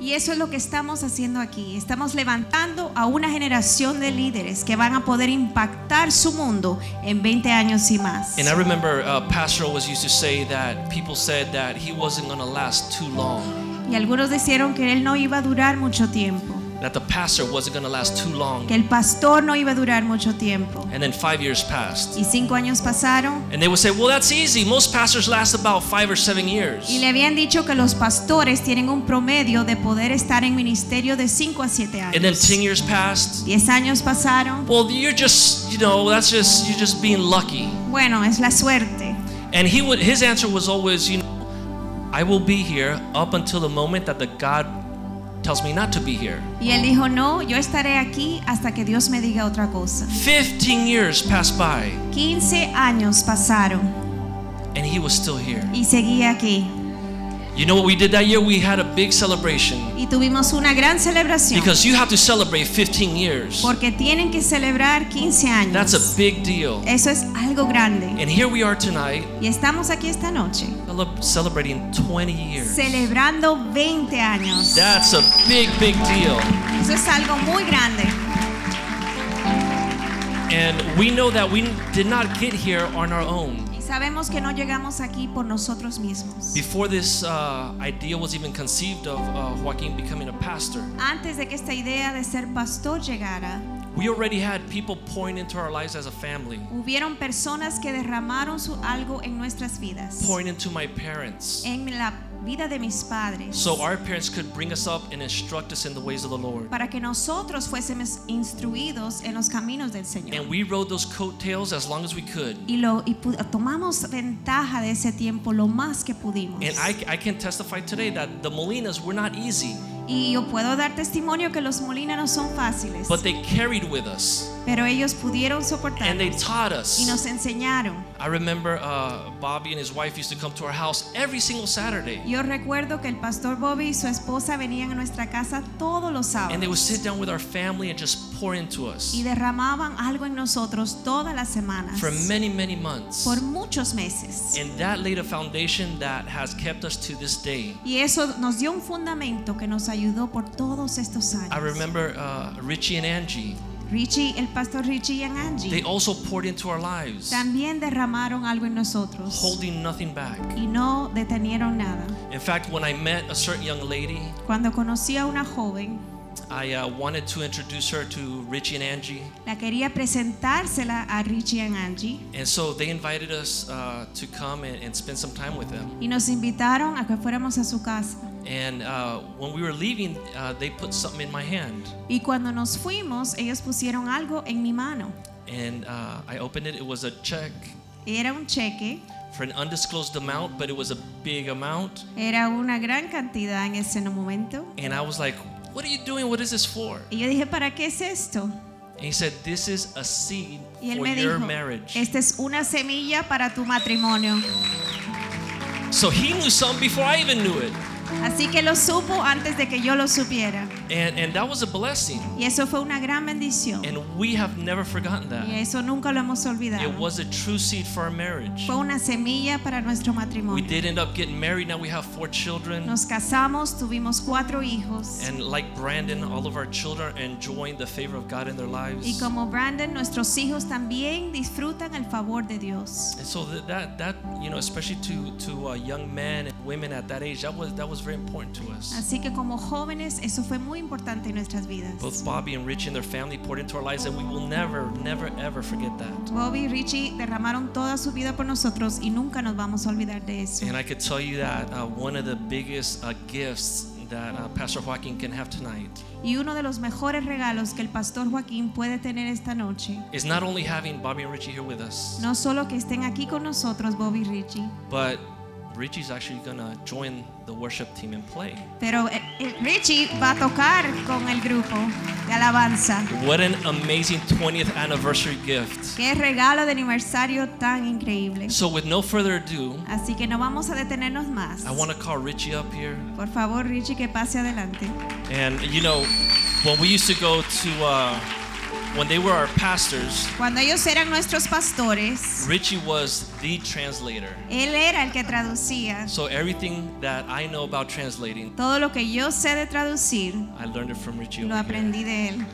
Y eso es lo que estamos haciendo aquí. Estamos levantando a una generación de líderes que van a poder impactar su mundo en 20 años y más. And I remember uh, Pastor always used to say that people said that he wasn't going to last too long, Y algunos dijeron que él no iba a durar mucho tiempo, that the pastor wasn't going to last too long. que el pastor no iba a durar mucho tiempo. And then five years passed. Y cinco años pasaron And they would say, well, that's easy. Most pastors last about five or seven years. y le habían dicho que los pastores tienen un promedio de poder estar en ministerio de 5 a 7 And then 10 years passed. 10 años pasaron. Well, you're just, you know, that's just, you're just being lucky. Bueno, es la suerte. And he would, his answer was always, you know, I will be here up until the moment that the God tells me not to be here. Y él dijo, no, yo estaré aquí hasta que Dios me diga otra cosa. 15 years passed by 15 años pasaron and he was still here. y seguía aquí. You know what we did that year? We had a big celebration Y tuvimos una gran celebración. because you have to celebrate 15 years. Porque tienen que celebrar 15 años. That's a big deal. Eso es algo grande. And here we are tonight Y estamos aquí esta noche celebrating 20 years. celebrando 20 años. That's a big, big deal. Eso es algo muy grande. And we know that we did not get here on our own. Sabemos que no llegamos aquí por nosotros mismos. Before this uh, idea was even conceived of uh, Joaquin becoming a pastor, Antes de que esta idea de ser pastor llegara, we already had people pouring into our lives as a family, hubieron personas que derramaron su algo en nuestras vidas. pouring into my parents. En la vida de mis padres. So our parents could bring us up and instruct us in the ways of the Lord. para que nosotros fuésemos instruidos en los caminos del Señor. And we rode those coattails as long as we could. y lo y tomamos ventaja de ese tiempo lo más que pudimos. And I, I can testify today that the Molinas were not easy, y yo puedo dar testimonio que los molinas no son fáciles, but they carried with us pero ellos pudieron soportar. and they taught us. y nos enseñaron. I remember uh, Bobby and his wife used to come to our house every single Saturday. Yo recuerdo que el pastor Bobby y su esposa venían a nuestra casa todos los And they would sábados sit down with our family and just pour into us y derramaban algo en nosotros todas las semanas for many, many months. por muchos meses. And that laid a foundation that has kept us to this day. Y eso nos dio un fundamento que nos ayudó por todos estos años. I remember uh, Richie and Angie. Richie, el pastor Richie y They Angie also poured into our lives, también derramaron algo en nosotros holding nothing back. y no detenieron nada. In fact, when I met a certain young lady, Cuando conocí a una joven, I uh, wanted to introduce her to Richie and Angie. la quería presentársela a Richie y Angie And so they invited us uh, to come and, and spend some time with them. y nos invitaron a que fuéramos a su casa. And uh, when we were leaving, uh, they put something in my hand. Y cuando nos fuimos, ellos pusieron algo en mi mano. And uh, I opened it. It was a check Era un cheque, for an undisclosed amount, but it was a big amount. era una gran cantidad en ese momento. And I was like, What are you doing? What is this for? Y yo dije, ¿para qué es esto? And he said, This is a seed Y él for me your dijo, marriage. esta es una semilla para tu matrimonio. So he knew something before I even knew it. Así que lo supo antes de que yo lo supiera. And, and that was a blessing. Y eso fue una gran bendición. And we have never forgotten that. Y eso nunca lo hemos olvidado. It was a true seed for our marriage. Fue una semilla para nuestro matrimonio. We did end up getting married. Now we have four children. Nos casamos, tuvimos cuatro hijos. And like Brandon, all of our children are enjoying the favor of God in their lives. Y como Brandon, nuestros hijos también disfrutan el favor de Dios. And so that, that, that you know, especially to to uh, young men and women at that age, that was that was very important to us. Así que como jóvenes, eso fue muy importante en nuestras vidas. Both Bobby and Richie and their family poured into our lives, and we will never, never, ever forget that. Bobby y Richie derramaron toda su vida por nosotros y nunca nos vamos a olvidar de eso. And I could tell you that uh, one of the biggest uh, gifts that uh, Pastor Joaquin can have tonight Y uno de los mejores regalos que el pastor Joaquín puede tener esta noche, is not only having Bobby and Richie here with us, no solo que estén aquí con nosotros, Bobby y Richie, but Richie's actually gonna join the worship team and play. pero eh, eh, Richie va a tocar con el grupo de alabanza. What an amazing 20th anniversary gift. Qué regalo de aniversario tan increíble. So, with no further ado, Así que no vamos a detenernos más. I want to call Richie up here. Por favor, Richie, que pase adelante. And you know, when we used to go to, uh, when they were our pastors, Cuando ellos eran nuestros pastores, Richie was the translator. él era el que traducía. So everything that I know about translating, Todo lo que yo sé de traducir, I learned it from Richie. lo over here. aprendí de él.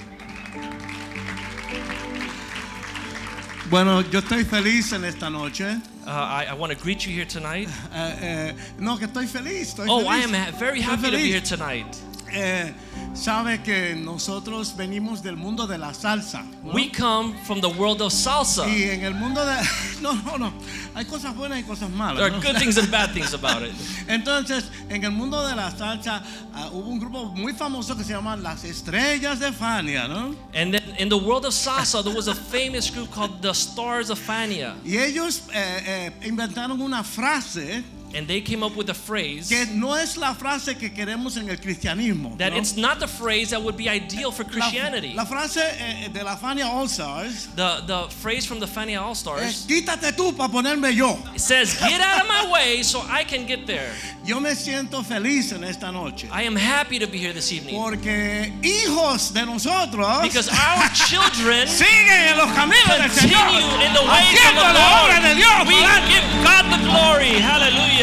Bueno, yo estoy feliz en esta noche. Uh, I, I want to greet you here tonight. Eh, eh, no, que estoy feliz. Estoy Oh, feliz. I am ha- very happy to be here tonight. Eh, sabe que nosotros venimos del mundo de la salsa. ¿no? We come from the world of salsa. y en el mundo de. No, no, no. Hay cosas buenas y cosas malas. There ¿no? are good things and bad things about it. Entonces, en el mundo de la salsa ah, hubo un grupo muy famoso que se llama Las Estrellas de Fania, ¿no? And then in the world of salsa, there was a famous group called the Stars of Fania. Y ellos eh, eh, inventaron una frase And they came up with a phrase que no es la frase que queremos en el cristianismo. that ¿no? it's not the phrase that would be ideal for Christianity. La, frase eh, de la Fania All Stars The, the phrase from the Fania All es Stars quítate tú para ponerme yo. it says, Get out of my way so I can get there. Yo me siento feliz en esta noche I am happy to be here this evening porque hijos de nosotros because our children siguen en los caminos del Señor, continue in the ways of the la obra de Dios. Lord. We give God the glory. Hallelujah.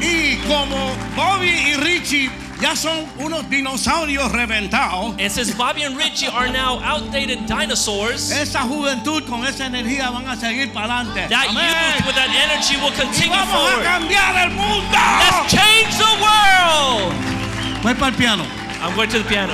Y como Bobby y Richie ya son unos dinosaurios reventados, And since Bobby and Richie are now outdated dinosaurs, esa juventud con esa energía van a seguir para adelante. that Amén. youth with that energy will Y continue vamos a forward. cambiar el mundo. Let's change the world. Voy para el piano. I'm going to the piano.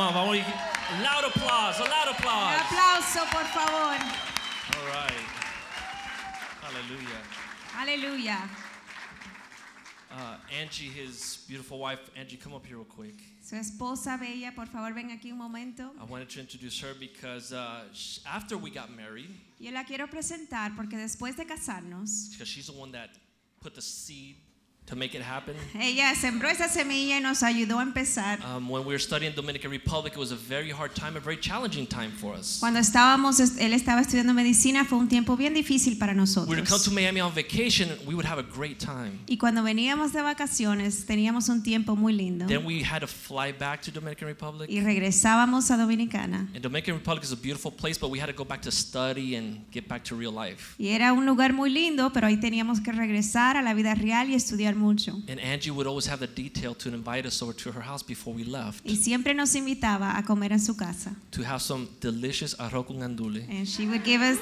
On, vamos. A loud applause. A loud Un applause. aplauso, por favor. All right. Hallelujah. Hallelujah. Uh, Angie, his beautiful wife, Angie, come up here real quick. Su esposa bella, por favor, ven aquí un momento. I wanted to introduce her because uh, sh- after we got married, Yo la quiero presentar porque después de casarnos, because she's the one that put the seed to make it happen. ella sembró esa semilla y nos ayudó a empezar. Um, when we were studying Dominican Republic, it was a very hard time, a very challenging time for us. Cuando estábamos, él estaba estudiando medicina, fue un tiempo bien difícil para We would come to nosotros. Miami on vacation, we would have a great time. Y cuando veníamos de vacaciones, teníamos un tiempo muy lindo. Then we had to fly back to Dominican Republic. Y regresábamos a Dominicana. And Dominican Republic is a beautiful place, but we had to go back to study and get back to real life. Y era un lugar muy lindo, pero ahí teníamos que regresar a la vida real y estudiar mucho. And Angie would always have the detail to invite us over to her house before we left Y siempre nos invitaba a comer en su casa. to have some delicious arroz con gandule. And she would give us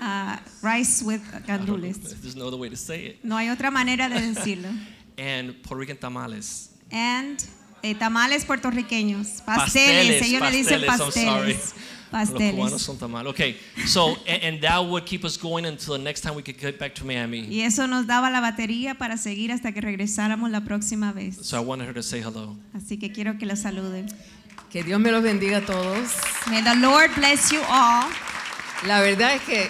uh, rice with gandules. There's no other way to say it. No hay otra manera de decirlo. And Puerto Rican tamales. And eh, tamales puertorriqueños. Pasteles, Pasteles. Ellos le dicen pasteles, I'm sorry. pasteles. Los cubanos son tamal. Okay, so and, and that would keep us going until the next time we could get back to Miami. Y eso nos daba la batería para seguir hasta que regresáramos la próxima vez. So I wanted her to say hello. Así que quiero que los saluden. Que Dios me los bendiga a todos. May the Lord bless you all. La verdad es que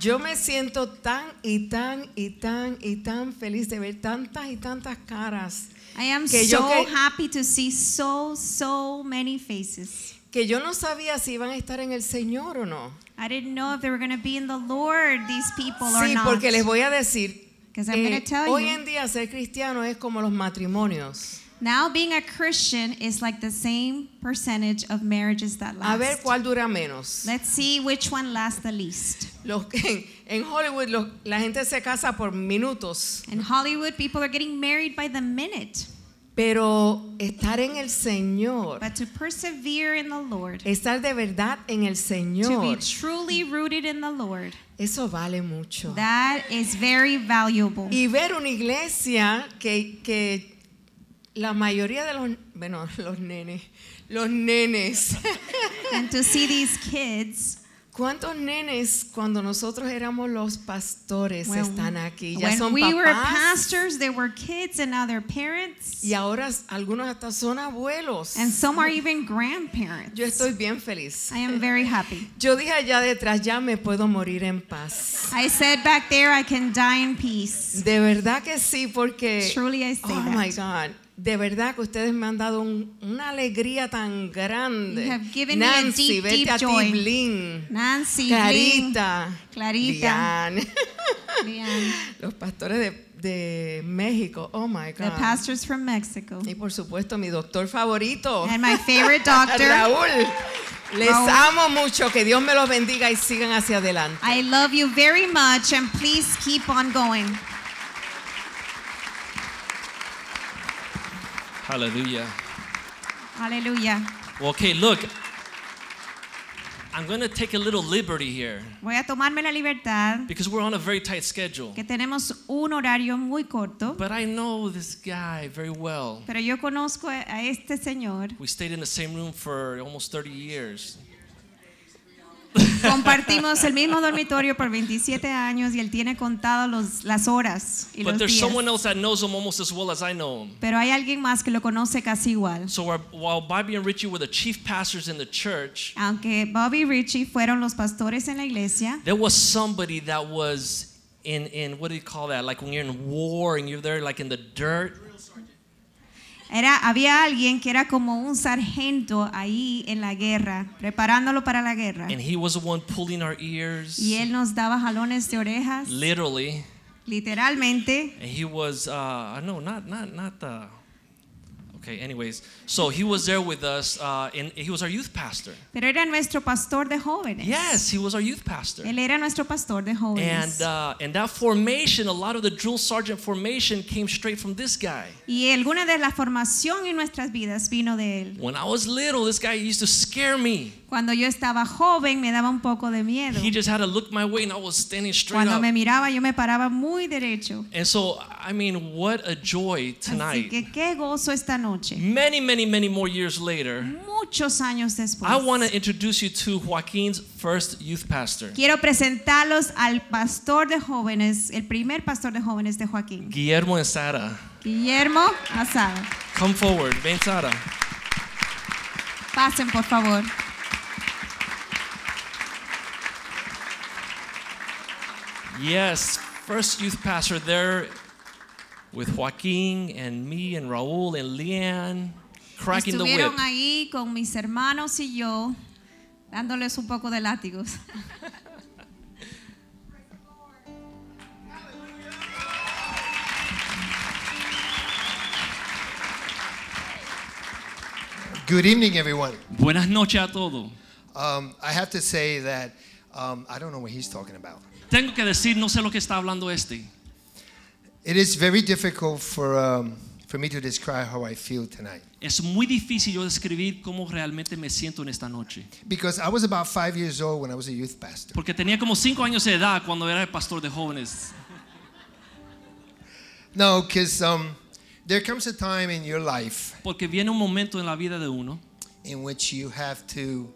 yo me siento tan y tan y tan y tan feliz de ver tantas y tantas caras I am Que yo so que- happy to see so, so many faces. Que yo no sabía si iban a estar en el Señor o no. I didn't know if they were going to be in the Lord, these people, or Sí, not. porque les voy a decir, tell hoy en día ser cristiano es como los matrimonios. Now being a Christian is like the same percentage of marriages that A ver last. cuál dura menos. Let's see which one lasts the least. Los que- en Hollywood los- la gente se casa por minutos, In Hollywood, people are getting married by the minute. Pero estar en el Señor, But to persevere in the Lord, estar de verdad en el to be Señor, truly rooted in the Lord, eso vale mucho. that is very valuable. Y ver una iglesia que, que la mayoría de los, bueno, los nenes, los nenes, And to see these kids, ¿cuántos nenes cuando nosotros éramos los pastores when, están aquí? Ya son we were papás pastors, they were kids and now they're parents. y ahora algunos hasta son abuelos. And some are even grandparents. Yo estoy bien feliz. I am very happy. Yo dije allá detrás, ya me puedo morir en paz. I said back there, I can die in peace. De verdad que sí, porque... Truly, I say Oh that. my God. De verdad que ustedes me han dado un- una alegría tan grande. You have given me a Nancy, deep, vete deep a ti, joy. Blin. Nancy, Clarita. Bling, Clarita, Lian. Leanne, Los pastores de, de México. Oh my the God. pastors from Mexico, Y por supuesto mi doctor favorito. and my favorite doctor. Raúl. Les Raúl. amo mucho. Que Dios me los bendiga y sigan hacia adelante. I love you very much, and please keep on going. Hallelujah. Hallelujah. Okay, look. I'm going to take a little liberty here Voy a tomarme la libertad because we're on a very tight schedule. que tenemos un horario muy corto, But I know this guy very well. pero yo conozco a este señor. We stayed in the same room for almost 30 years. Compartimos el mismo dormitorio por 27 años y él tiene contado los, las horas y But los there's días. someone else that knows him almost as well as I know him. Pero hay alguien más que lo conoce casi igual. So while Bobby and Richie were the chief pastors in the church, Aunque Bobby y Richie fueron los pastores en la iglesia, there was somebody that was in, in what do you call that? Like when you're in war and you're there like in the dirt. Era, había alguien que era como un sargento ahí en la guerra, preparándolo para la guerra. And he was the one pulling our ears, Y él nos daba jalones de orejas, literally. literalmente. And he was, uh, no, not, not, not the. Okay, anyways. So he was there with us, uh, and he was our youth pastor. Pero era nuestro pastor de jóvenes. Yes, he was our youth pastor. Él era nuestro pastor de And, jóvenes. uh, and that formation, a lot of the drill sergeant formation came straight from this guy. y alguna de la formación en nuestras vidas vino de él. When I was little, this guy used to scare me. Cuando yo estaba joven me daba un poco de miedo. He just had to look my way and I was standing straight Cuando up. me miraba yo me paraba muy derecho. And so, I mean, what a joy Así tonight. que qué gozo esta noche. Many, many, many more years later, Muchos años después. I want to introduce you to Joaquin's first youth pastor, Quiero presentarlos al pastor de jóvenes, el primer pastor de jóvenes de Joaquín, Guillermo and Sara. Guillermo Asada. Come forward, ven Sara. Pasen, por favor. Yes, first youth pastor there with Joaquin and me and Raul and Leanne, cracking the whip. Estuvieron ahí con mis hermanos y yo, dándoles un poco de látigos. Good evening, everyone. Buenas noches a todos. Um, I have to say that um, I don't know what he's talking about. Tengo que decir, no sé lo que está hablando este. It is very difficult for, um, for me to describe how I feel tonight Es muy difícil yo describir cómo realmente me siento en esta noche. because I was about five years old when I was a youth pastor. Porque tenía como cinco años de edad cuando era el pastor de jóvenes. No, because um, there comes a time in your life Porque viene un momento en la vida de uno in which you have to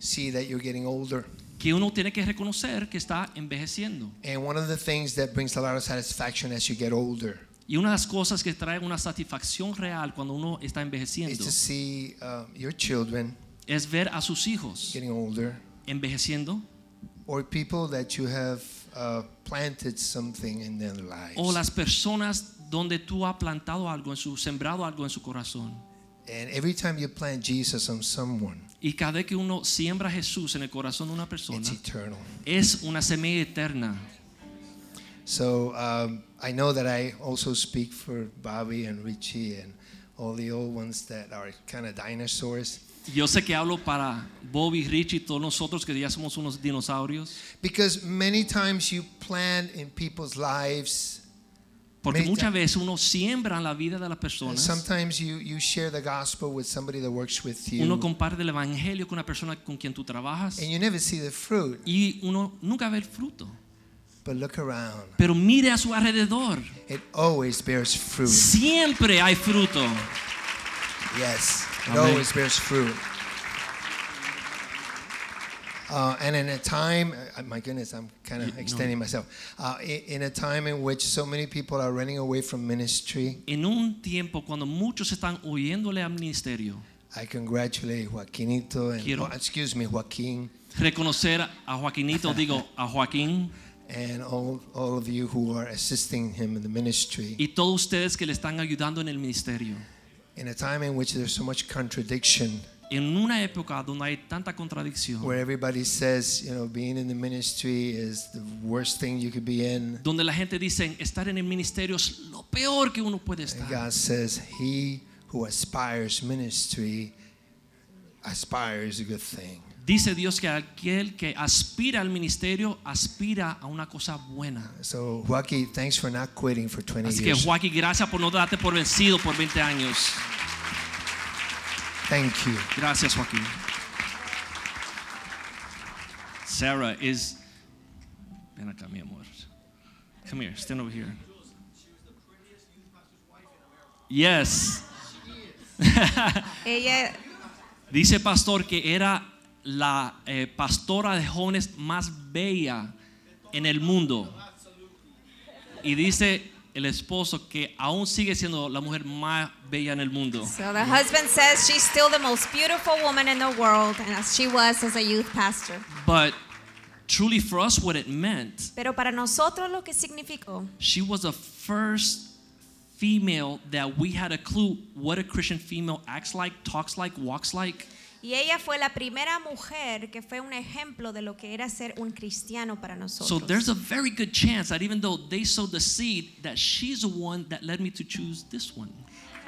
see that you're getting older. Que uno tiene que reconocer que está envejeciendo. And one of the things that brings a lot of satisfaction as you get older Y una de las cosas que trae una satisfacción real cuando uno está is envejeciendo to see uh, your children es ver a sus hijos getting older envejeciendo or people that you have uh, planted something in their lives. o las personas donde tú has plantado algo en su sembrado algo en su corazón. And every time you plant Jesus on someone, Y cada vez que uno siembra a Jesús en el corazón de una persona it's eternal. es una semilla eterna. So um, I know that I also speak for Bobby and Richie and all the old ones that are kind of dinosaurs. Yo sé que hablo para Bobby, Richie, todos nosotros que ya somos unos dinosaurios, Because many times you plant in people's lives, porque Many muchas veces uno siembra en la vida de las personas. sometimes you, you share the gospel with somebody that works with you, Uno comparte el evangelio con una persona con quien tú trabajas and you never see the fruit. y uno nunca ve el fruto. But look around, Pero mire a su alrededor. it always bears fruit. Siempre hay fruto. Yes, it always bears fruit. Uh, and in a time, uh, my goodness, I'm kind of no. extending myself. Uh, in a time in which so many people are running away from ministry, En un tiempo cuando muchos están huyéndole al ministerio, I congratulate Joaquinito and Quiero- oh, excuse me, Joaquin, reconocer a Joaquinito, digo a Joaquín and all, all of you who are assisting him in the ministry. y todos ustedes que le están ayudando en el ministerio. In a time in which there's so much contradiction, En una época donde hay tanta contradicción, where everybody says, you know, being in the ministry is the worst thing you could be in. donde la gente dice estar en el ministerio es lo peor que uno puede And estar. God says, He who aspires ministry aspires a good thing. Dice Dios que aquel que aspira al ministerio aspira a una cosa buena. So, thanks for not quitting for 20 Así que years. Joaquín, gracias por no darte por vencido por 20 años. Thank you. Gracias, Joaquín. Sarah is. Ven acá, mi amor. Come here, stand over here. Yes. Ella, Dice pastor que era la eh, pastora de jóvenes más bella en el mundo. Y dice el esposo que aún sigue siendo la mujer más bella en el mundo. So the husband says she's still the most beautiful woman in the world, and as she was as a youth pastor. But truly for us what it meant, Pero para nosotros lo que significó, she was the first female that we had a clue what a Christian female acts like, talks like, walks like. Y ella fue la primera mujer que fue un ejemplo de lo que era ser un cristiano para nosotros. So there's a very good chance that even though they sowed the seed, that she's the one that led me to choose this one.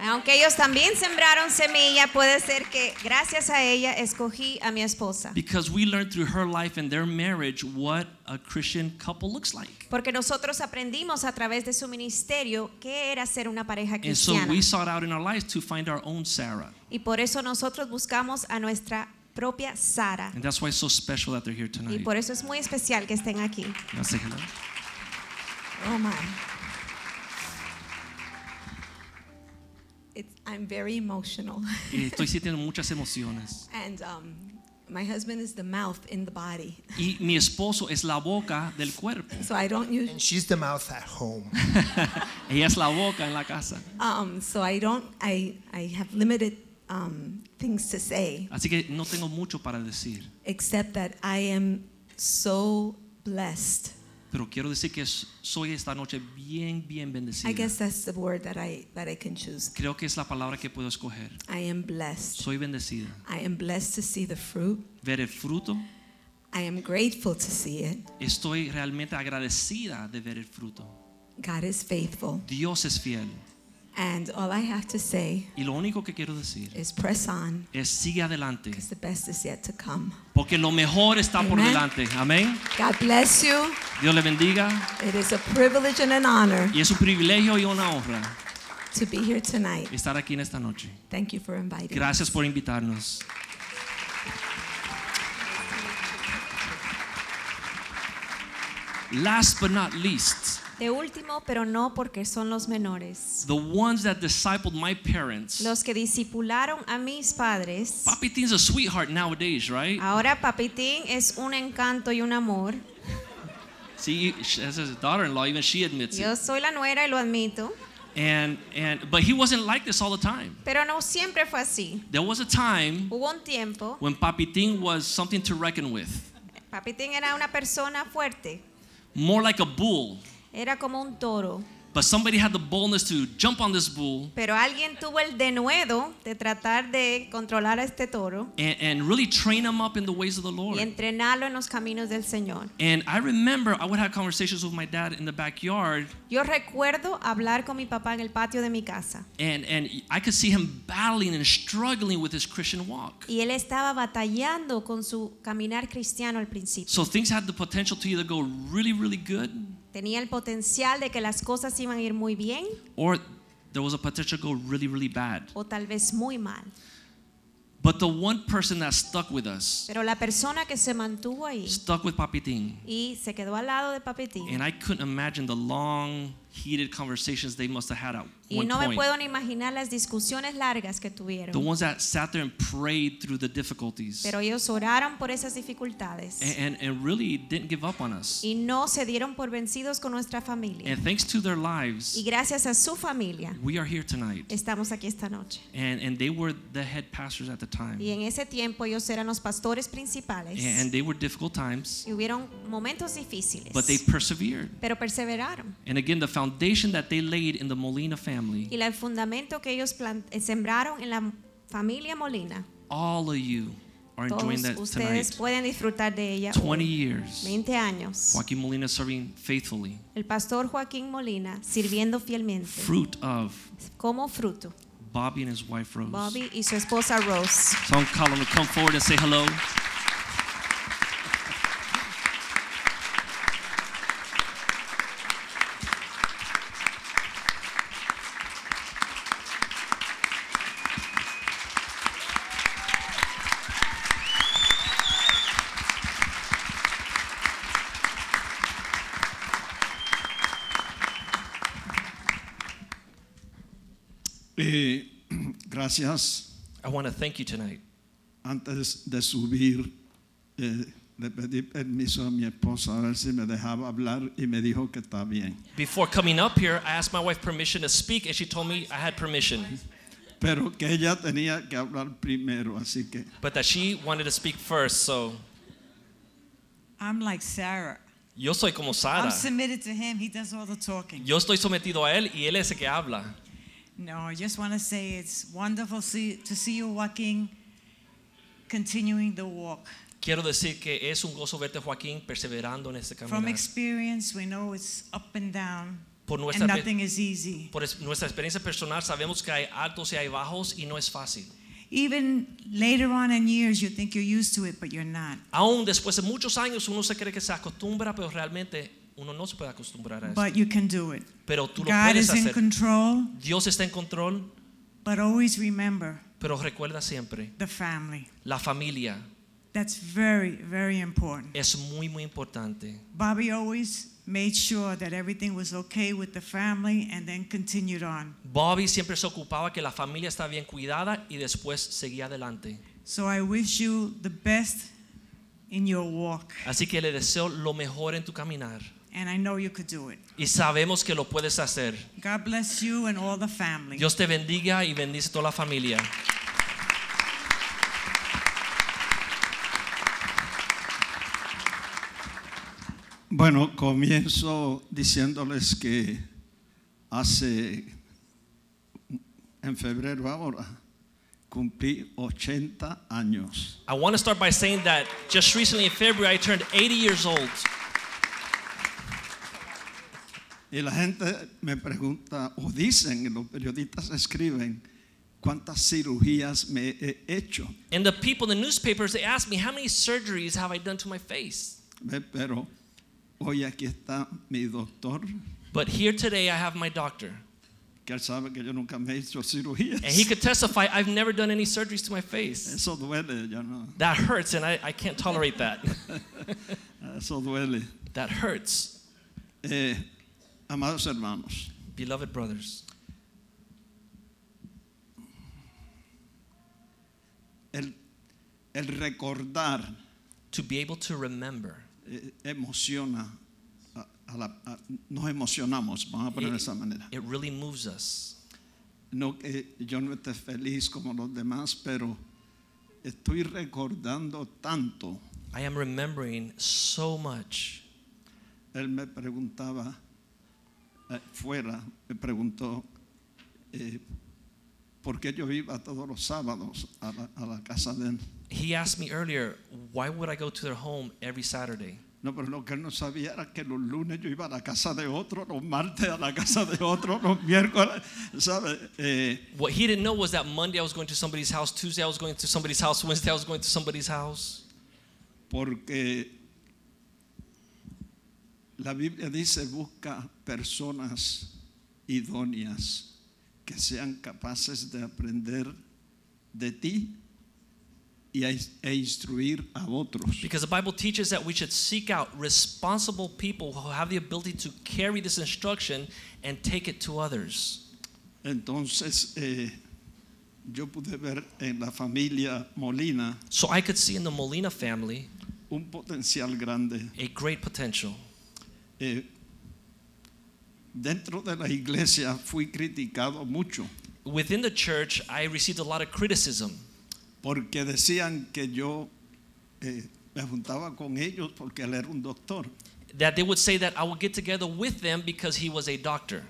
Aunque ellos también sembraron semilla, puede ser que gracias a ella escogí a mi esposa. Because we learned through her life and their marriage what a Christian couple looks like. Porque nosotros aprendimos a través de su ministerio qué era ser una pareja And so cristiana. we sought out in our lives to find our own Sarah. Y por eso nosotros buscamos a nuestra propia Sara. And that's why it's so special that they're here Y tonight. por eso es muy especial que estén aquí. Oh my. I'm very emotional. Y estoy sintiendo muchas emociones. and um, my husband is the mouth in the body. Y mi esposo es la boca del cuerpo. So I don't use, And she's the mouth at home. Ella es la boca en la casa. um, so I don't, I, I have limited um, things to say, Así que no tengo mucho para decir. except that I am so blessed. Pero quiero decir que soy esta noche bien, bien I bendecida. guess that's the word that I, that I can choose. Creo que es la palabra que puedo escoger. I am blessed. Soy bendecida. I am blessed to see the fruit. Ver el fruto. I am grateful to see it. Estoy realmente agradecida de ver el fruto. God is faithful. Dios es fiel. And all I have to say Y lo único que quiero decir is press on es sigue adelante. because the best is yet to come. Porque lo mejor está por delante. Amén. God bless you. Dios le bendiga. It is a privilege and an honor Y es un privilegio y una honra to be here tonight. estar aquí en esta noche. Thank you for inviting me. Gracias por invitarnos. Last but not least, De último, pero no porque son los menores. the ones that discipled my parents. Los que discipularon a mis padres. Papi Teen's a sweetheart nowadays, right? Ahora Papitín es un encanto y un amor. See, as his daughter-in-law, even she admits Yo it. soy la nuera y lo admito. And and but he wasn't like this all the time. Pero no siempre fue así. There was a time Hubo un tiempo, when Papitín was something to reckon with, Papitín era una persona fuerte. more like a bull. Era como un toro. But somebody had the boldness to jump on this bull Pero alguien tuvo el denuedo de tratar de controlar a este toro and, and really train him up in the ways of the Lord. y entrenarlo en los caminos del Señor. And I remember I would have conversations with my dad in the backyard, Yo recuerdo hablar con mi papá en el patio de mi casa and, and I could see him battling and struggling with his Christian walk. y él estaba batallando con su caminar cristiano al principio. So things had the potential to either go really, really good, Tenía el potencial de que las cosas iban a ir muy bien or there was a potential to go really, really bad. o tal vez muy mal. But the one person that stuck with us, Pero la persona que se mantuvo ahí stuck with Papitín, y se quedó al lado de Papitín and I couldn't imagine the long, heated conversations they must have had at y no me puedo ni imaginar las discusiones largas que tuvieron. The ones that sat there and prayed through the difficulties Pero ellos oraron por esas dificultades and, and, and really didn't give up on us. y no se dieron por vencidos con nuestra familia. And thanks to their lives, Y gracias a su familia we are here tonight. estamos aquí esta noche. And, and they were the head pastors at the time. Y en ese tiempo ellos eran los pastores principales. And they were difficult times, Y hubieron momentos difíciles. but they persevered. pero perseveraron. And again, the foundation that they laid in the Molina family, Y el fundamento que ellos eh, sembraron en la familia Molina, all of you are enjoying that ustedes tonight. pueden disfrutar de ella. 20 hoy. years. 20 años. Joaquin Molina serving faithfully. El pastor Joaquín Molina sirviendo fielmente Fruit of como fruto. Bobby and his wife Rose. Bobby y su esposa Rose. So I'm calling to come forward and say hello. Gracias. I want to thank you tonight. Antes de subir, eh, le pedí permiso a mi esposa a ver si me dejaba hablar y me dijo que está bien. Before coming up here, I asked my wife permission to speak, and she told me I had permission, Pero que ella tenía que hablar primero, así que but that she wanted to speak first. So I'm like Sarah. yo soy como Sara. I'm submitted to him. He does all the talking. Yo estoy sometido a él y él es el que habla. No, I just want to say it's wonderful see, to see you walking, continuing the walk. Quiero decir que es un gozo verte, Joaquín, perseverando en este From camino. experience, we know it's up and down, Por nuestra, and nothing is easy. por es- nuestra experiencia personal sabemos que hay altos y hay bajos y no es fácil. Even later on in years, you think you're used to it, but you're not. Aún después de muchos años uno se cree que se acostumbra, pero realmente uno no se puede acostumbrar a. But you can do it. Pero tú lo God puedes is in hacer. control, Dios está en control, but always remember Pero recuerda siempre, the family. la familia That's very, very important. es muy, muy importante. Bobby always made sure that everything was okay with the family and then continued on. Bobby siempre se ocupaba que la familia estaba bien cuidada y después seguía adelante. So I wish you the best in your walk. Así que le deseo lo mejor en tu caminar. And I know you could do it. Y sabemos que lo puedes hacer. God bless you and all the family. Dios te bendiga y bendice toda la familia. Bueno, comienzo diciéndoles que hace, en febrero ahora, cumplí 80 años. I want to start by saying that just recently in February I turned 80 years old. Y la gente me pregunta, o dicen, los periodistas escriben, cuántas cirugías me he hecho. And the people in the newspapers they ask me how many surgeries have I done to my face? Pero hoy aquí está mi doctor, But here today I have my doctor. que él sabe que yo nunca me he hecho cirugías. And he could testify I've never done any surgeries to my face. Eso duele, yo no. That hurts and I, I can't tolerate that. Eso duele. that hurts. Eh, amados hermanos, Beloved brothers, el, el recordar to be able to remember eh, emociona, a- a la- a- nos emocionamos, vamos a poner de esa manera. it really moves us. No que yo no esté feliz como los demás, pero estoy recordando tanto. I am remembering so much. Él me preguntaba, eh, fuera, me preguntó, eh, ¿por qué yo iba todos los sábados a la, a la casa de él? He asked me earlier, why would I go to their home every Saturday? No, pero lo que él no sabía era que los lunes yo iba a la casa de otro, los martes a la casa de otro, los miércoles, ¿sabe? Eh, What he didn't know was that Monday I was going to somebody's house, Tuesday I was going to somebody's house, Wednesday I was going to somebody's house. porque la Biblia dice busca personas idóneas que sean capaces de aprender de ti y a- e instruir a otros. Because the Bible teaches that we should seek out responsible people who have the ability to carry this instruction and take it to others. Entonces eh, yo pude ver en la familia Molina So I could see in the Molina family un potencial grande. a great potential. Eh, dentro de la iglesia fui criticado mucho Within the church, I received a lot of criticism porque decían que yo eh, me juntaba con ellos porque él era un doctor. that they would say that I would get together with them because he was a doctor.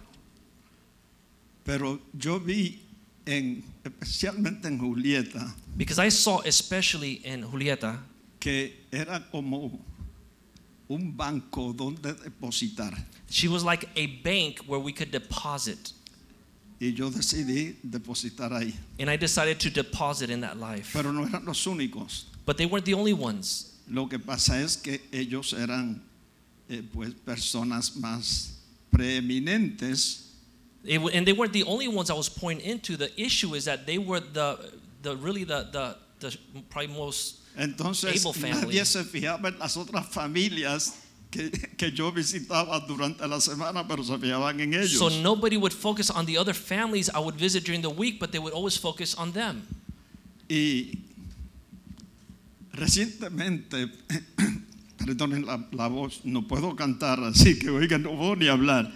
Pero yo vi en, especialmente en Julieta, Because I saw, especially in Julieta, que era como un banco donde depositar. she was like a bank where we could deposit. Y yo decidí depositar ahí. And I decided to deposit in that life. Pero no eran los únicos. But they weren't the only ones. Lo que pasa es que ellos eran eh, pues personas más preeminentes It and they weren't the only ones I was pointing into. The issue is that they were the, the really the, the, the probably most Entonces nadie se fijaba en las otras familias que, que yo visitaba durante la semana, pero se fijaban en ellos. So nobody would focus on the other families I would visit during the week, but they would always focus on them. Y recientemente, perdonen la, la voz, no puedo cantar, así que oigan, no voy ni a hablar.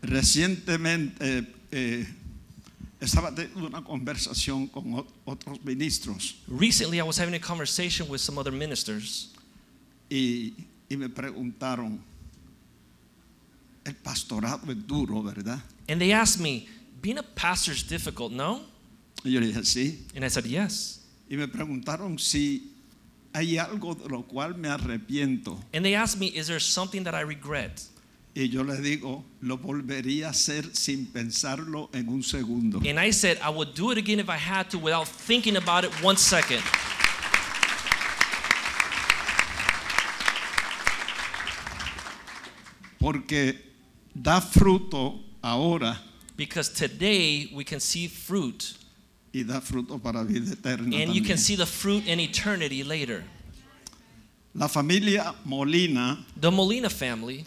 Recientemente eh, estaba teniendo una conversación con ot- otros ministros Recently, I was having a conversation with some other ministers, y, y me preguntaron, el pastorado es duro, ¿verdad? and they asked me, "Being a pastor is difficult, no?" Y yo le dije, sí. And I said, "Yes." Y me preguntaron si hay algo de lo cual me arrepiento. And they asked me, "Is there something that I regret?" Y yo le digo, lo volvería a hacer sin pensarlo en un segundo. And I said, "I would do it again if I had to, without thinking about it one second." Porque da fruto ahora Because today we can see fruit y da fruto para vida eterna. And you can see the fruit in eternity later. La familia Molina The Molina family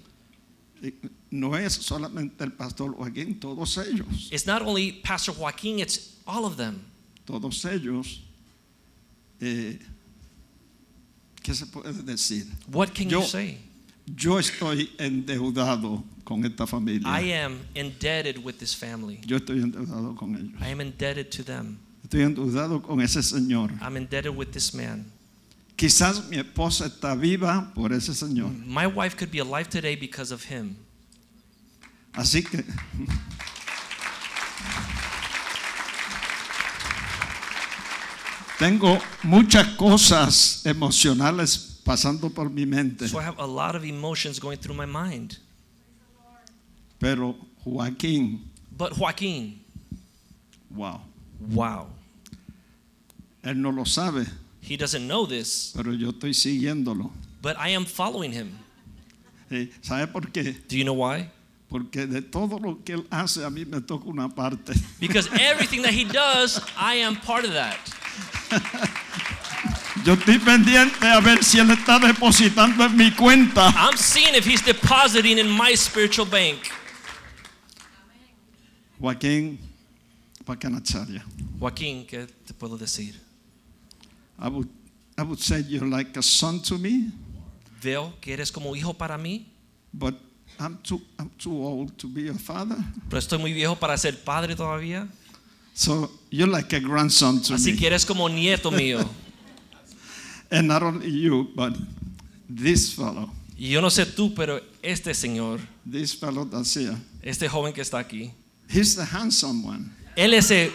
no es solamente el pastor Joaquín, todos ellos, It's not only Pastor Joaquin, it's all of them. todos ellos. eh, ¿Qué se puede decir? What can Yo- you say? Yo estoy endeudado con esta familia. I am indebted with this family. Yo estoy endeudado con ellos. I am indebted to them. Estoy endeudado con ese señor. I'm indebted with this man. Quizás mi esposa está viva por ese señor. My wife could be alive today because of him. Así que tengo muchas cosas emocionales pasando por mi mente, So I have a lot of emotions going through my mind. pero Joaquín, But Joaquin, wow, wow. él no lo sabe, He doesn't know this, pero yo estoy siguiéndolo. but I am following him. Eh, ¿Sabe por qué? Do you know why? Porque de todo lo que él hace a mí me toca una parte. Because everything that he does, I am part of that. Yo estoy pendiente a ver si él está depositando en mi cuenta. I'm seeing if he's depositing in my spiritual bank. Joaquín Pacanacharia. Joaquín, ¿qué te puedo decir? I would, I would say you're like a son to me, Veo que eres como hijo para mí, but I'm too, I'm too old to be a father. pero estoy muy viejo para ser padre todavía. So you're like a grandson to Así me. que eres como nieto mío. And not only you, but this fellow, Y yo no sé tú, pero este señor, this fellow that's here, este joven que está aquí, he's the handsome one. él es el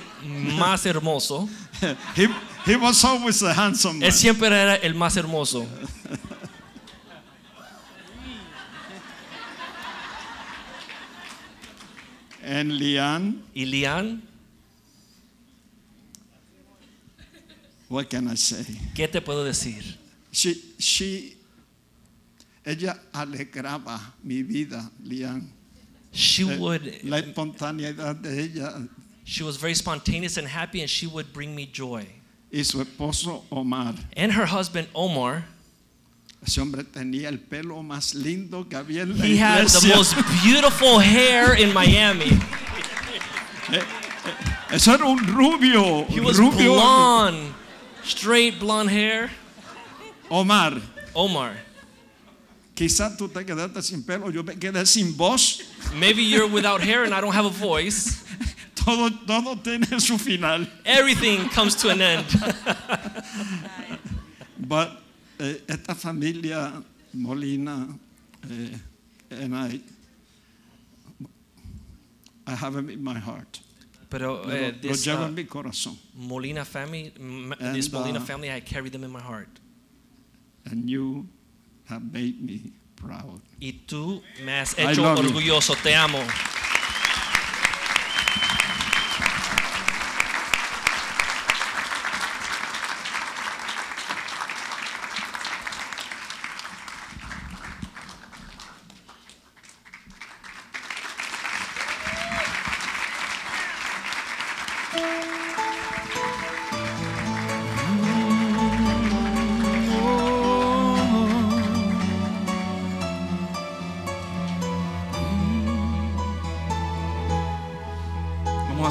más hermoso. he, he was always the handsome one. Él siempre era el más hermoso. And Leanne, Y Lian, what can I say? ¿qué te puedo decir? She, she, ella alegraba mi vida, Leanne. She Eh, would, La espontaneidad de ella she was very spontaneous and happy, and she would bring me joy. Y su esposo Omar. And her husband Omar, Ese hombre tenía el pelo más lindo que había en la he had the most beautiful hair in Miami. Eh, eh, eso era un rubio, He was rubio. blonde, straight blonde hair. Omar, Omar, quizás tú te quedaste sin pelo, yo me quedé sin voz. maybe you're without hair and I don't have a voice. Todo, todo tiene su final. Everything comes to an end. But eh, esta familia Molina, eh, and I, I have them in my heart. Pero eh, lo this uh, mi corazón. Molina family, m- this Molina uh, family, I carry them in my heart. And you have made me proud. Y tú me has hecho orgulloso. Te amo.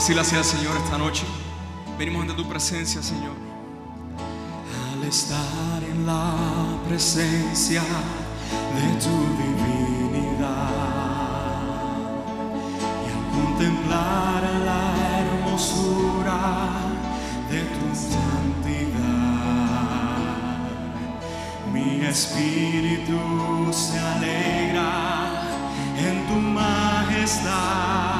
Así al Señor esta noche. Venimos ante tu presencia, Señor. Al estar en la presencia de tu divinidad y al contemplar la hermosura de tu santidad, mi espíritu se alegra en tu majestad.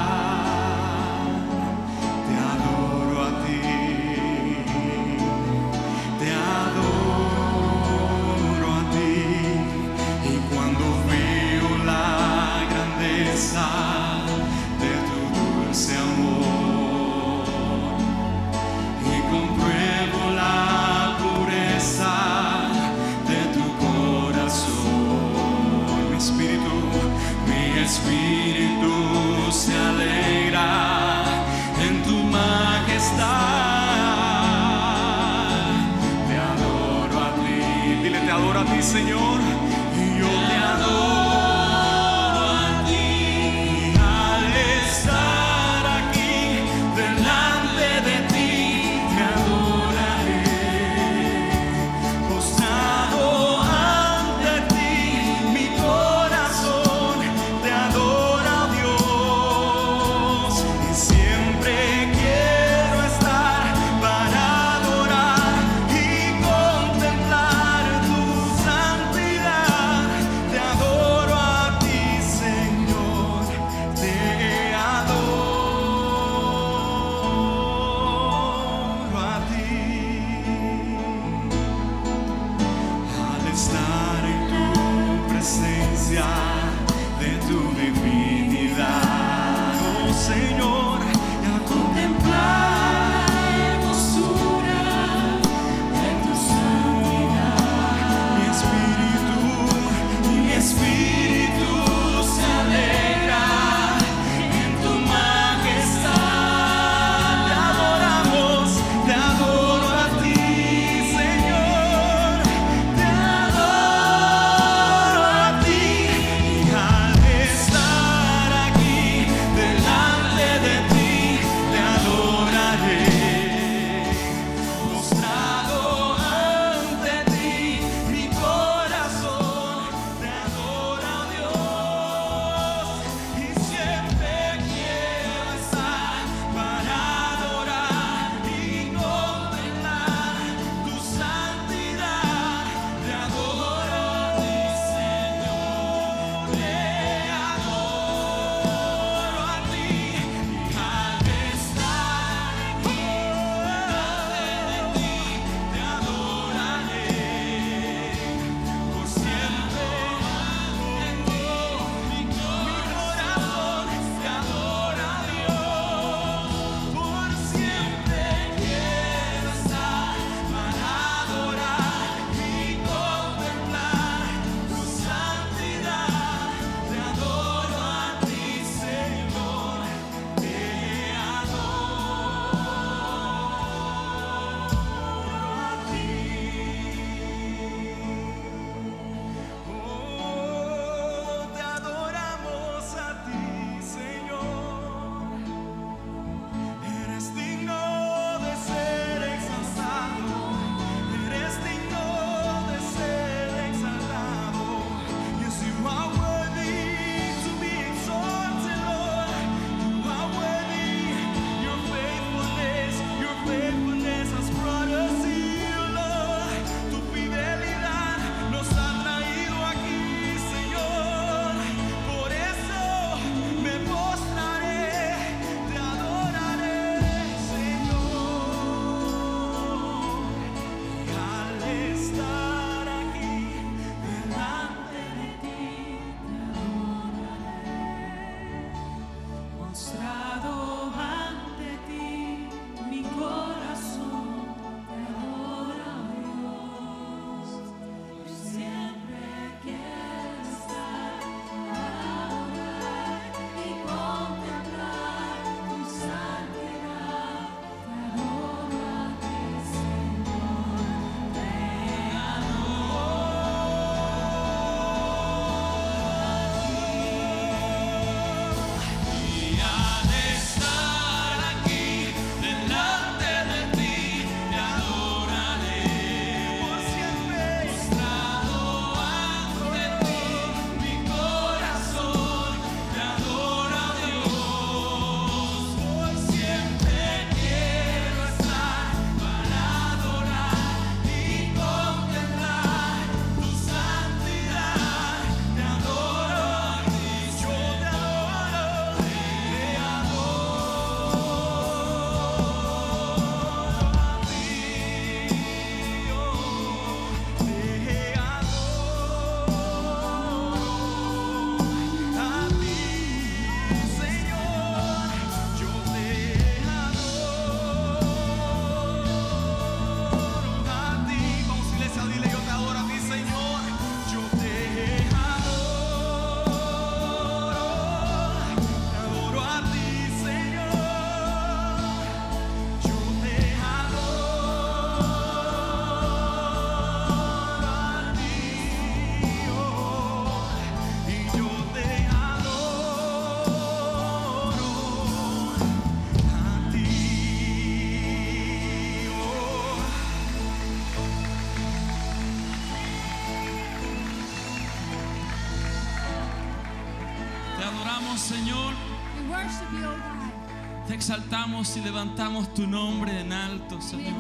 Exaltamos y levantamos tu nombre en alto, We Señor.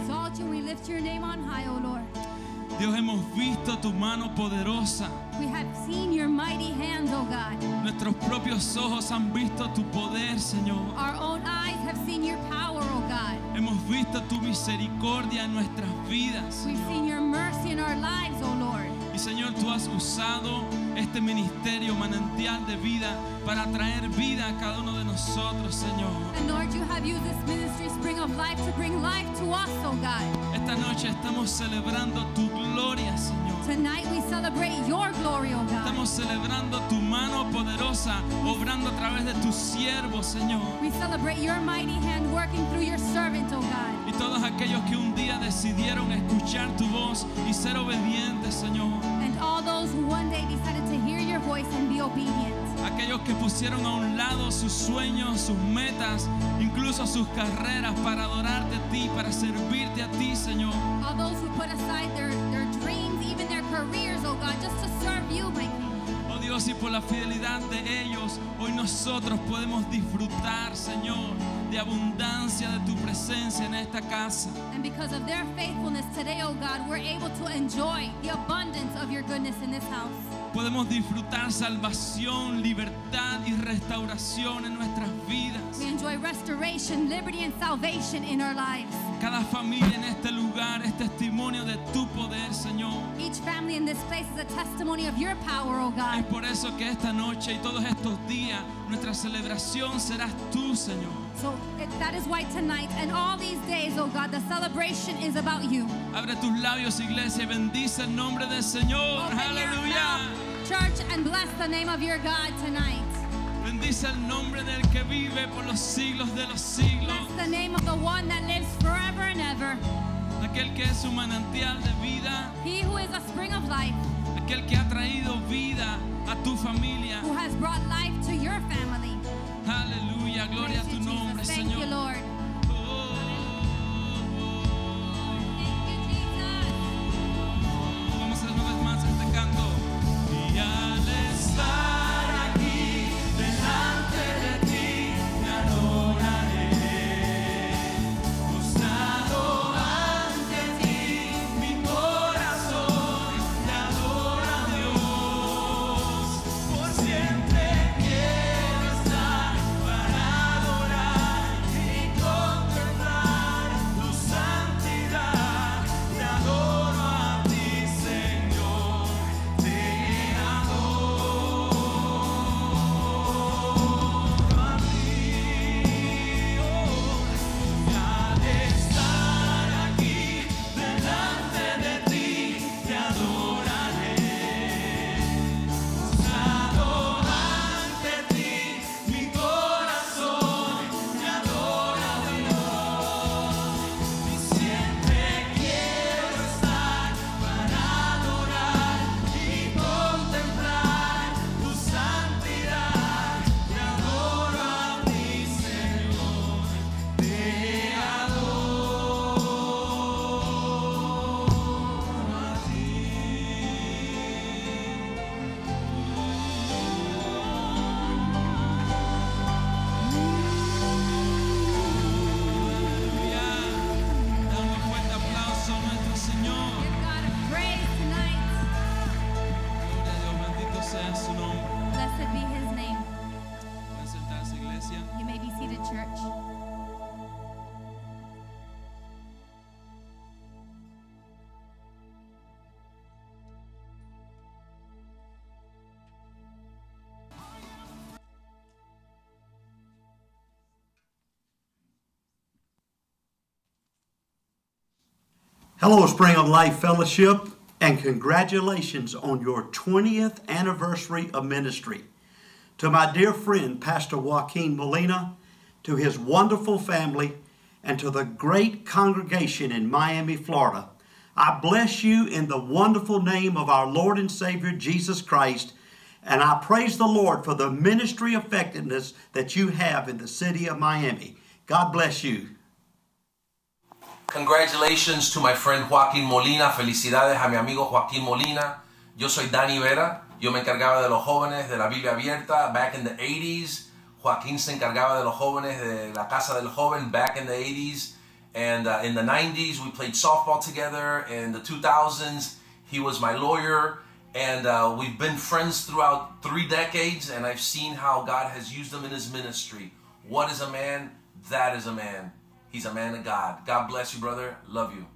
Dios, hemos visto tu mano poderosa. We have seen your mighty hands, O God. Nuestros propios ojos han visto tu poder, Señor. Our own eyes have seen your power, O God. Hemos visto tu misericordia en nuestras vidas. We've seen your mercy in our lives, O Lord. Y Señor, tú has usado este ministerio manantial de vida para traer vida a cada uno de nosotros, Señor. And Lord, you have used this ministry, Spring of Life, to bring life to us, O God. Esta noche estamos celebrando tu gloria, Señor. Tonight we celebrate your glory, O God. Estamos celebrando tu mano poderosa, obrando a través de tu siervo, Señor. We celebrate your mighty hand working through your servant, O God. Y todos aquellos que un día decidieron escuchar tu voz y ser obedientes, Señor. And all those who one day decided to hear your voice and be obedient. Aquellos que pusieron a un lado sus sueños, sus metas, incluso sus carreras para adorarte a ti, para servirte a ti, Señor. All those who put aside their, their dreams, even their careers, oh God, just to serve you, my King. Oh Dios, y por la fidelidad de ellos, hoy nosotros podemos disfrutar, Señor, de abundancia de tu presencia en esta casa. And because of their faithfulness today, oh God, we're able to enjoy the abundance of your goodness in this house. Podemos disfrutar salvación, libertad y restauración en nuestras vidas. We enjoy restoration, liberty, and salvation in our lives. Cada familia en este lugar es testimonio de tu poder, Señor. Each family in this place is a testimony of your power, oh God. Es por eso que esta noche y todos estos días nuestra celebración serás tú, Señor. So it, that is why tonight and all these days, oh God, the celebration is about you. Abre tus labios, iglesia, bendice el nombre del Señor. Aleluya. Church, and bless the name of your God tonight. Bendice el nombre del que vive por los siglos de los siglos. Bless the name of the one that lives forever and ever. Aquel que es un manantial de vida. He who is a spring of life, Aquel que ha traído vida a tu familia. who has brought life to your family. Aleluya, gloria a tu nombre, Thank you, Lord. Hello, Spring of Life Fellowship, and congratulations on your 20th anniversary of ministry. To my dear friend, Pastor Joaquin Molina, to his wonderful family, and to the great congregation in Miami, Florida, I bless you in the wonderful name of our Lord and Savior Jesus Christ, and I praise the Lord for the ministry effectiveness that you have in the city of Miami. God bless you. Congratulations to my friend Joaquín Molina. Felicidades a mi amigo Joaquín Molina. Yo soy Dani Vera. Yo me encargaba de los jóvenes de la Biblia abierta back in the 80s. Joaquín se encargaba de los jóvenes de la Casa del Joven back in the 80s. And uh, in the 90s, we played softball together. In the 2000s, he was my lawyer. And uh, we've been friends throughout three decades. And I've seen how God has used him in his ministry. What is a man? That is a man. He's a man of God. God bless you, brother. Love you.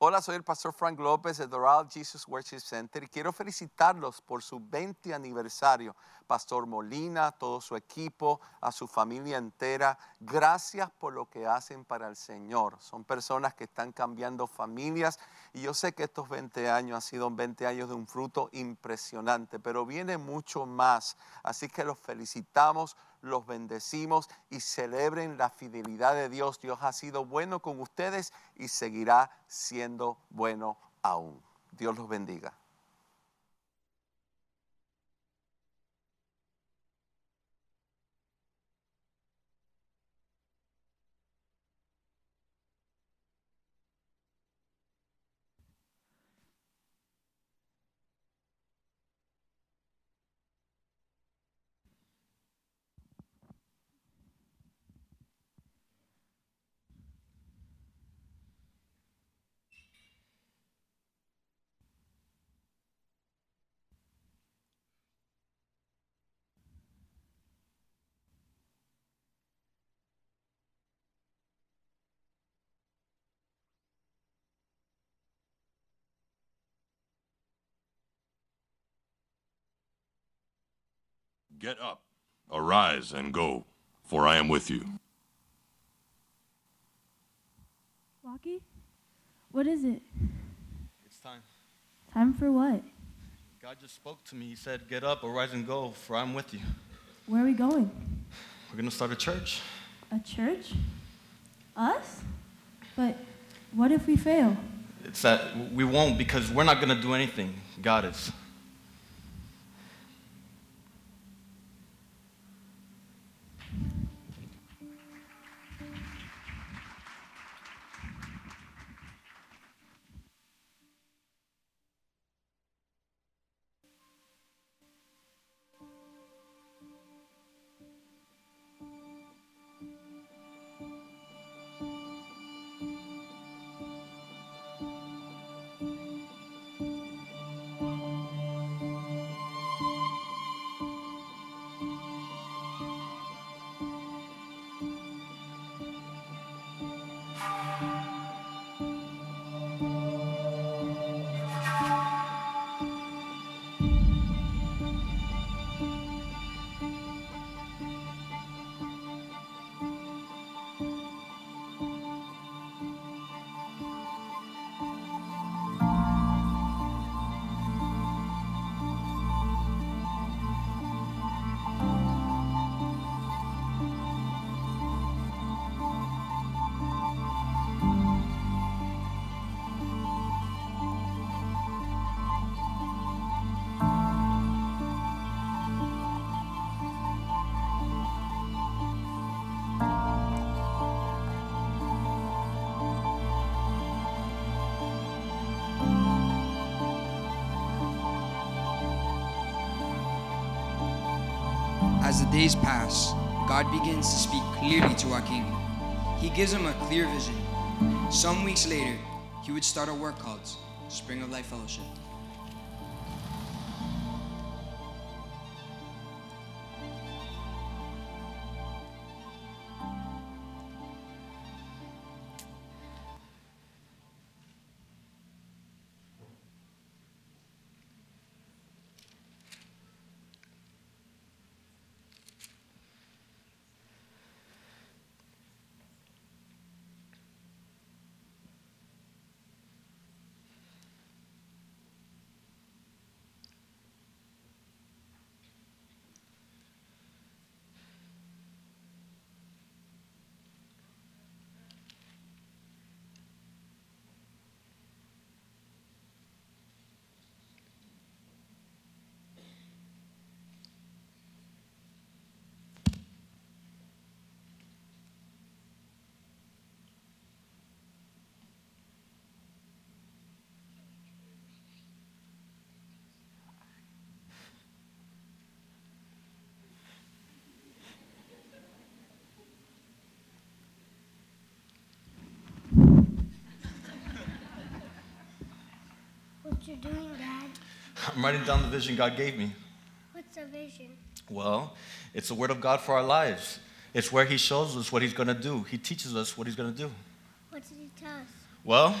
Hola, soy el pastor Frank López de Doral Jesus Worship Center y quiero felicitarlos por su 20 aniversario. Pastor Molina, todo su equipo, a su familia entera, gracias por lo que hacen para el Señor. Son personas que están cambiando familias y yo sé que estos 20 años han sido 20 años de un fruto impresionante, pero viene mucho más. Así que los felicitamos, los bendecimos y celebren la fidelidad de Dios. Dios ha sido bueno con ustedes y seguirá siendo bueno aún. Dios los bendiga. Get up, arise, and go, for I am with you. Rocky? What is it? It's time. Time for what? God just spoke to me. He said, Get up, arise, and go, for I'm with you. Where are we going? We're going to start a church. A church? Us? But what if we fail? It's that we won't because we're not going to do anything. God is. Days pass, God begins to speak clearly to Joaquin. He gives him a clear vision. Some weeks later, he would start a work called Spring of Life Fellowship. You're doing, Dad? I'm writing down the vision God gave me. What's the vision? Well, it's the word of God for our lives. It's where He shows us what He's going to do. He teaches us what He's going to do. What did he tell us? Well,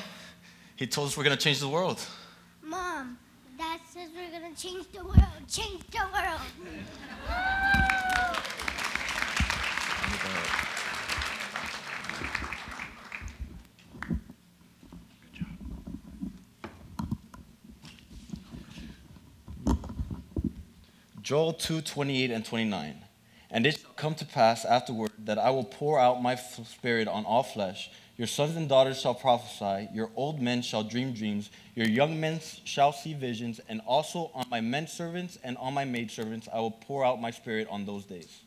He told us we're going to change the world. Mom, Dad says we're gonna change the world. Change the world. Joel 2 28 and 29. And it shall come to pass afterward that I will pour out my spirit on all flesh. Your sons and daughters shall prophesy, your old men shall dream dreams, your young men shall see visions, and also on my men servants and on my maidservants I will pour out my spirit on those days.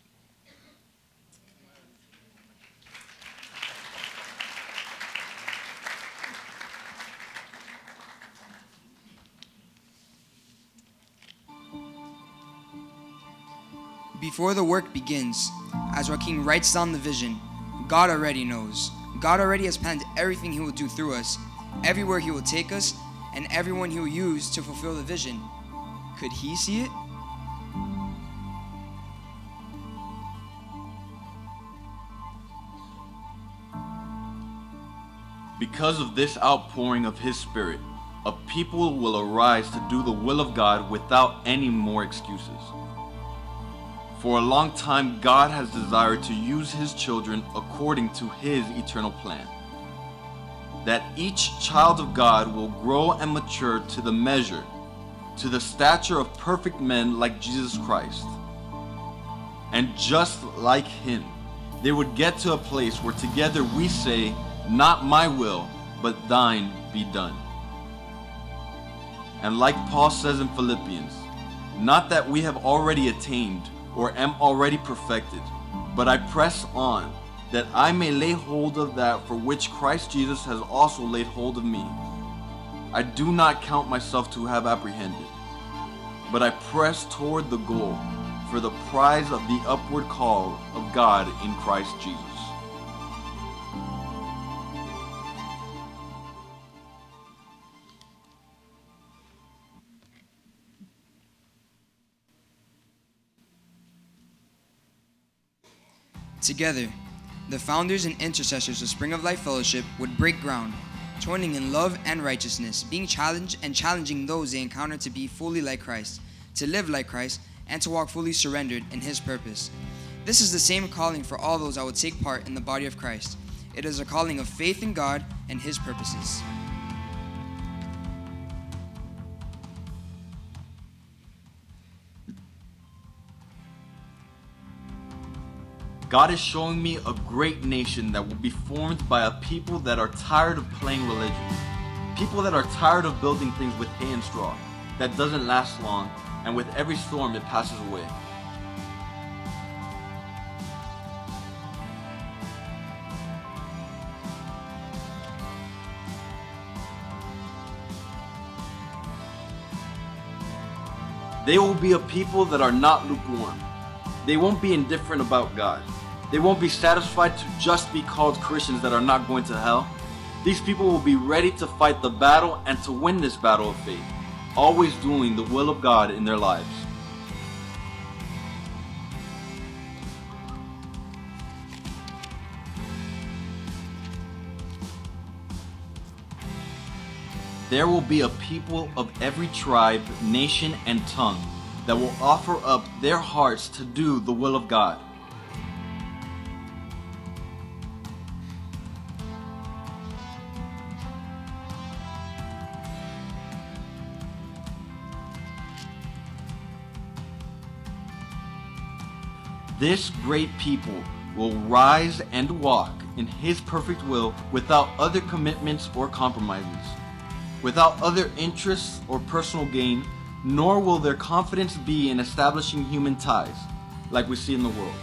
Before the work begins, as Joaquin writes down the vision, God already knows. God already has planned everything He will do through us, everywhere He will take us, and everyone He will use to fulfill the vision. Could He see it? Because of this outpouring of His Spirit, a people will arise to do the will of God without any more excuses. For a long time, God has desired to use His children according to His eternal plan. That each child of God will grow and mature to the measure, to the stature of perfect men like Jesus Christ. And just like Him, they would get to a place where together we say, Not my will, but thine be done. And like Paul says in Philippians, not that we have already attained or am already perfected, but I press on that I may lay hold of that for which Christ Jesus has also laid hold of me. I do not count myself to have apprehended, but I press toward the goal for the prize of the upward call of God in Christ Jesus. Together, the founders and intercessors of Spring of Life Fellowship would break ground, joining in love and righteousness, being challenged and challenging those they encounter to be fully like Christ, to live like Christ, and to walk fully surrendered in His purpose. This is the same calling for all those that would take part in the body of Christ. It is a calling of faith in God and His purposes. God is showing me a great nation that will be formed by a people that are tired of playing religion. People that are tired of building things with hay and straw that doesn't last long, and with every storm it passes away. They will be a people that are not lukewarm. They won't be indifferent about God. They won't be satisfied to just be called Christians that are not going to hell. These people will be ready to fight the battle and to win this battle of faith, always doing the will of God in their lives. There will be a people of every tribe, nation, and tongue that will offer up their hearts to do the will of God. This great people will rise and walk in His perfect will without other commitments or compromises, without other interests or personal gain, nor will their confidence be in establishing human ties like we see in the world.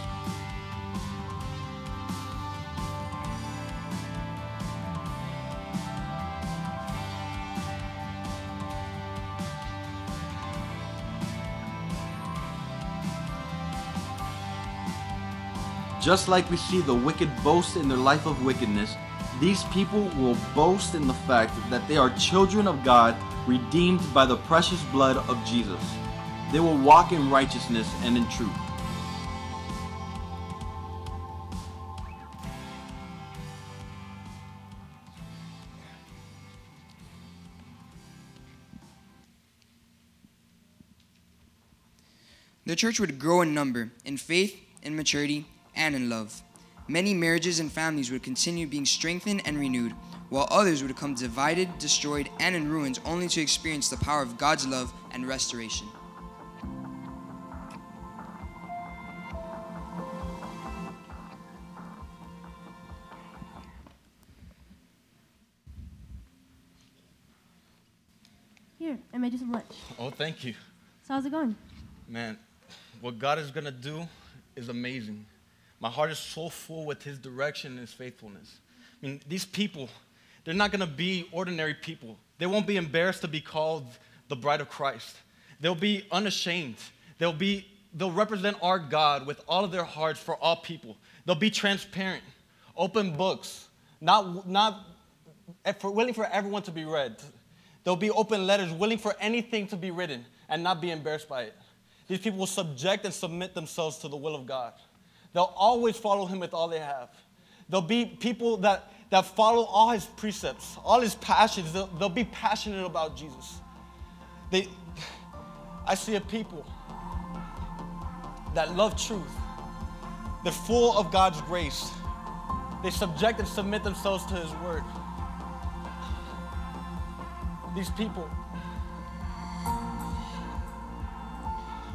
Just like we see the wicked boast in their life of wickedness, these people will boast in the fact that they are children of God, redeemed by the precious blood of Jesus. They will walk in righteousness and in truth. The church would grow in number, in faith, in maturity, and in love. Many marriages and families would continue being strengthened and renewed, while others would become divided, destroyed, and in ruins only to experience the power of God's love and restoration. Here, I made you some lunch. Oh, thank you. So how's it going? Man, what God is going to do is amazing. My heart is so full with His direction and His faithfulness. I mean, these people, they're not going to be ordinary people. They won't be embarrassed to be called the bride of Christ. They'll be unashamed. They'll be they'll represent our God with all of their hearts for all people. They'll be transparent, open books, not not eh, for, willing for everyone to be read. They'll be open letters, willing for anything to be written and not be embarrassed by it. These people will subject and submit themselves to the will of God. They'll always follow Him with all they have. They'll be people that, that follow all His precepts, all His passions. They'll, they'll be passionate about Jesus. They, I see a people that love truth. They're full of God's grace. They subject and submit themselves to His word. These people,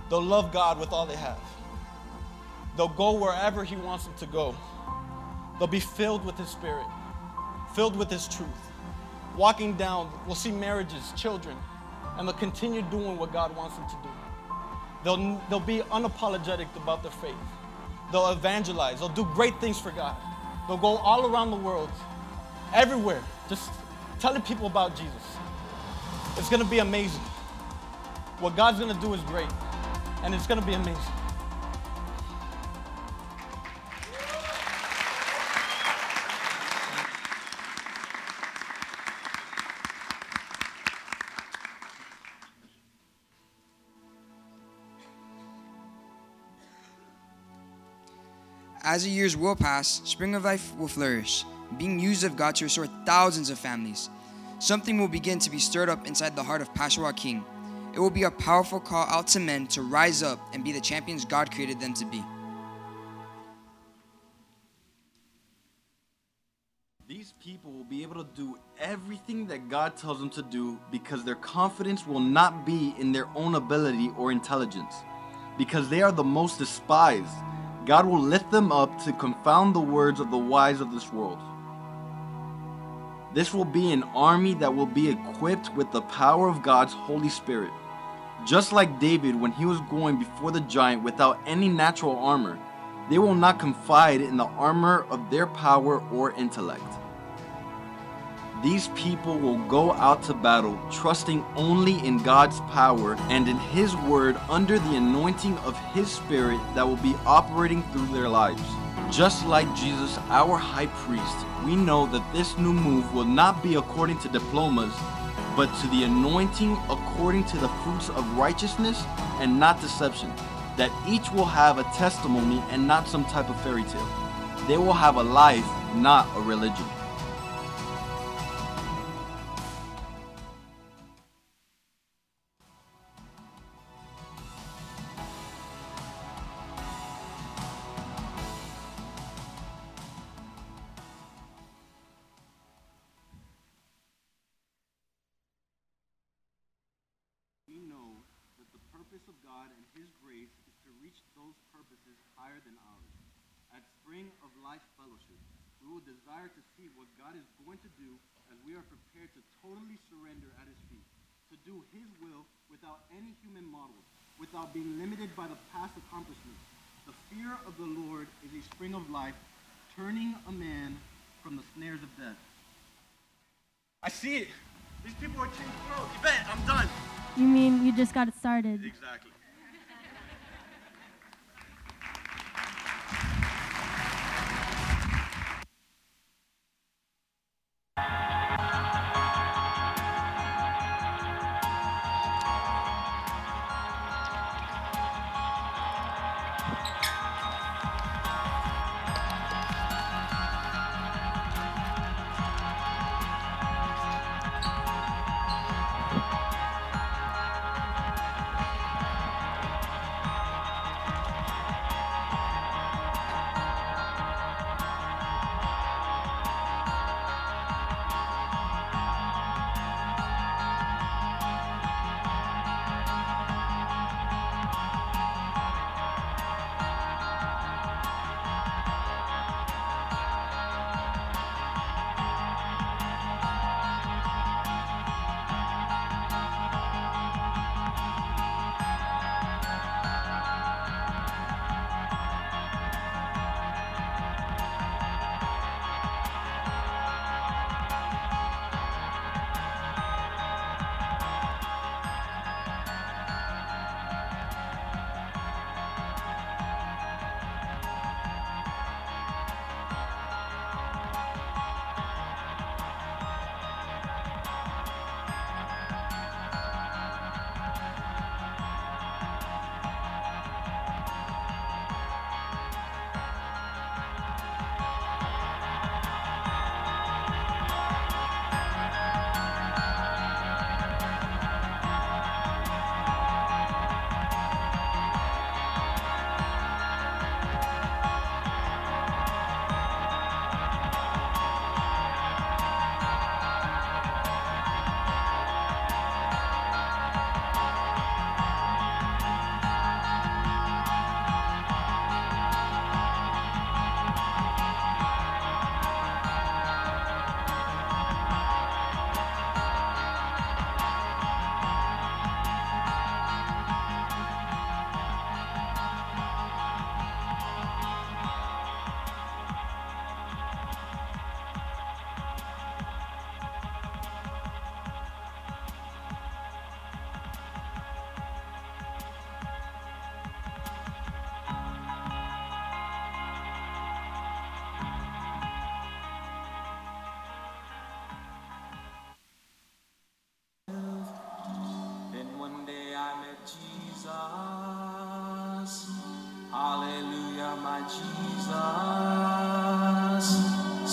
they'll love God with all they have. They'll go wherever He wants them to go. They'll be filled with His Spirit, filled with His truth. Walking down, we'll see marriages, children, and they'll continue doing what God wants them to do. They'll, they'll be unapologetic about their faith. They'll evangelize. They'll do great things for God. They'll go all around the world, everywhere, just telling people about Jesus. It's going to be amazing. What God's going to do is great, and it's going to be amazing. As the years will pass, Spring of Life will flourish, being used of God to restore thousands of families. Something will begin to be stirred up inside the heart of Pastor King. It will be a powerful call out to men to rise up and be the champions God created them to be. These people will be able to do everything that God tells them to do because their confidence will not be in their own ability or intelligence. Because they are the most despised, God will lift them up to confound the words of the wise of this world. This will be an army that will be equipped with the power of God's Holy Spirit. Just like David when he was going before the giant without any natural armor, they will not confide in the armor of their power or intellect. These people will go out to battle trusting only in God's power and in His word under the anointing of His Spirit that will be operating through their lives. Just like Jesus, our high priest, we know that this new move will not be according to diplomas, but to the anointing according to the fruits of righteousness and not deception. That each will have a testimony and not some type of fairy tale. They will have a life, not a religion. Will desire to see what God is going to do as we are prepared to totally surrender at His feet, to do His will without any human model, without being limited by the past accomplishments. The fear of the Lord is a spring of life, turning a man from the snares of death. I see it. These people are changing the world. Yvette, I'm done. You mean you just got it started? Exactly.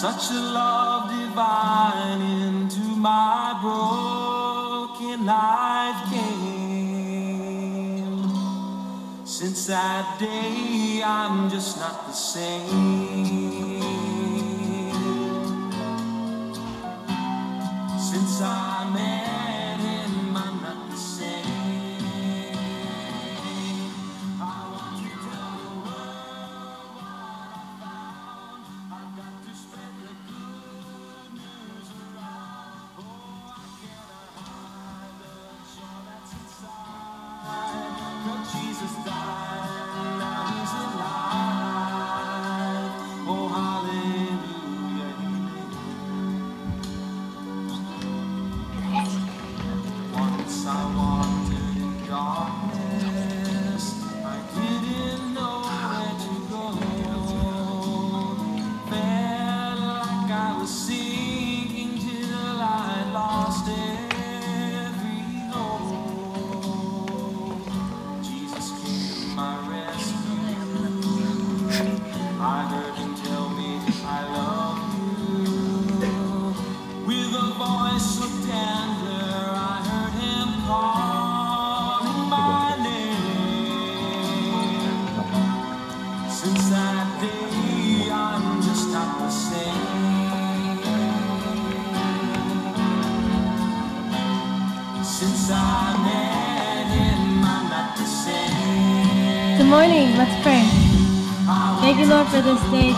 Such a love divine into my broken life came. Since that day, I'm just not the same. Since I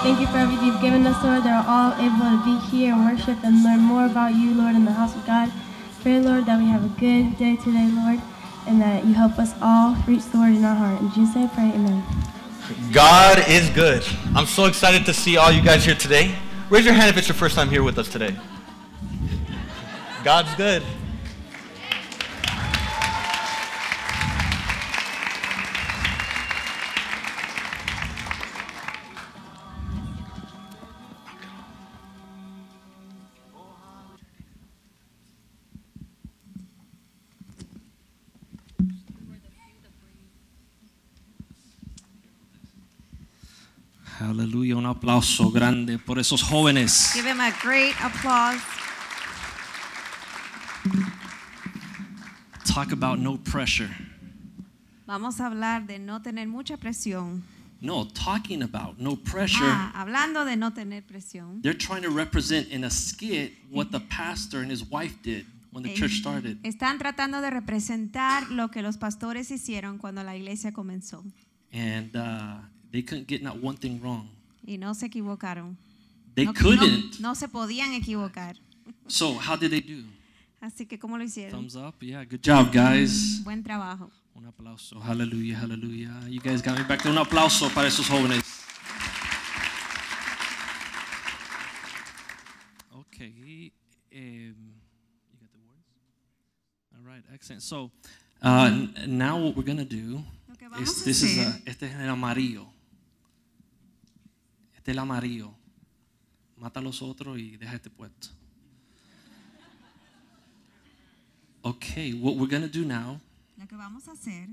Thank you for everything you've given us, Lord. They're all able to be here and worship and learn more about you, Lord, in the house of God. Pray, Lord, that we have a good day today, Lord, and that you help us all reach the word in our heart. In Jesus' name, pray. Amen. God is good. I'm so excited to see all you guys here today. Raise your hand if it's your first time here with us today. God's good. Aplauso grande por esos jóvenes. Give him a great applause. Talk about no pressure. Vamos a hablar de no tener mucha presión. No, talking about no pressure. Ah, hablando de no tener presión. They're trying to represent in a skit what the pastor and his wife did when the church started. Están tratando de representar lo que los pastores hicieron cuando la iglesia comenzó. And uh, they couldn't get not one thing wrong. Y no se equivocaron. They no, couldn't. No, no se podían equivocar. So, how did they do? Así que, ¿cómo lo hicieron? Thumbs up. Yeah, good job, guys. Buen trabajo. Un aplauso. Hallelujah, hallelujah. You guys got me back there. Un aplauso para esos jóvenes. Okay. Um, you got the words? All right, excellent. So, uh, now what we're going to do is this is a, este es el amarillo. Este es el amarillo. Mata a los otros y deja este puesto. Okay, what we're going to do now Lo que vamos a hacer,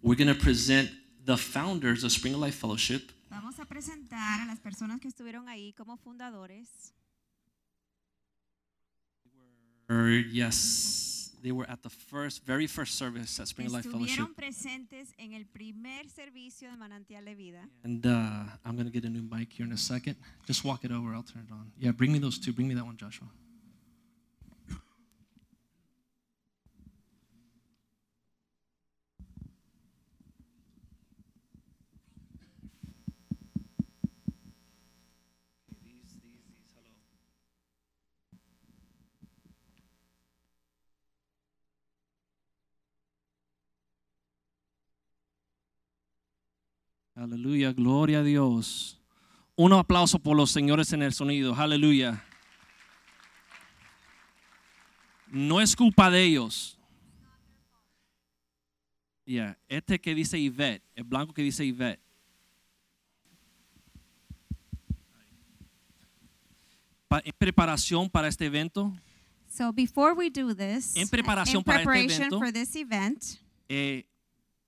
We're going to present the founders of Spring of Life Fellowship. vamos a presentar a las personas que estuvieron ahí como fundadores. Or, yes, they were at the first, very first service at Spring of Life Fellowship. Presentes en el primer servicio de Manantial de Vida. And uh, I'm going to get a new mic here in a second. Just walk it over, I'll turn it on. Yeah, bring me those two. Bring me that one, Joshua. Aleluya, gloria a Dios. Un aplauso por los señores en el sonido. Aleluya. No es culpa de ellos. Yeah, este que dice Yvette, el blanco que dice Yvette. En preparación para este evento, So before we do this, En preparación in para este evento, for this event, eh,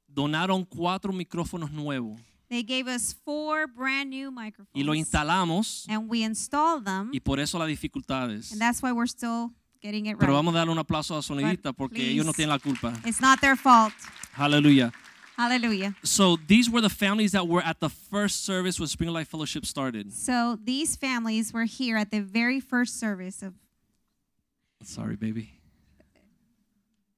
donaron cuatro micrófonos nuevos They gave us four brand new y lo microphones. instalamos And we installed them. y por eso las dificultades. And that's why we're still getting it right. Pero vamos a darle un aplauso a Sonidita porque please. ellos no tienen la culpa. It's not their fault. Hallelujah. Hallelujah. So these were the families that were at the first service when Spring Life Fellowship started. So these families were here at the very first service of Sorry, baby.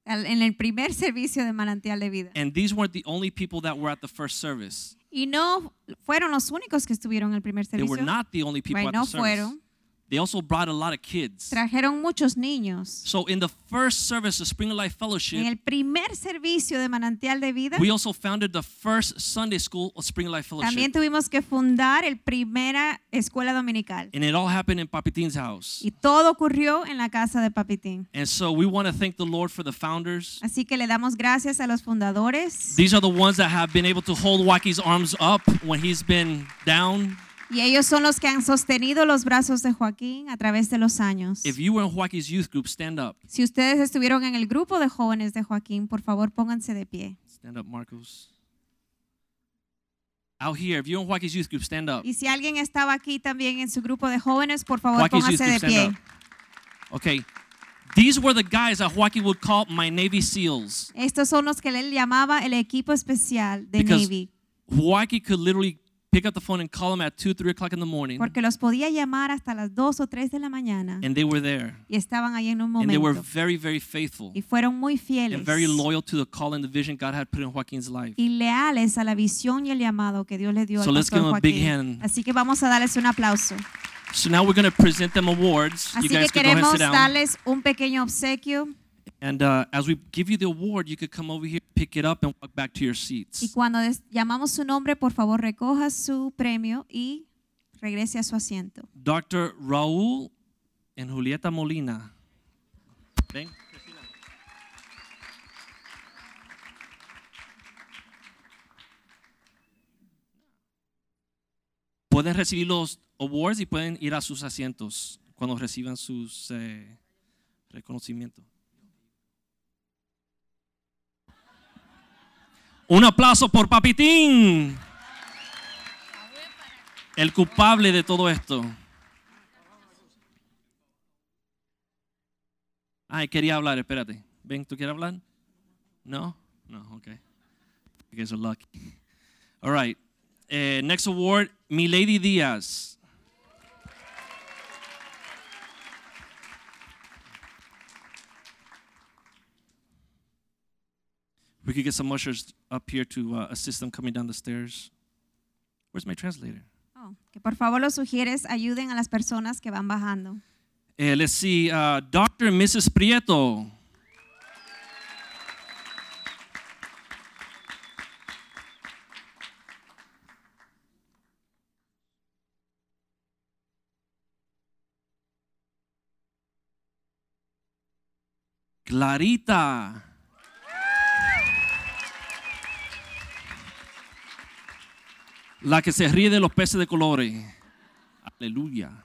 en el primer servicio de manantial de vida. And these weren't the only people that were at the first service. Y no fueron los únicos que estuvieron en el primer They servicio. were not the only people Right, at no the fueron. They also brought a lot of kids. Trajeron muchos niños. So in the first service of Spring of Life En Fellowship, el primer servicio de manantial de vida, we also founded the first Sunday school of Spring of Life también Fellowship. tuvimos que fundar el primera escuela dominical. And it all happened in Papitín's house. Y todo ocurrió en la casa de Papitín. And so we want to thank the Lord for the founders. Así que le damos gracias a los fundadores. These are the ones that have been able to hold Joaquin's arms up when he's been down. Y ellos son los que han sostenido los brazos de Joaquín a través de los años. If you were in Joaquin's youth group, stand up. Si ustedes estuvieron en el grupo de jóvenes de Joaquín, por favor pónganse de pie. Stand up, Marcos. Out here, if you're in Joaquin's youth group, stand up. Y si alguien estaba aquí también en su grupo de jóvenes, por favor Joaquin's youth pónganse group, de stand pie. up. Okay. These were the guys that Joaquin would call my Navy SEALs. Estos son los que él llamaba el equipo especial de Because Navy, Joaquin could literally pick up the phone and call them at 2, 3 o'clock in the morning. porque los podía llamar hasta las 2 o 3 de la mañana And they were there. y estaban ahí en un And they were momento very, very faithful y fueron muy fieles and very loyal to the call and the vision God had put in Joaquin's life. y leales a la visión y el llamado que Dios le dio So al let's give 'em a big Joaquín. hand. Así que vamos a darles un aplauso. So now we're going to present them awards. Así you que guys can go ahead and queremos sit down. darles un pequeño obsequio And uh, as we give you the award, you could come over here, pick it up, and walk back to your seats. y cuando llamamos su nombre, por favor recoja su premio y regrese a su asiento. Dr. Raúl and Julieta Molina. Ven. Pueden recibir los awards y pueden ir a sus asientos cuando reciban sus eh, reconocimientos. Un aplauso por Papitín, el culpable de todo esto. Ay, quería hablar, espérate. Ven, ¿tú quieres hablar? No? No, okay. You guys are lucky. All right. Eh, next award, Milady Díaz. We could get some ushers up here to uh, assist them coming down the stairs. Where's my translator? Oh, que por favor los sugieres ayuden a las personas que van bajando. Eh, let's see, uh, Dr. and Mrs. Prieto. Clarita. La que se ríe de los peces de colores. Aleluya.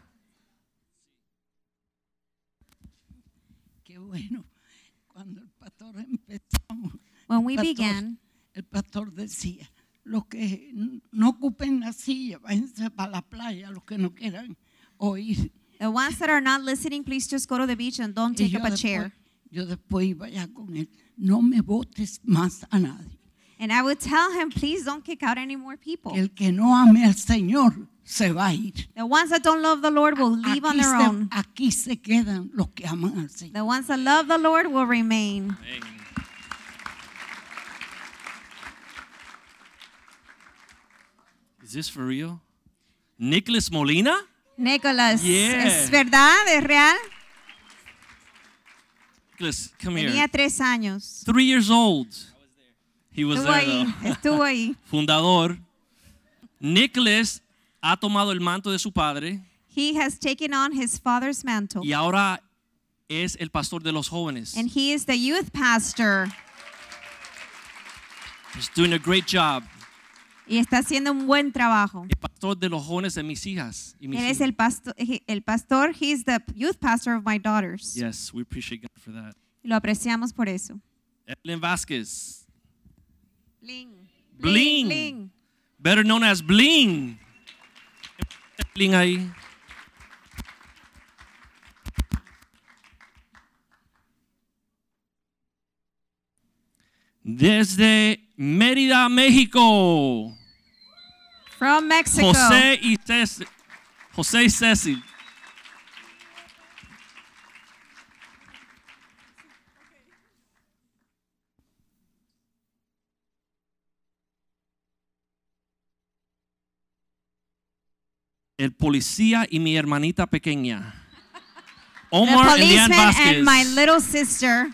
Qué bueno. Cuando el pastor empezamos, When el we pastor- began, el pastor decía, los que no ocupen la silla, váyanse para la playa, los que no quieran oír. the ones that are not listening, please just go to the beach and don't take up a después- chair. Yo después iba ya con él, no me votes más a nadie. And I would tell him, please don't kick out any more people. El que no ame al Señor se va a ir. The ones that don't love the Lord will leave on their se, own. aquí se quedan los que aman al Señor. The ones that love the Lord will remain. Is this for real? Nicholas Molina? Nicholas, Yeah. ¿es verdad? ¿Es real? Nicholas, come here. Tenía tres años. Three years old. He was Estuvo there, ahí, though. estuvo ahí. Fundador. Nicholas ha tomado el manto de su padre He has taken on his father's mantle. y ahora es el pastor de los jóvenes. And he is the youth pastor. He's doing a great job. Y está haciendo un buen trabajo. El pastor de los jóvenes de mis hijas. Y mis Él es el pastor, el pastor, he's the youth pastor of my daughters. Yes, we appreciate God for that. Lo apreciamos por eso. Evelyn Vasquez. Bling. Bling. Bling. Better known as Bling. Bling ahí. Desde Mérida, México. From Mexico. José y Ceci. José y Ceci. El policía y mi hermanita pequeña. the Omar and Leanne policeman Vasquez. and my little sister.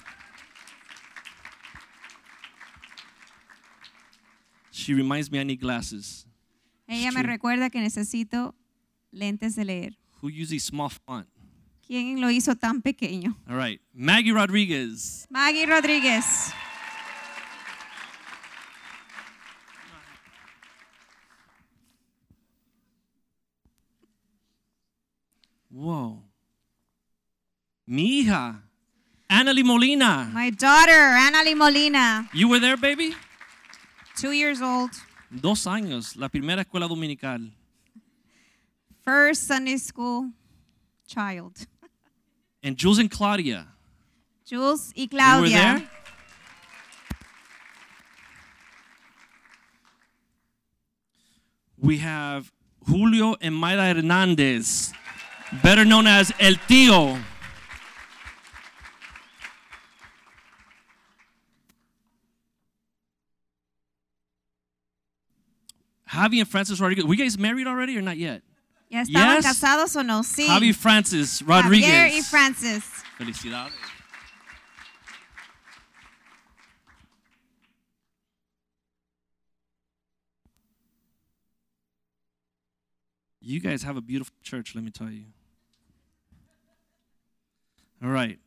She reminds me I need glasses. Ella me recuerda que necesito lentes de leer. Who uses small font? ¿Quién lo hizo tan pequeño? All right. Maggie Rodriguez. Maggie Rodríguez. Whoa. Mi hija, Annalie Molina. My daughter, Annalie Molina, You were there, baby? two years old. Dos años, la primera escuela dominical. First Sunday school child. And Jules and Claudia. Jules y Claudia. You were there? We have Julio and Mayra Hernandez, better known as El Tío. Javi and Francis Rodriguez. Were you guys married already or not yet? ¿Ya estaban Yes. casados o no? Sí. Javi Francis Rodriguez. Javier y Francis. Felicidades. You guys have a beautiful church, let me tell you. All right.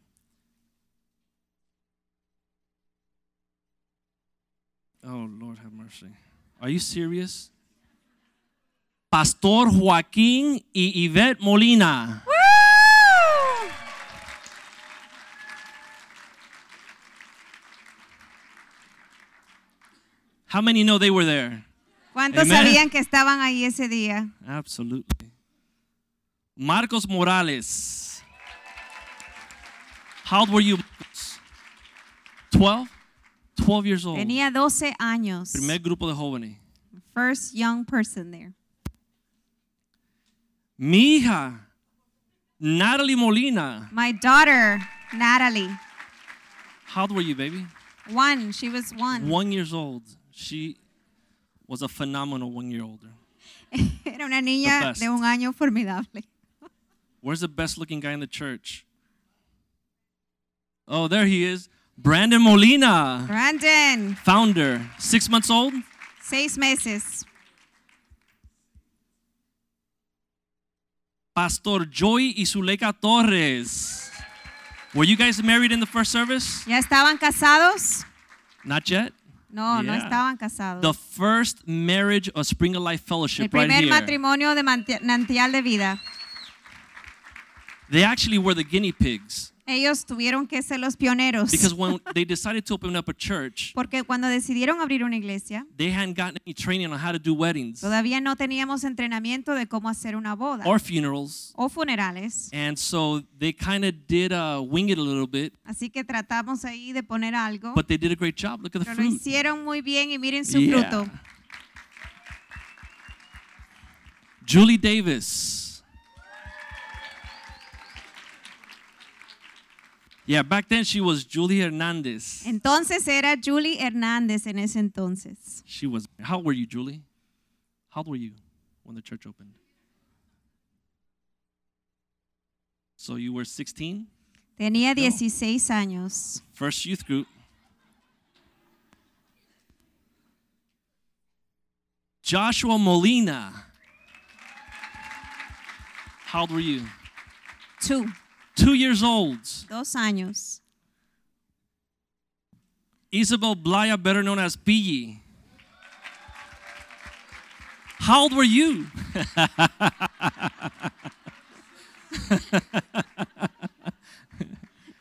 Oh, Lord have mercy. Are you serious? Pastor Joaquín y Yvette Molina. How many know they were there? ¿Cuántos Amen. sabían que estaban ahí ese día? Absolutely. Marcos Morales. How old were you? Marcos? 12? 12 years old. Tenía 12 años. Primer grupo de jóvenes. First young person there. Mi hija, Natalie Molina. My daughter, Natalie. How old were you, baby? One. She was one. One years old. She was a phenomenal one year older. Era una niña de un año formidable. Where's the best looking guy in the church? Oh, there he is. Brandon Molina, Brandon, founder. Six months old? seis meses. Pastor Joy y Zuleika Torres. Were you guys married in the first service? ¿Ya estaban casados? Not yet. No, no Yeah. estaban casados. The first marriage of Spring of Life El Fellowship right primer here. matrimonio de manti- manantial de vida. They actually were the guinea pigs Ellos tuvieron que ser los pioneros. because when they decided to open up a church, Porque cuando decidieron abrir una iglesia, they hadn't gotten any training on how to do weddings todavía no teníamos entrenamiento de cómo hacer una boda or funerals. o funerales. And so they kind of did uh, wing it a little bit, Así que tratamos ahí de poner algo. but they did a great job. Look at the Pero lo hicieron muy bien y miren su Yeah. fruto. Julie Davis. Yeah, back then she was Julie Hernandez. Entonces era Julie Hernández en ese entonces. She was. How old were you, Julie? How old were you when the church opened? So you were 16, Tenía 16 años. first youth group. Joshua Molina. How old were you? Two. Two years old. Dos años. Isabel Blaya, better known as Piggy. How old were you?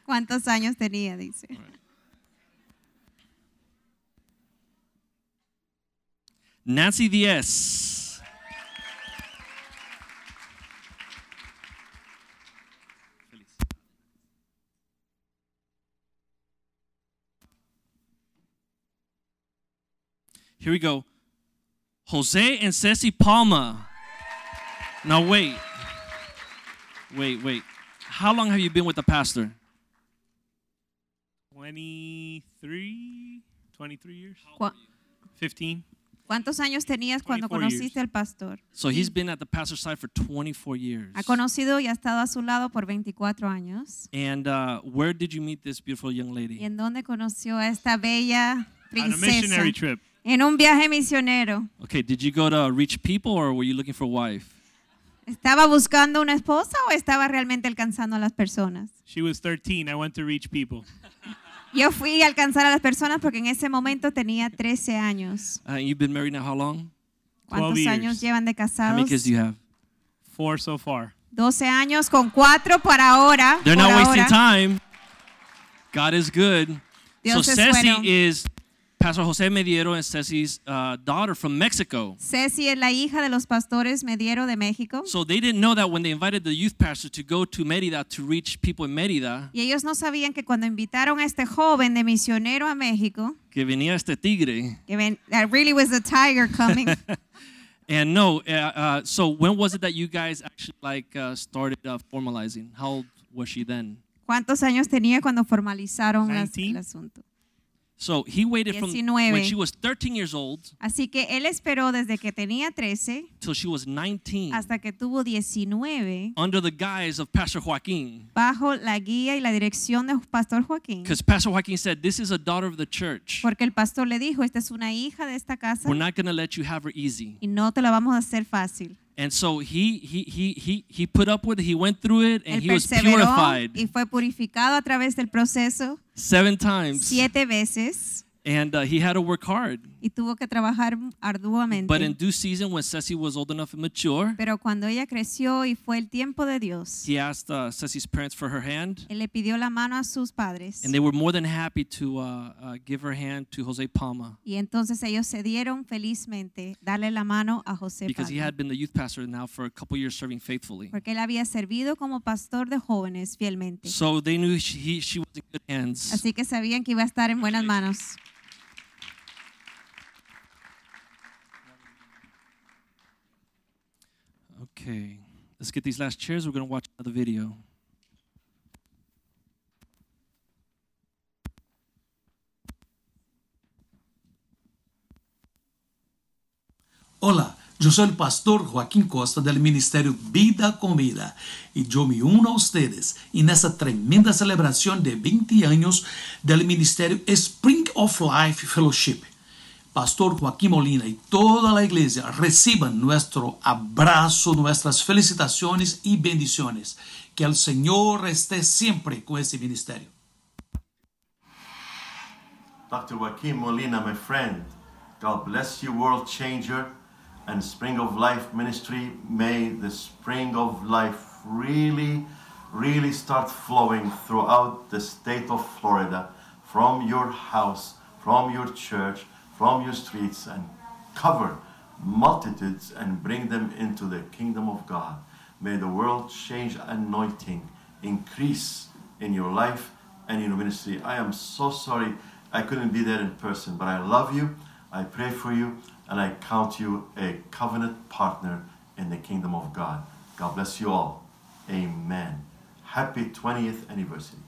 ¿Cuántos años tenía? Dice. Nancy Diaz. Here we go. Jose and Ceci Palma. Now wait. Wait, wait. How long have you been with the pastor? 23, 23 years? Cu- 15. ¿Cuántos años tenías cuando 24 years. al pastor? So he's been at the pastor's side for 24 years. Ha conocido y ha estado a su lado por 24 años. And uh, where did you meet this beautiful young ¿Y lady? en dónde conoció a esta bella princesa? On a missionary trip. En un viaje misionero. Okay, did you go to reach people or were you looking for a wife? ¿Estaba buscando una esposa o estaba realmente alcanzando a las personas? She was 13. I went to reach people. Yo fui a alcanzar a las personas porque en ese momento tenía 13 años. Uh, you've been married now how long? ¿Cuántos 12 años llevan de How casados? many kids do you have? Four so far. 12 años con cuatro para ahora. They're por not wasting ahora. time. God is good. Dios so es Ceci bueno. is Pastor Jose Mediero and Ceci's uh, daughter from Mexico. Ceci es la hija de los pastores Mediero de México. So they didn't know that when they invited the youth pastor to go to Merida to reach people in Merida, Y ellos no sabían que cuando invitaron a este joven de misionero a México, que venía este tigre. que ven, that really was a tiger coming. And no, uh, uh, so when was it that you guys actually like uh, started uh, formalizing? How old was she then? ¿Cuántos años tenía cuando formalizaron las- 19. el asunto? So he waited from 19. when she was 13 years old Así que él esperó desde que tenía 13 till she was 19 hasta que tuvo 19 under the guise of Pastor Joaquin. bajo la guía y la dirección de Pastor Joaquín. Because Pastor Joaquin said, This is a daughter of the church. Porque el pastor le dijo, esta es una hija de esta casa We're not going to let you have her easy. y no te la vamos a hacer fácil. And so he, he, he, he, he put up with it, he went through it, and Él he was purified. y fue purificado a través del proceso seven times. siete veces And uh, he had to work hard. y tuvo que trabajar arduamente. But in due season, when Ceci was old enough and mature, Pero cuando ella creció y fue el tiempo de Dios, he asked uh, Ceci's parents for her hand. él le pidió la mano a sus padres. And they were more than happy to uh, uh, give her hand to Jose Palma Y entonces ellos se dieron felizmente darle la mano a José because he had been the youth pastor now for a couple years serving faithfully. porque él había servido como pastor de jóvenes fielmente. So they knew she, he, she was in good hands. Así que sabían que iba a estar en buenas manos. Okay, let's get these last chairs. We're going to watch another video. Hola, yo soy el pastor Joaquín Costa del Ministerio Vida con Vida y yo me uno a ustedes en esta tremenda celebración de 20 años del Ministerio Spring of Life Fellowship. Pastor Joaquín Molina y toda la iglesia reciban nuestro abrazo, nuestras felicitaciones y bendiciones. Que el Señor esté siempre con ese ministerio. Dr. Joaquin Molina, my friend, God bless you, world changer, and Spring of Life Ministry. May the Spring of Life really, really start flowing throughout the state of Florida, from your house, from your church, from your streets, and cover multitudes and bring them into the kingdom of God. May the world change anointing increase in your life and in your ministry. I am so sorry I couldn't be there in person, but I love you, I pray for you, and I count you a covenant partner in the kingdom of God. God bless you all. Amen. Happy 20th anniversary.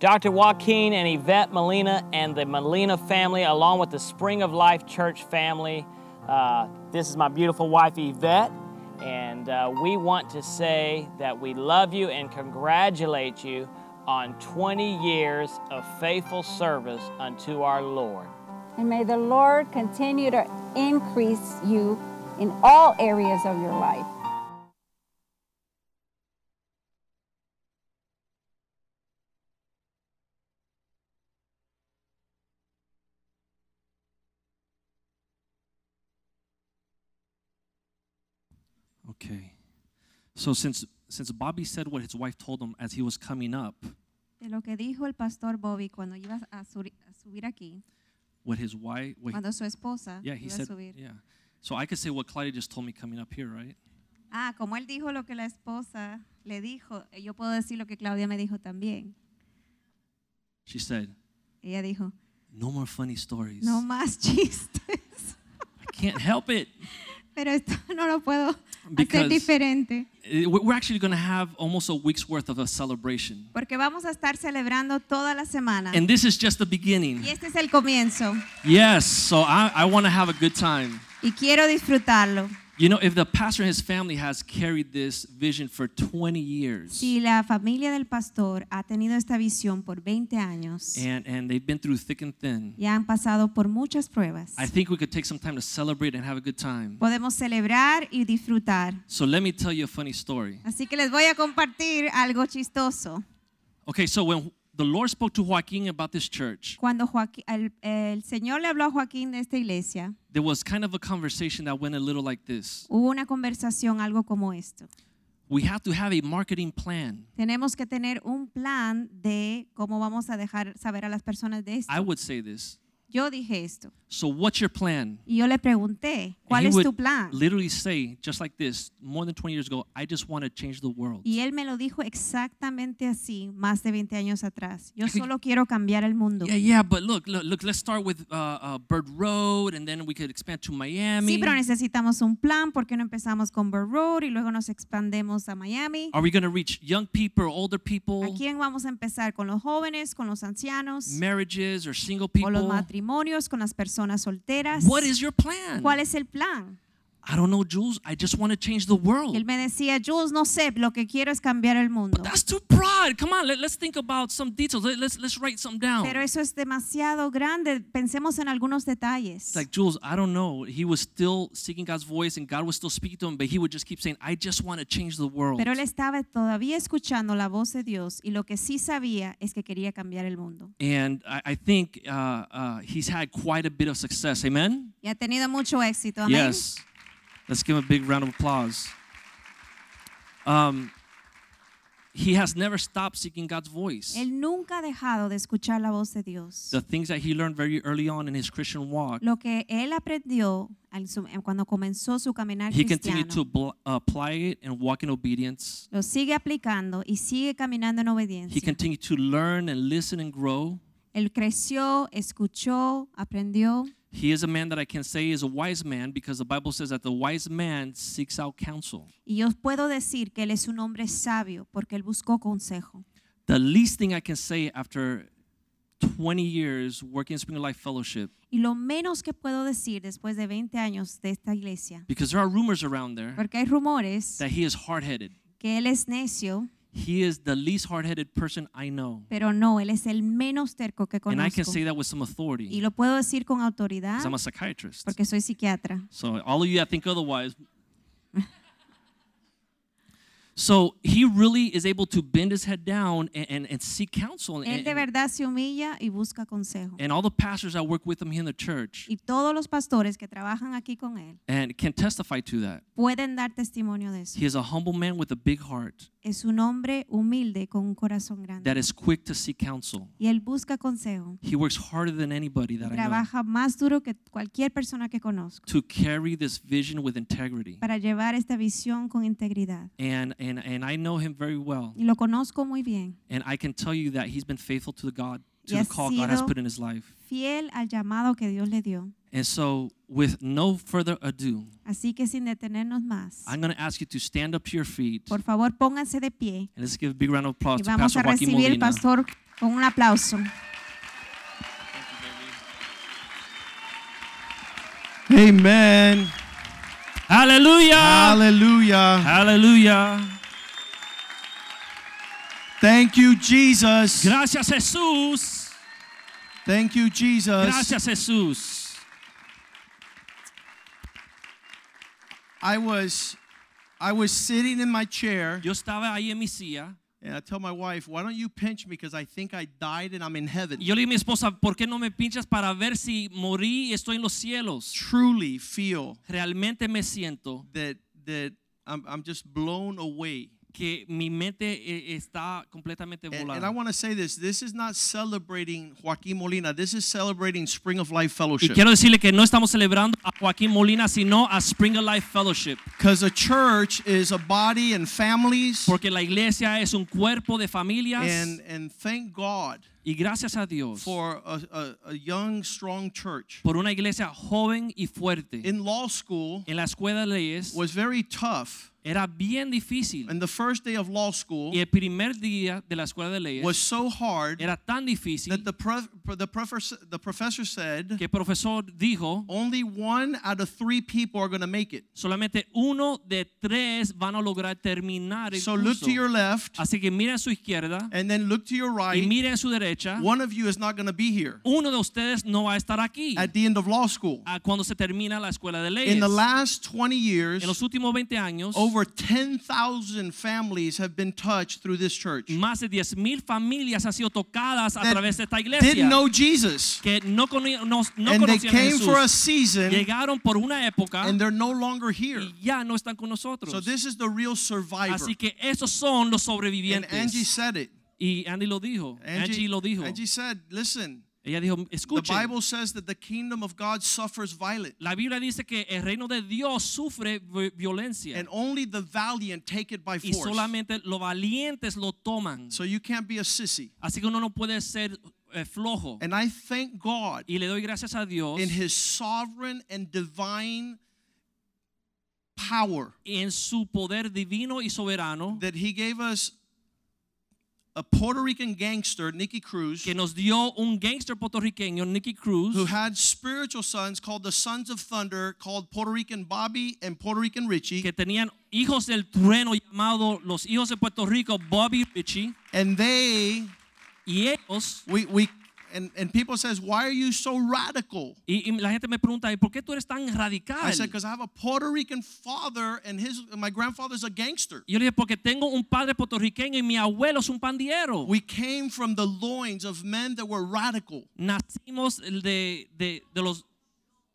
Dr. Joaquin and Yvette Molina and the Molina family, along with the Spring of Life Church family. Uh, this is my beautiful wife, Yvette, and uh, we want to say that we love you and congratulate you on 20 years of faithful service unto our Lord. And may the Lord continue to increase you in all areas of your life. So since since Bobby said what his wife told him as he was coming up, De lo que dijo el pastor Bobby cuando iba a, suri- a subir aquí, what his wife. What cuando su esposa yeah, he iba a said. subir. Yeah. So I could say what Claudia just told me coming up here, right? Ah, como él dijo lo que la esposa le dijo, yo puedo decir lo que Claudia me dijo también. She said, Ella dijo, "No more funny stories. no más chistes. I can't help it." Pero esto no lo puedo Because- diferente. Eh, we- We're actually going to have almost a week's worth of a celebration, Porque vamos a estar celebrando toda la semana. and this is just the beginning. Y este es el comienzo. Yes. So I, I want to have a good time. Y quiero disfrutarlo. You know, if the pastor and his family has carried this vision for 20 years, Si la familia del pastor ha tenido esta visión por 20 años and and they've been through thick and thin, y han pasado por muchas pruebas, I think we could take some time to celebrate and have a good time. podemos celebrar y disfrutar. So let me tell you a funny story. Así que les voy a compartir algo chistoso. Okay, so when the Lord spoke to Joaquin about this church, Cuando Joaquín- el, el Señor le habló a Joaquín de esta iglesia, there was kind of a conversation that went a little like this. hubo una conversación algo como esto. We have to have a marketing plan. Tenemos que tener un plan de cómo vamos a dejar saber a las personas de esto. I would say this. Yo dije esto So what's your plan? y yo le pregunté, ¿cuál es tu plan? literally say, just like this, more than 20 years ago, I just want to change the world. Y él me lo dijo exactamente así, más de 20 años atrás. Yo solo quiero cambiar el mundo. Yeah, yeah, but look, look, look let's start with uh, uh, Bird Road, and then we could expand to Miami. Sí, pero necesitamos un plan. ¿Por qué no empezamos con Bird Road y luego nos expandemos a Miami? Are we going to reach young people or older ¿A people, quién vamos a empezar? ¿Con los jóvenes? ¿Con los ancianos? marriages or single ¿O los people? Matrimonios? ¿Con las personas solteras? What is your plan? ¿Cuál es el plan? I don't know, Jules. I just want to change the world. Él me decía, Jules, no sé, lo que quiero es cambiar el mundo. But That's too broad. Come on, let, us think about some details. Let, us let's write some down. Pero eso es demasiado grande. Pensemos en algunos detalles. It's like Jules, I don't know. He was still seeking God's voice, and God was still speaking to him, but he would just keep saying, "I just want to change the world." Pero él estaba todavía escuchando la voz de Dios y lo que sí sabía es que quería cambiar el mundo. And I, I think uh, uh, he's had quite a bit of success. Amen. Y ha tenido mucho éxito. Amén. Yes. Let's give him a big round of applause. Um, he has never stopped seeking God's voice. Él nunca ha dejado de escuchar la voz de Dios. The things that he learned very early on in his Christian walk, Lo que él aprendió cuando comenzó su caminar he continued to apply it and walk in obedience. lo sigue aplicando y sigue caminando en He continued to learn and listen and grow. Él creció, escuchó, aprendió. He is a man that I can say is a wise man because the Bible says that the wise man seeks out counsel. Y yo puedo decir que él es un hombre sabio porque él buscó consejo. The least thing I can say after 20 years working in Spring of Life Fellowship, Y lo menos que puedo decir después de 20 años de esta iglesia, because there are rumors around there porque hay rumores that he is hard headed. que él es necio, He is the least hard headed person I know. pero no, él es el menos terco que conozco. And I can say that with some authority. Y lo puedo decir con autoridad I'm a psychiatrist. porque soy psiquiatra. So, all of you that think otherwise. so, he really is able to bend his head down and, and, and seek counsel. Él And, de verdad se humilla y busca consejo. and all the pastors that work with him here in the church Y todos los pastores que trabajan aquí con él and can testify to that. pueden dar testimonio de eso. He is a humble man with a big heart Es un hombre humilde con un corazón grande. that is quick to seek counsel. Y él busca consejo. He works harder than anybody that I know Trabaja más duro que cualquier persona que conozco to carry this vision with integrity. para llevar esta visión con integridad. And, and, and I know him very well. Y lo conozco muy bien. And I can tell you that he's been faithful to the God, to the call God has put in his life. Fiel al llamado que Dios le dio. And so, with no further ado, Así que sin detenernos más, I'm going to ask you to stand up to your feet por favor pónganse de pie and let's give a big round of applause y to vamos Pastor a Joaquin recibir al Molina. pastor con un aplauso. Amen. Hallelujah. Hallelujah. Hallelujah. Thank you, Jesus. Gracias, Jesús. Thank you, Jesus. Gracias, Jesús. I was I was sitting in my chair Yo estaba ahí en mi silla and I tell my wife, why don't you pinch me because I think I died and I'm in heaven. yo le dije a mi esposa, ¿por qué no me pinchas para ver si morí y estoy en los cielos? Truly feel Realmente me siento that that I'm, I'm just blown away que mi mente eh, está completamente And, and I want to say this this is not celebrating Joaquin Molina, this is celebrating Spring of Life Fellowship. Y quiero decirle que no estamos celebrando a Joaquín Molina, sino a Spring of Life Fellowship. Because a church is a body and families. Porque la iglesia es un cuerpo de familias. And, and thank God y gracias a Dios for a, a, a young, strong church. por una iglesia joven y fuerte. In law school, en la escuela de leyes was very tough. Era bien difícil. And the first day of law school Y el primer día de la escuela de leyes was so hard era tan difícil that the, prof, the, professor, the professor said que el profesor dijo only one out of three people are going to make it. solamente uno de tres van a lograr terminar el So look curso. to your left Así que mire a su izquierda and then look to your y right. mire a su derecha. One of you is not going to be here Uno de ustedes no va a estar aquí at the end of law school. cuando se termina la escuela de leyes. In the last 20 years, en los últimos 20 años, over 10,000 families have been touched through this church. más de 10,000 familias han sido tocadas a través de esta iglesia. Didn't know Jesus. que no, no, no And they came Jesús. for a season. Llegaron por una época. And they're no longer here. y ya no están con nosotros. So this is the real survivor. Así que esos son los sobrevivientes. And. Angie said it. y Andy lo dijo. Angie, lo dijo. Angie said, listen, Ella dijo, the. Bible says that the kingdom of God suffers violence. La Biblia dice que el reino de Dios sufre violencia. And only the valiant take it by force. y solamente los valientes lo toman. So you can't be a sissy. Así que uno no puede ser eh, flojo. And I thank God y le doy gracias a Dios in his sovereign and divine power en su poder divino y soberano that he gave us a Puerto Rican gangster, Nicky Cruz, que nos dio un gangster puertorriqueño, Nicky Cruz, who had spiritual sons called the Sons of Thunder, called Puerto Rican Bobby and Puerto Rican Richie. que tenían hijos del trueno llamados los hijos de Puerto Rico, Bobby Richie, And they, y ellos, we, we, and, and people says, why are you so radical? y, y la gente me pregunta, por qué tú eres tan radical? I said, because I have a Puerto Rican father and his, my grandfather's a gangster. Yo le dije, porque tengo un padre puertorriqueño y mi abuelo es un pandiero. We came from the loins of men that were radical. Nacimos de, de, de los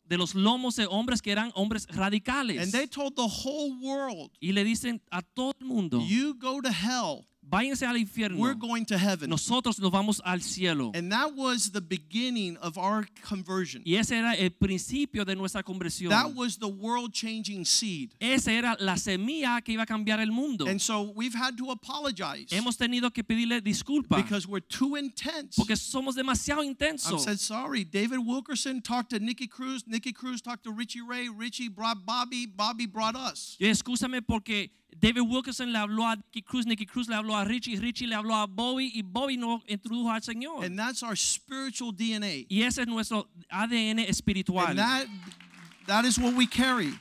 de los lomos de hombres que eran hombres radicales. And they told the whole world, y le dicen a todo el mundo, you go to hell. Váyanse al infierno. We're going to heaven. Nosotros nos vamos al cielo. And that was the beginning of our conversion. Y ese era el principio de nuestra conversión. That was the world changing seed. Esa era la semilla que iba a cambiar el mundo. And so we've had to apologize Hemos tenido que pedirle disculpas because we're too intense. porque somos demasiado intensos. I said, sorry. David Wilkerson talked to Nicky Cruz. Nicky Cruz talked to Richie Ray. Richie brought Bobby. Bobby brought us. Yo, Escúchame porque David Wilkerson le habló a Nicky Cruz, Nicky Cruz le habló a Richie, Richie le habló a Bobby y Bobby nos introdujo al Señor. And that's our spiritual DNA. y ese es nuestro ADN espiritual. And that, that is what we carry.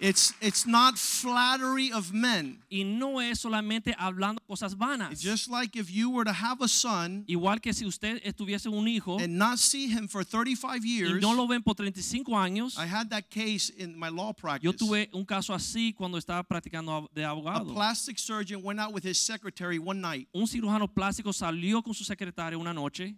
It's, it's not flattery of men. y no es solamente hablando cosas vanas. Just like if you were to have a son Igual que si usted estuviese un hijo and not see him for 35 years, y no lo ven por 35 años. I had that case in my law practice. Yo tuve un caso así cuando estaba practicando de A plastic surgeon went out with his secretary one night. Un cirujano plástico salió con su secretaria una noche.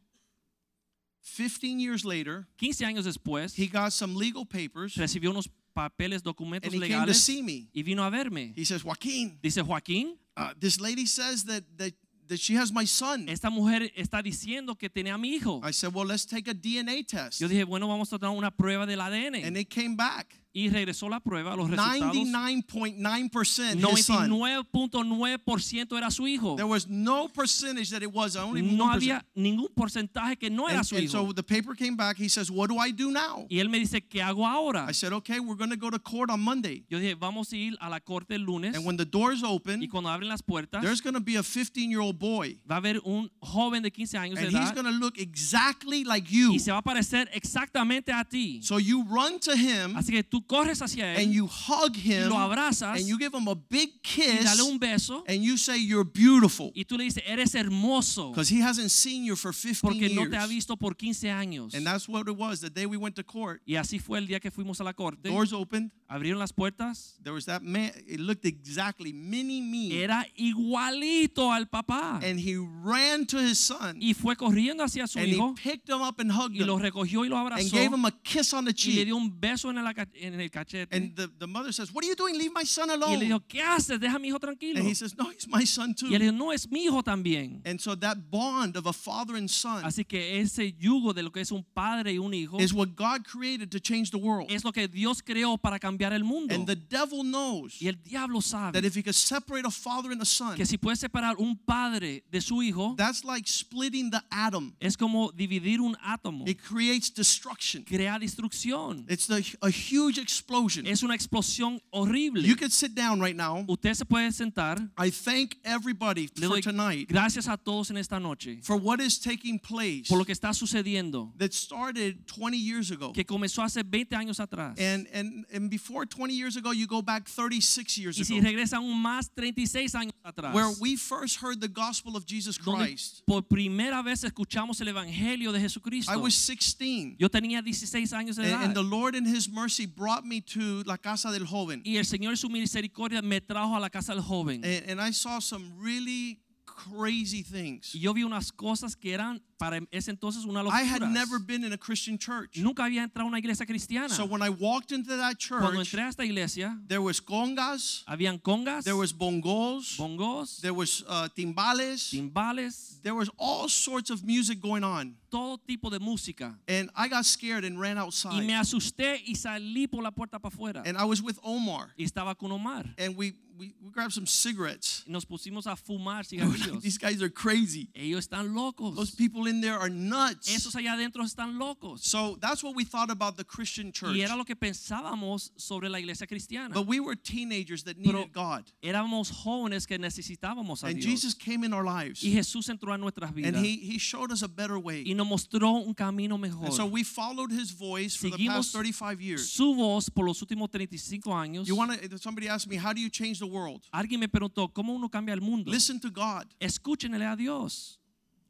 15 years later, 15 años después, he got some legal papers recibió unos papeles, documentos and he came to legales see me. y vino a verme. He says, Joaquin, Dice Joaquín, uh, this lady says that, that, that she has my son. esta mujer está diciendo que tenía a mi hijo. I said, well, let's take a DNA test. Yo dije, bueno, vamos a tomar una prueba del ADN. And it came back. Y regresó la prueba, los resultados. 99.9% his son. 99.9% era su hijo. There was no percentage that it was, only No 1%. había ningún porcentaje que no era And, su and hijo. so the paper came back. He says, what do I do now? y él me dice, ¿qué hago ahora? I said, okay, we're going to go to court on Monday. Yo dije, vamos a ir a la corte el lunes. And when the doors open, y cuando abren las puertas, there's going to be a 15-year-old boy. va a haber un joven de 15 años And de he's going to look exactly like you. y se va a parecer exactamente a ti. So you run to him Así que tú corres hacia él and you hug y him lo abrazas and you give him a big y kiss dale un beso and you say you're beautiful y tú le dices, eres hermoso because he hasn't seen you for 15 porque no years. te ha visto por 15 años. And that's what it was the day we went to court. Y así fue el día que fuimos a la corte. Doors opened. Abrieron las puertas. There was that man. It looked exactly mini me. Era igualito al papá. And he ran to his son Y fue corriendo hacia su and he picked him up and hugged y lo him recogió y lo and abrazó gave him a kiss on the y le cheek. dio un beso en la, en en el cachete. And the, the mother says, What are you doing? Leave my son y él le alone. dijo, ¿qué haces? Deja a mi hijo tranquilo. And he says, No, he's my son too. Y él dijo, no, es mi hijo también. And so that bond of a father and son Así que ese yugo de lo que es un padre y un hijo is what God created to change the world. es lo que Dios creó para cambiar el mundo. And the devil knows y el diablo sabe that if he could separate a father and a son, que si puede separar un padre de su hijo, that's like splitting the atom. es como dividir un átomo. It creates destruction. Crea destrucción. It's the, a huge explosion. Es una explosión horrible. You could sit down right now. Usted se puede sentar. I thank everybody Le for tonight gracias a todos en esta noche for what is taking place por lo que está sucediendo, that started 20 years ago. que comenzó hace 20 años atrás. And, and, and before 20 years ago, you go back 36 years Y si ago, regresa aún más 36 años atrás, where we first heard the gospel of Jesus Christ. por primera vez escuchamos el evangelio de Jesucristo. I was 16. Yo tenía 16 años de And, edad. and the Lord in His mercy brought me to La Casa del Joven. y el Señor su misericordia me trajo a la casa del joven. And, and I saw some really crazy things. y yo vi unas cosas que eran para ese entonces una I had never been in a Christian church. Nunca había entrado a una iglesia cristiana. So when I walked into that church, Cuando entré a esta iglesia, there was congas, habían congas, there was bongos, bongos, there was uh, timbales, timbales, there was all sorts of music going on. todo tipo de música. And I got scared and ran outside. Y me asusté y salí por la puerta para afuera. And I was with Omar. Y estaba con Omar. And we, we, we grabbed some cigarettes. Y nos pusimos a fumar I was like, cigarrillos. These guys are crazy. Ellos están locos. Those people in there are nuts. Esos allá adentro están locos. So that's what we thought about the Christian church. Y era lo que pensábamos sobre la iglesia cristiana. But we were teenagers that Pero needed God. éramos jóvenes que necesitábamos a And Dios. Jesus came in our lives. y Jesús entró a nuestras vidas. And he, he showed us a better way. y nos mostró un camino mejor. And so we followed his voice for the past 35 years. su voz por los últimos 35 años. You want to, somebody asked me, how do you change the world? Alguien me preguntó, ¿cómo uno cambia el mundo? Listen to God. Escúchenle a Dios.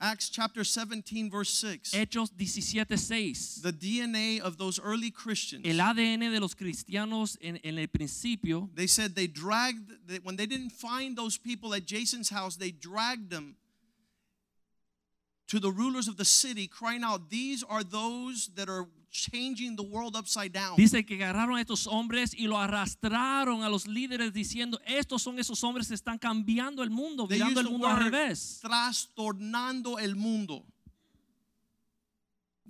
Acts chapter 17, verse 6. Hechos 17:6. The DNA of those early Christians. El ADN de los cristianos en, en el principio, They said they dragged, when they didn't find those people at Jason's house, they dragged them to the rulers of the city, crying out, These are those that are changing the world upside down. dice que agarraron a estos hombres y lo arrastraron a los líderes diciendo, estos son esos hombres que están cambiando el mundo, virando el mundo al revés. trastornando el mundo.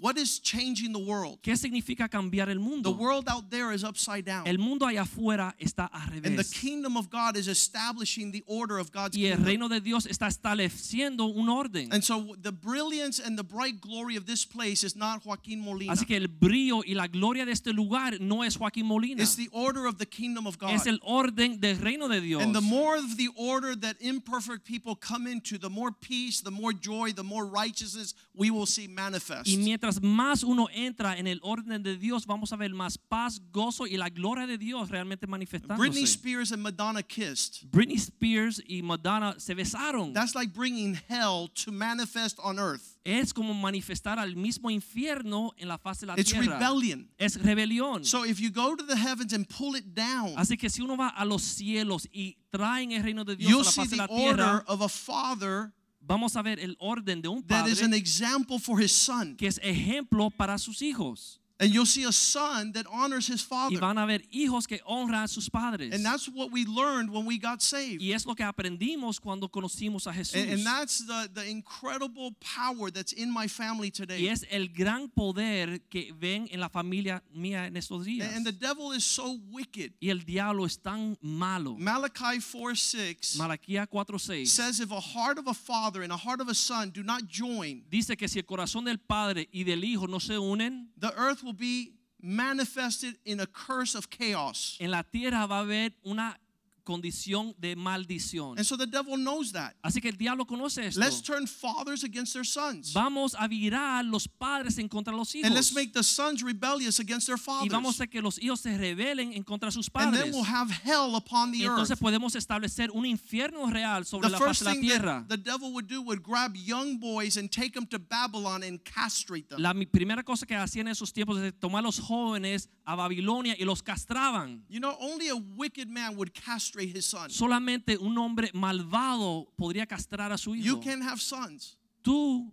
What is changing the world? ¿Qué significa cambiar el mundo? The world out there is upside down. El mundo allá afuera está al And the kingdom of God is establishing the order of God's Y el kingdom. reino de Dios está estableciendo un orden. And so the brilliance and the bright glory of this place is not Joaquin Molina. Así que el brillo y la gloria de este lugar no es Joaquín Molina. It's the order of the kingdom of God. Es el orden del reino de Dios. And the more of the order that imperfect people come into, the more peace, the more joy, the more righteousness we will see manifest. Y mientras más uno entra en el orden de Dios, vamos a ver más paz, gozo y la gloria de Dios realmente Britney manifestándose. Spears and Madonna kissed. Britney Spears y Madonna se besaron. That's like bringing hell to manifest on earth. Es como manifestar al mismo infierno en la faz de la It's tierra. rebellion. Es rebelión. So if you go to the heavens and pull it down, Así que si uno va a los cielos y traen el reino de Dios you'll a la see faz de the la tierra, order of a father vamos a ver el orden de un that is an padre example for his son. que es ejemplo para sus hijos. And you'll see a son that honors his father. Y van a ver hijos que honran a sus padres. And that's what we learned when we got saved. Y es lo que aprendimos cuando conocimos a Jesús. And, and that's the, the incredible power that's in my family today. y es el gran poder que ven en la familia mía en estos días. And, and the devil is so wicked. y el diablo es tan malo. Malachi 4 6 Malaquía 4:6 says, If a heart of a father and a heart of a son do not join, dice que si el corazón del padre y del hijo no se unen, the earth will be manifested in a curse of chaos. en la tierra va a haber una condición de maldición. And so the devil knows that. Así que el diablo conoce esto. Let's turn fathers against their sons. Vamos a virar los padres en contra de los hijos. And let's make the sons rebellious against their fathers. y vamos a que los hijos se rebelen en contra de sus padres. And then we'll have hell upon the y entonces earth. podemos establecer un infierno real sobre The la faz de la tierra. the devil would do would grab young boys and take them to Babylon and castrate them. La mi- primera cosa que hacían en esos tiempos es tomar a los jóvenes a Babilonia y los castraban. You know, only a wicked man would castrate his son. Solamente un hombre malvado podría castrar a su hijo. You can have sons. Tú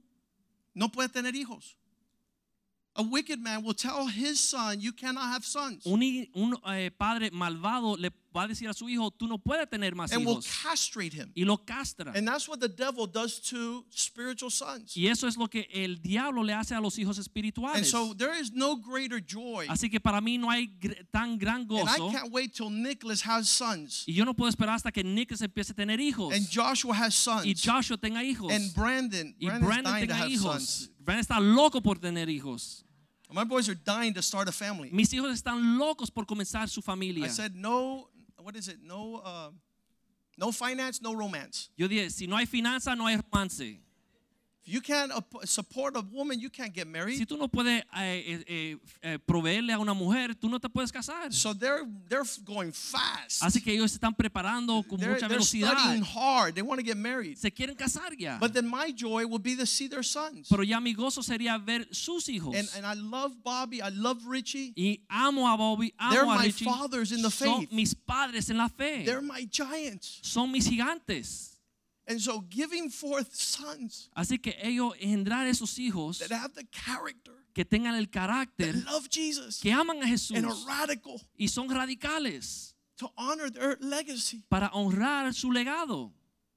No puedes tener hijos. A wicked man will tell his son, You cannot have sons. Un, un, eh, padre malvado le va a decir a su hijo, tú no puedes tener más and will hijos. castrate him. Y lo castra. And that's what the devil does to spiritual sons. Y eso es lo que el diablo le hace a los hijos espirituales. And so there is no greater joy. Así que para mí no hay tan gran gozo. And I can't wait till Nicholas has sons. Y yo no puedo esperar hasta que Nicholas empiece a tener hijos. And Joshua has sons. Y Joshua tenga hijos. And Brandon, y Brandon tenga hijos. sons. Brandon está loco por tener hijos. My boys are dying to start a family. Mis hijos están locos por comenzar su familia. I said no. What is it? No. Uh, no finance, no romance. Yo dije, si no hay finanza, no hay romance. You can't support a woman, you can't get married. Si tú no puedes eh, eh, eh, eh, proveerle a una mujer, tú no te puedes casar. So they're they're going fast. Así que ellos se están preparando con They're, mucha they're velocidad. studying hard. They want to get married. Se quieren casar ya. But then my joy will be to see their sons. Pero ya mi gozo sería ver sus hijos. And, and I love Bobby. I love Richie. y amo a Bobby, amo They're a my Richie. fathers in the faith. Son mis padres en la fe. They're my giants. Son mis gigantes. And so giving forth sons Así que ellos engendrar esos hijos that have the character, que tengan el carácter, that love Jesus, que aman a Jesús and are radical y son radicales to honor their legacy, para honrar su legado,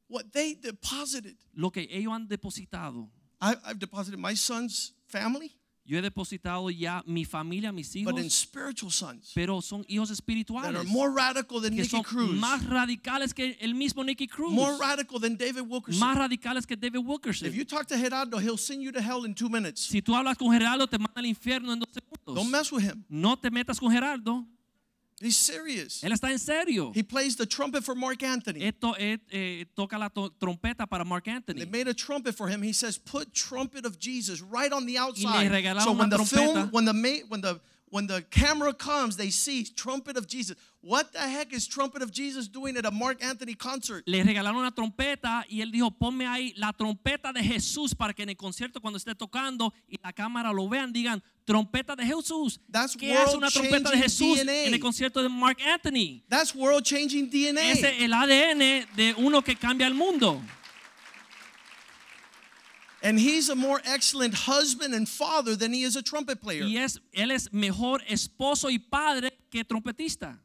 what they deposited. lo que ellos han depositado. I, I've deposited my son's family, Yo he depositado ya mi familia, mis hijos, but in spiritual sons pero son hijos that espirituales are more radical than que Nicky son Cruz, más radicales que el mismo Nicky Cruz, more radical than David Wilkerson. más radicales que David Wilkerson. If you talk to Gerardo, he'll send you to hell in two minutes. Si tú hablas con Gerardo, te manda al infierno en dos segundos. Don't mess with him. No te metas con Gerardo. He's serious. Él está en serio. He plays the trumpet for Marc Anthony. Esto eh, eh, toca la to- trompeta para Mark Anthony. They made a trumpet for him. He says, "Put trumpet of Jesus right on the outside." regalaron So when una the film, when the when the when the camera comes, they see trumpet of Jesus. What the heck is trumpet of Jesus doing at a Mark Anthony concert? Le regalaron una trompeta y él dijo, ponme ahí la trompeta de Jesús para que en el concierto cuando esté tocando y la cámara lo vean, digan, trompeta de Jesús. That's ¿Qué hace una trompeta de Jesús DNA. en el concierto de Mark Anthony? That's world changing DNA. Ese es el ADN de uno que cambia el mundo. And he's a more excellent husband and father than he is a trumpet player. Y es, él es mejor esposo y padre que trompetista.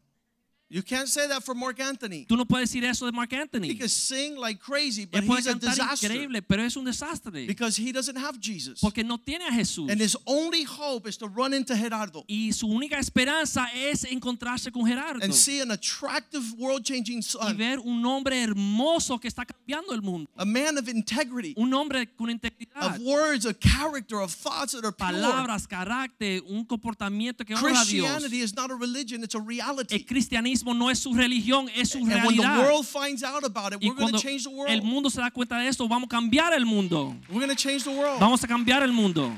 You can't say that for Marc Anthony. Tú no puedes decir eso de Mark Anthony. He can sing like crazy, but Él puede he's a cantar disaster increíble, pero es un desastre. because he doesn't have Jesus. Porque no tiene a Jesús. And his only hope is to run into Gerardo Y su única esperanza es encontrarse con Gerardo. and see an attractive, world changing son. y ver un hombre hermoso que está cambiando el mundo. a man of integrity, Un hombre con integridad. of words, of character, of thoughts that are pure. Palabras, carácter, un comportamiento que honra a Dios. Christianity is not a religion, it's a reality. El cristianismo no es su religión, es su And when the realidad. world finds out about it, Y we're going cuando to change the world. el mundo se da cuenta de esto, vamos a cambiar el mundo. We're going to change the world. Vamos a cambiar el mundo.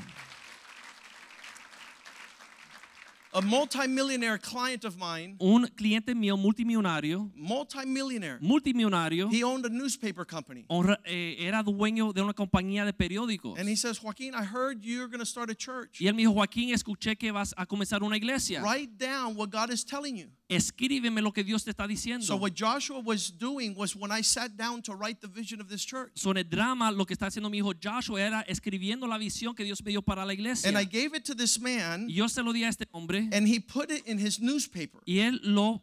A multimillionaire client of mine, Un cliente mío multimillonario, multimillionaire, multimillonario, he owned a newspaper company. eh, era dueño de una compañía de periódicos. And he says, Joaquin, I heard you're going to start a church. Y él me dijo, Joaquín, escuché que vas a comenzar una iglesia. Write down what God is telling you. Escríbeme lo que Dios te está diciendo. So what Joshua was doing was when I sat down to write the vision of this church. So Son el drama, lo que está haciendo mi hijo Joshua era escribiendo la visión que Dios me dio para la iglesia. And I gave it to this man, yo se lo di a este hombre and he put it in his newspaper. y él lo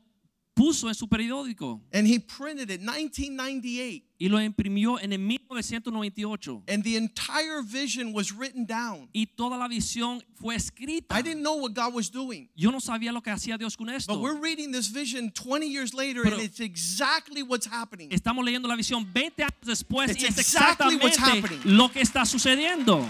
puso en su periódico And he printed it 1998. y lo imprimió en el 1998. And the entire vision was written down. Y toda la visión fue escrita. I didn't know what God was doing. Yo no sabía lo que hacía Dios con esto. But we're reading this vision 20 years later, Pero- and it's exactly what's happening. Estamos leyendo la visión 20 años después It's y es exactly what's exactamente happening. lo que está sucediendo.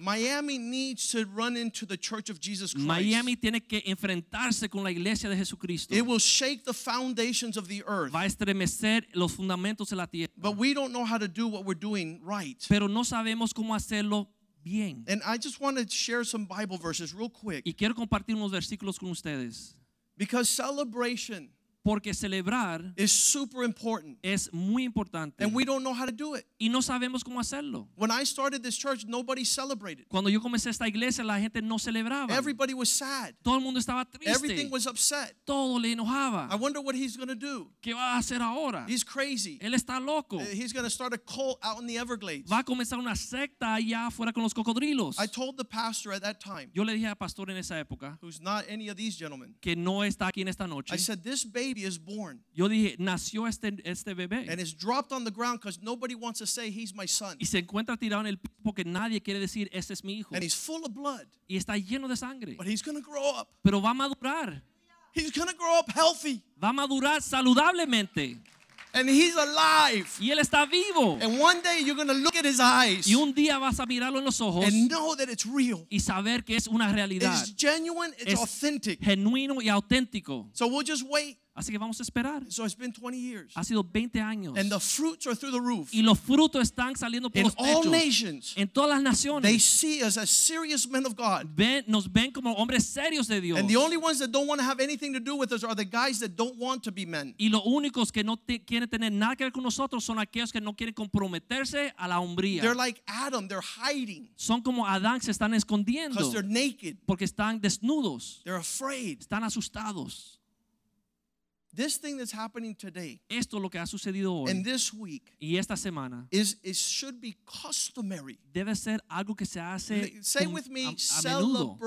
Miami needs to run into the Church of Jesus Christ. Miami tiene que enfrentarse con la iglesia de Jesucristo. It will shake the foundations of the earth. Va a estremecer los fundamentos de la tierra. But we don't know how to do what we're doing right. Pero no sabemos cómo hacerlo bien. And I just want to share some Bible verses real quick. Y quiero compartir unos versículos con ustedes. Because celebration Porque celebrar is super important. es muy importante. And we don't know how to do it. Y no sabemos cómo hacerlo. When I started this church, nobody celebrated. Cuando yo comencé esta iglesia, la gente no celebraba. Everybody was sad. Todo el mundo estaba triste. Everything was upset. Todo le enojaba. I wonder what he's going to do. ¿Qué va a hacer ahora? He's crazy. Él está loco. Uh, He's going to start a cult out in the Everglades. Va a comenzar una secta allá afuera con los cocodrilos. I told the pastor at that time, Yo le dije al pastor en esa época who's not any of these gentlemen, que no está aquí en esta noche. I said, This baby is born Yo dije, nació este, este bebé and is dropped on the ground because nobody wants to say he's my son. y se encuentra tirado en el piso porque nadie quiere decir, este es mi hijo. And he's full of blood, Y está lleno de sangre. but he's going to grow up. Pero va a madurar. He's going to grow up healthy. Va a madurar saludablemente. And he's alive. Y él está vivo. And one day you're going to look at his eyes Y un día vas a mirarlo en los ojos and know that it's real. y saber que es una realidad. It's genuine, it's Es authentic. genuino y auténtico. So we'll just wait. Así que vamos a esperar. So it's been 20 years. Ha sido 20 años. And the fruits are through the roof. Y los frutos están saliendo por In los all techos. nations, En todas las they naciones. see us as serious men of God. Ven, nos ven como hombres serios de Dios. And the only ones that don't want to have anything to do with us are the guys that don't want to be men. Y los únicos que no te- quieren tener nada que ver con nosotros son aquellos que no quieren comprometerse a la hombría. They're like Adam, they're hiding Son como Adán, se están escondiendo because they're naked. porque están desnudos, They're afraid. están asustados. This thing that's happening today Esto lo que ha sucedido hoy and this week y esta semana is it should be customary. debe ser algo que se hace Say con- with me, a, a menudo.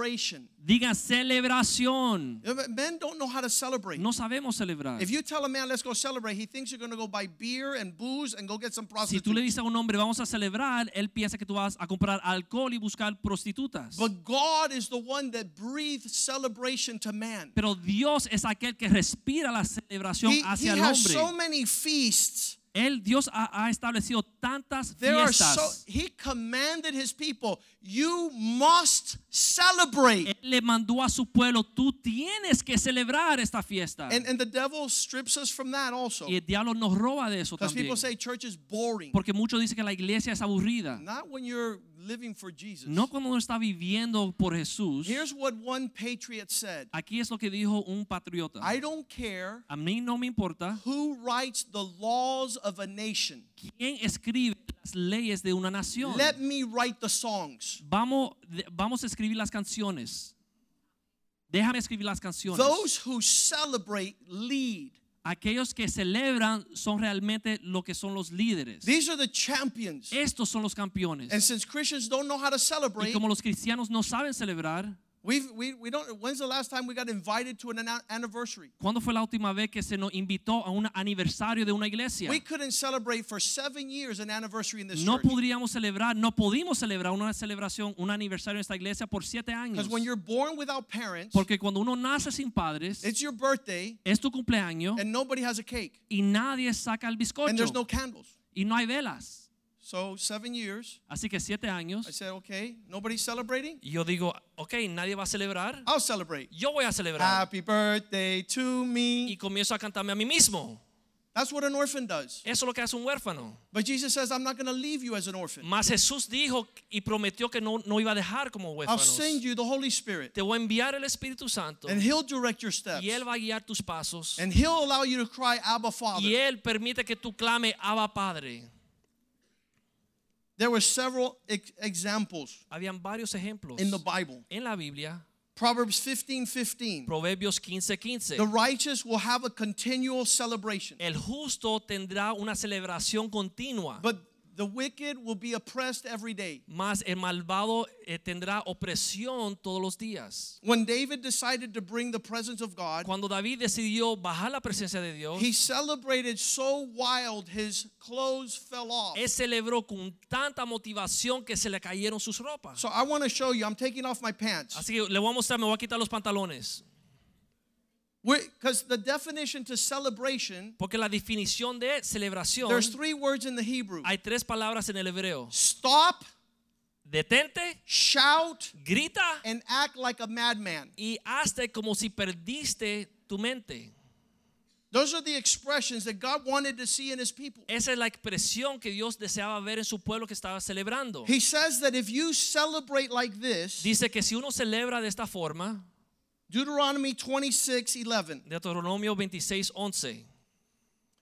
Diga celebración. Men don't know how to celebrate. No sabemos celebrar. If you tell a man, let's go celebrate, he thinks you're going to go buy beer and booze and go get some prostitutes. Si tú le dices a un hombre, vamos a celebrar, él piensa que tú vas a comprar alcohol y buscar prostitutas. But God is the one that breathes celebration to man. Pero Dios es aquel que respira la celebración He, he hacia el has hombre. so many feasts. Él, Dios ha, ha establecido tantas There are so, fiestas. he commanded his people, you must celebrate. Él le mandó a su pueblo, tú tienes que celebrar esta fiesta. And, and the devil strips us from that also. y el diablo nos roba de eso Because también. people say church is boring. Porque muchos dicen que la iglesia es aburrida. Not when you're living for Jesus. No cuando uno está viviendo por Jesús. Here's what one patriot said Aquí es lo que dijo un patriota. I don't care A mí no me importa who writes the laws of a nation. quién escribe las leyes de una nación. Let me write the songs. Vamos, vamos a escribir las canciones. Déjame escribir las canciones. Those who celebrate lead. Aquellos que celebran son realmente lo que son los líderes. These are the champions. Estos son los campeones. And since Christians don't know how to Y celebrate, como los cristianos no saben celebrar, we've, we, we don't. When's the last time we got invited to an anniversary? ¿cuándo fue la última vez que se nos invitó a un aniversario de una iglesia? We couldn't celebrate for seven years an anniversary in this No church. podríamos celebrar, no pudimos celebrar una celebración, un aniversario en esta iglesia por siete años. Because when you're born without parents, Porque cuando uno nace sin padres, it's your birthday es tu cumpleaños and nobody has a cake y nadie saca el bizcocho and there's no candles. y no hay velas. So seven years, Así que siete años. I said, okay, nobody's celebrating. Y yo digo, ok, nadie va a celebrar. I'll celebrate. Yo voy a celebrar. Happy birthday to me. Y comienzo a cantarme a mí mismo. That's what an orphan does. Eso es lo que hace un huérfano. But Jesus says, I'm not going to leave you as an orphan. Mas Jesús dijo y prometió que no, no iba a dejar como I'll send you the Holy Spirit, Te voy a enviar el Espíritu Santo and He'll direct your steps, y Él va a guiar tus pasos. and He'll allow you to cry, Abba, Father. Y Él permite que tú clame Abba Padre. There were several ex- examples Habían varios ejemplos in the Bible. en la Biblia. Proverbs 15 15. Proverbios 15, 15. The righteous will have a continual celebration, El justo tendrá una celebración continua, but the wicked will be oppressed every day. mas el malvado eh, tendrá opresión todos los días. When David decided to bring the presence of God, Cuando David decidió bajar la presencia de Dios, he celebrated so wild his clothes fell off. él celebró con tanta motivación que se le cayeron sus ropas. So I want to show you, I'm taking off my pants. Así que le voy a mostrar, me voy a quitar los pantalones. Because the definition to celebration, Porque la definición de celebración, there's three words in the Hebrew hay tres palabras en el hebreo. stop, Detente, shout, grita and act like a madman. y hazte como si perdiste tu mente. Those are the expressions that God wanted to see in his people. Esa es la expresión que Dios deseaba ver en su pueblo que estaba celebrando. He says that if you celebrate like this, Dice que si uno celebra de esta forma, Deuteronomy 26 11. Deuteronomio 26, 11.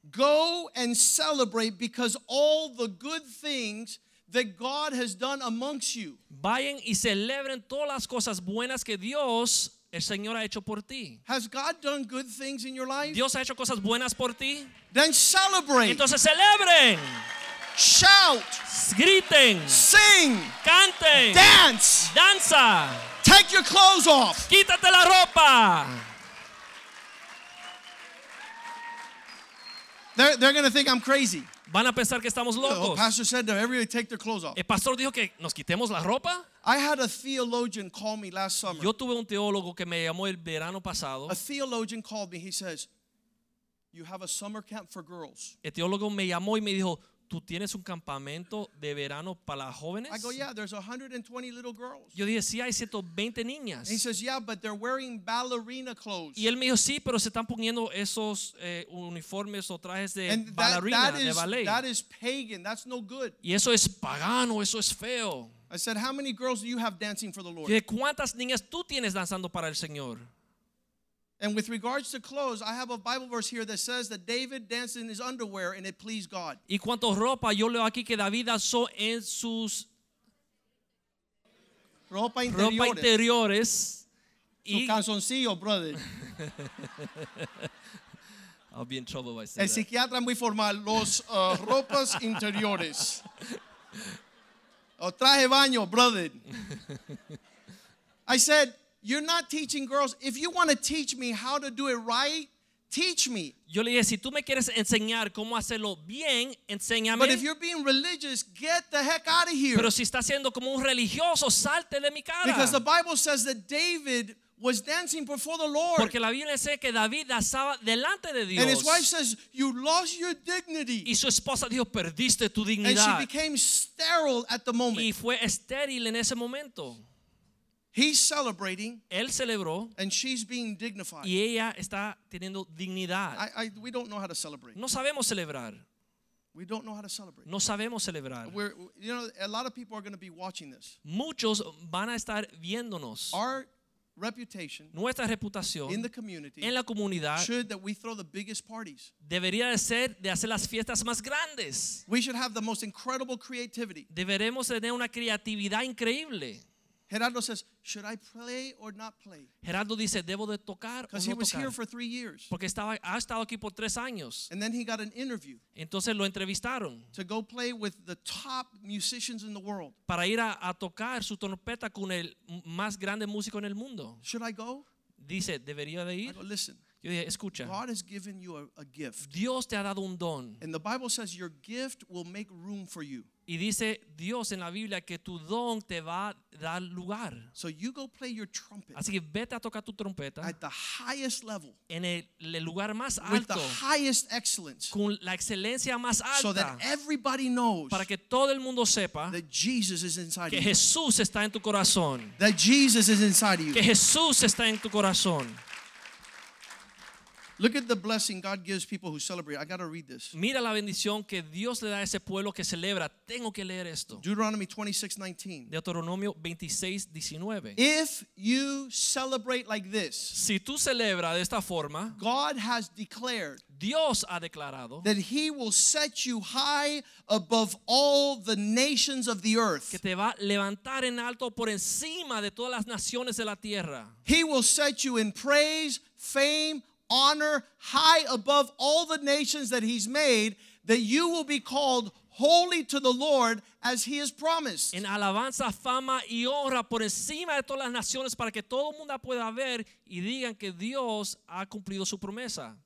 Go and celebrate because all the good things that God has done amongst you. Vayan y celebren todas las cosas buenas que Dios, el Señor, ha hecho por ti. Has God done good things in your life? Dios ha hecho cosas buenas por ti. Then celebrate. Entonces celebren. Shout. Griten. Sing. Canten. Dance. Danza. Take your clothes off. Quítate la ropa. They're, they're going to think I'm crazy. Van a pensar que estamos locos. pastor said that everybody take their clothes off. El pastor dijo que nos quitemos la ropa. I had a theologian call me last summer. Yo tuve un teólogo que me llamó el verano pasado. A theologian called me. He says, You have a summer camp for girls. El teólogo me llamó y me dijo, ¿tú tienes un campamento de verano para jóvenes? I go, Yeah, there's 120 little girls. Yo dije, sí, hay 120 niñas. And he says, Yeah, but they're wearing ballerina clothes. Y él me dijo, sí, pero se están poniendo esos eh, uniformes o trajes de And that, bailarina, that, de is, ballet. that is pagan. That's no good. Y eso es pagano, eso es feo. I said, How many girls do you have dancing for the Lord? ¿De cuántas niñas tú tienes danzando para el Señor? And with regards to clothes, I have a Bible verse here that says that David danced in his underwear and it pleased God. Y cuánto ropa yo leo aquí que David danzó en sus Ropa ropa interiores. interiores. Su calzoncillo, brother. I'll be in trouble if I say El that. psiquiatra muy formal. Los uh, ropas interiores. O traje baño, brother. I said, You're not teaching girls. If you want to teach me how to do it right, teach me. Yo le dije, si tú me quieres enseñar cómo hacerlo bien, enséñame. But if you're being religious, get the heck out of here. Pero si estás siendo como un religioso, salte de mi cara. Because the Bible says that David was dancing before the Lord. Porque la Biblia dice que David danzaba delante de Dios. And his wife says, You lost your dignity. y su esposa dijo, perdiste tu dignidad." And she became sterile at the moment. y fue estéril en ese momento. He's celebrating Él celebró and she's being dignified. y ella está teniendo dignidad. I, I, we don't know how to celebrate. No sabemos celebrar. We don't know how to celebrate. No sabemos celebrar. We're, you know, a lot of people are going to be watching this. Muchos van a estar viéndonos. Our reputation Nuestra reputación in the community en la comunidad should that we throw the biggest parties. debería de ser de hacer las fiestas más grandes. We should have the most incredible creativity. Deberemos tener una creatividad increíble. Gerardo says, Should I play or not play? Gerardo dice, ¿debo de tocar o Because he was tocar? here for three years. Porque estaba, ha estado aquí por tres años. And then he got an interview Entonces lo entrevistaron to go play with the top musicians in the world. para ir a, a tocar su trompeta con el más grande músico en el mundo. Should I go? Dice, ¿debería de I ir? go, Listen, Yo dije, escucha, God has given you a, a gift. Dios te ha dado un don. And the Bible says your gift will make room for you. Y dice Dios en la Biblia que tu don te va a dar lugar. So you go play your trumpet Así que vete a tocar tu trompeta at the highest level en el, el lugar más with the highest excellence con la excelencia más so that alta, everybody knows para que todo el mundo sepa that Jesus is inside que. Jesús está en tu corazón. That Jesus is inside of you. Que Jesús está en tu corazón. Look at the blessing God gives people who celebrate. I got to read this. Mira la bendición que Dios le da a ese pueblo que celebra. Tengo que leer esto. Deuteronomy 26:19. Deuteronomio 26, 19. If you celebrate like this, Si tú celebras de esta forma, God has declared Dios ha declarado that he will set you high above all the nations of the earth. que te va a levantar en alto por encima de todas las naciones de la tierra. He will set you in praise, fame, honor, high above all the nations that He's made, that you will be called holy to the Lord as He has promised. En alabanza, fama y honra por encima de todas las naciones para que todo el mundo pueda ver y digan que Dios ha cumplido su promesa.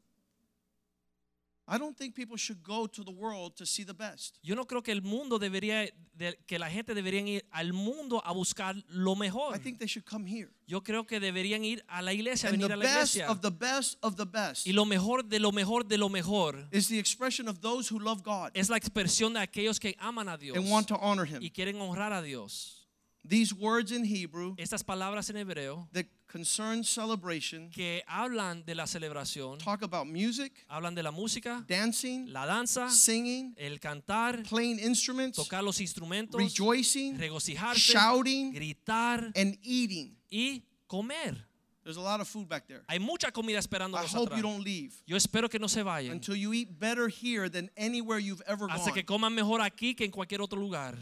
I don't think people should go to the world to see the best. Yo no creo que el mundo debería, de- que la gente debería ir al mundo a buscar lo mejor. I think they should come here. Yo creo que deberían ir a la iglesia, And venir the a la best iglesia. of the best of the best Y lo mejor de lo mejor de lo mejor is the expression of those who love God es la expresión de aquellos que aman a Dios and want to honor Him. y quieren honrar a Dios. These words in Hebrew Estas palabras en hebreo that concern celebration que hablan de la celebración, talk about music, hablan de la música, dancing, la danza, singing, el cantar, playing instruments, tocar los instrumentos, rejoicing, regocijarse, shouting, gritar and eating. y comer. There's a lot of food back there. Hay mucha comida I hope atrás. you don't leave Yo espero que no se vayan. until you eat better here than anywhere you've ever Hasta que gone. coman mejor aquí que en cualquier otro lugar.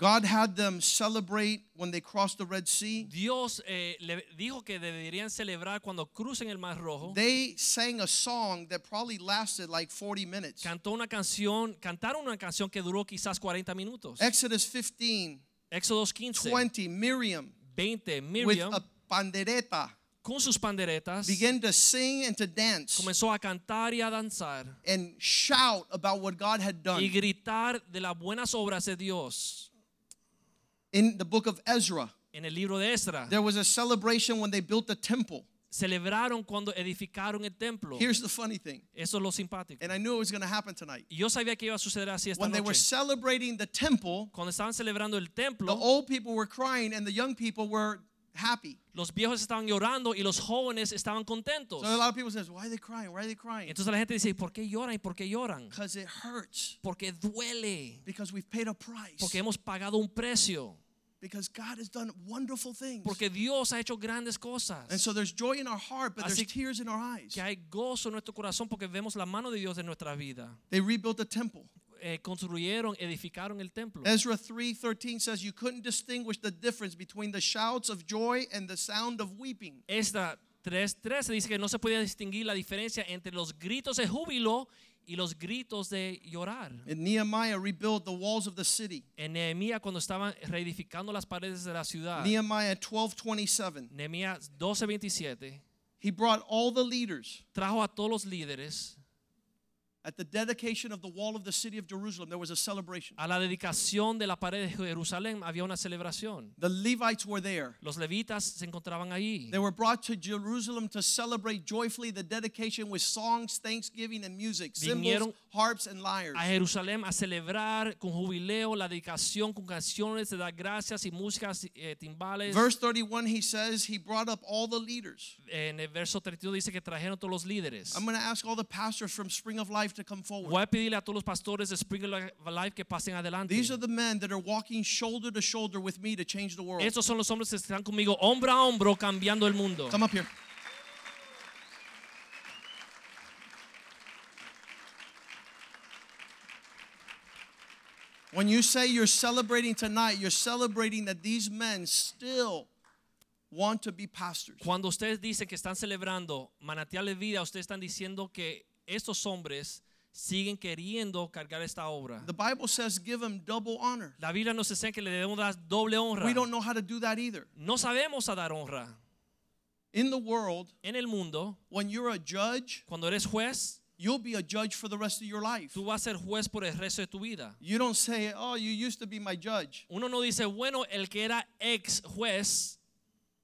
God had them celebrate when they crossed the Red Sea. Dios eh, le dijo que deberían celebrar cuando crucen el Mar Rojo. They sang a song that probably lasted like 40 minutes. Cantó una canción, cantaron una canción que duró quizás 40 minutos. Exodus 15, Éxodos 15, 20, Miriam 20, Miriam. with a pandereta con sus panderetas began to sing and to dance comenzó a cantar y a danzar and shout about what God had y done. gritar de las buenas obras de Dios. In the book of Ezra, En el libro de Esdras there was a celebration when they built the temple. celebraron cuando edificaron el templo. Here's the funny thing, Eso es lo simpático. and I knew it was going to happen tonight. Y yo sabía que iba a suceder así esta When they were celebrating the temple, Cuando estaban celebrando el the old people were crying and the young people were happy. los viejos estaban llorando y los jóvenes estaban contentos. So a lot of people says, "Why are they crying? Why are they crying?" Entonces la gente dice, ¿por qué lloran? ¿Y por qué lloran? Because it hurts. Porque duele. Because we've paid a price. Porque hemos pagado un precio. Because God has done wonderful things. Porque Dios ha hecho grandes cosas. And so there's joy in our heart, but Así there's tears in our eyes. Que hay gozo en nuestro corazón porque vemos la mano de Dios en nuestra vida. They rebuilt the temple. Eh, construyeron, edificaron el templo. Ezra 3:13 says you couldn't distinguish the difference between the shouts of joy and the sound of weeping. Esta 3.13 dice que no se podía distinguir la diferencia entre los gritos de júbilo y los gritos de llorar. And Nehemiah rebuilt the walls of the city. En Nehemías cuando estaban reedificando las paredes de la ciudad. Nehemiah 12:27. Nehemías 12:27 He brought all the leaders trajo a todos los líderes at the dedication of the wall of the city of Jerusalem. There was a celebration. a la dedicación de la pared de Jerusalén había una celebración. The Levites were there. Los levitas se encontraban allí. They were brought to Jerusalem to celebrate joyfully the dedication with songs, thanksgiving, and music, cymbals, Vinieron harps, and lyres. a Jerusalén a celebrar con jubileo la dedicación con canciones de dar gracias y músicas eh, timbales. Verse 31, he says he brought up all the leaders. en el verso 32 dice que trajeron todos los líderes. I'm going to ask all the pastors from Spring of Life to come forward. Voy a pedirle a todos los pastores de Spring of Life que pasen adelante. These are the men that are walking shoulder to shoulder with me to change the world. Estos son los hombres que están conmigo hombro a hombro cambiando el mundo. Come up here. When you say you're celebrating tonight, you're celebrating that these men still want to be pastors. Cuando ustedes dicen que están celebrando manantial de vida, ustedes están diciendo que estos hombres siguen queriendo cargar esta obra. The Bible says give them double honor. La Biblia nos enseña que le debemos dar doble honra. We don't know how to do that either. No sabemos a dar honra. In the world, En el mundo, when you're a judge, cuando eres juez, you'll be a judge for the rest of your life. tú vas a ser juez por el resto de tu vida. You don't say, "Oh, you used to be my judge. Uno no dice, bueno, el que era ex juez,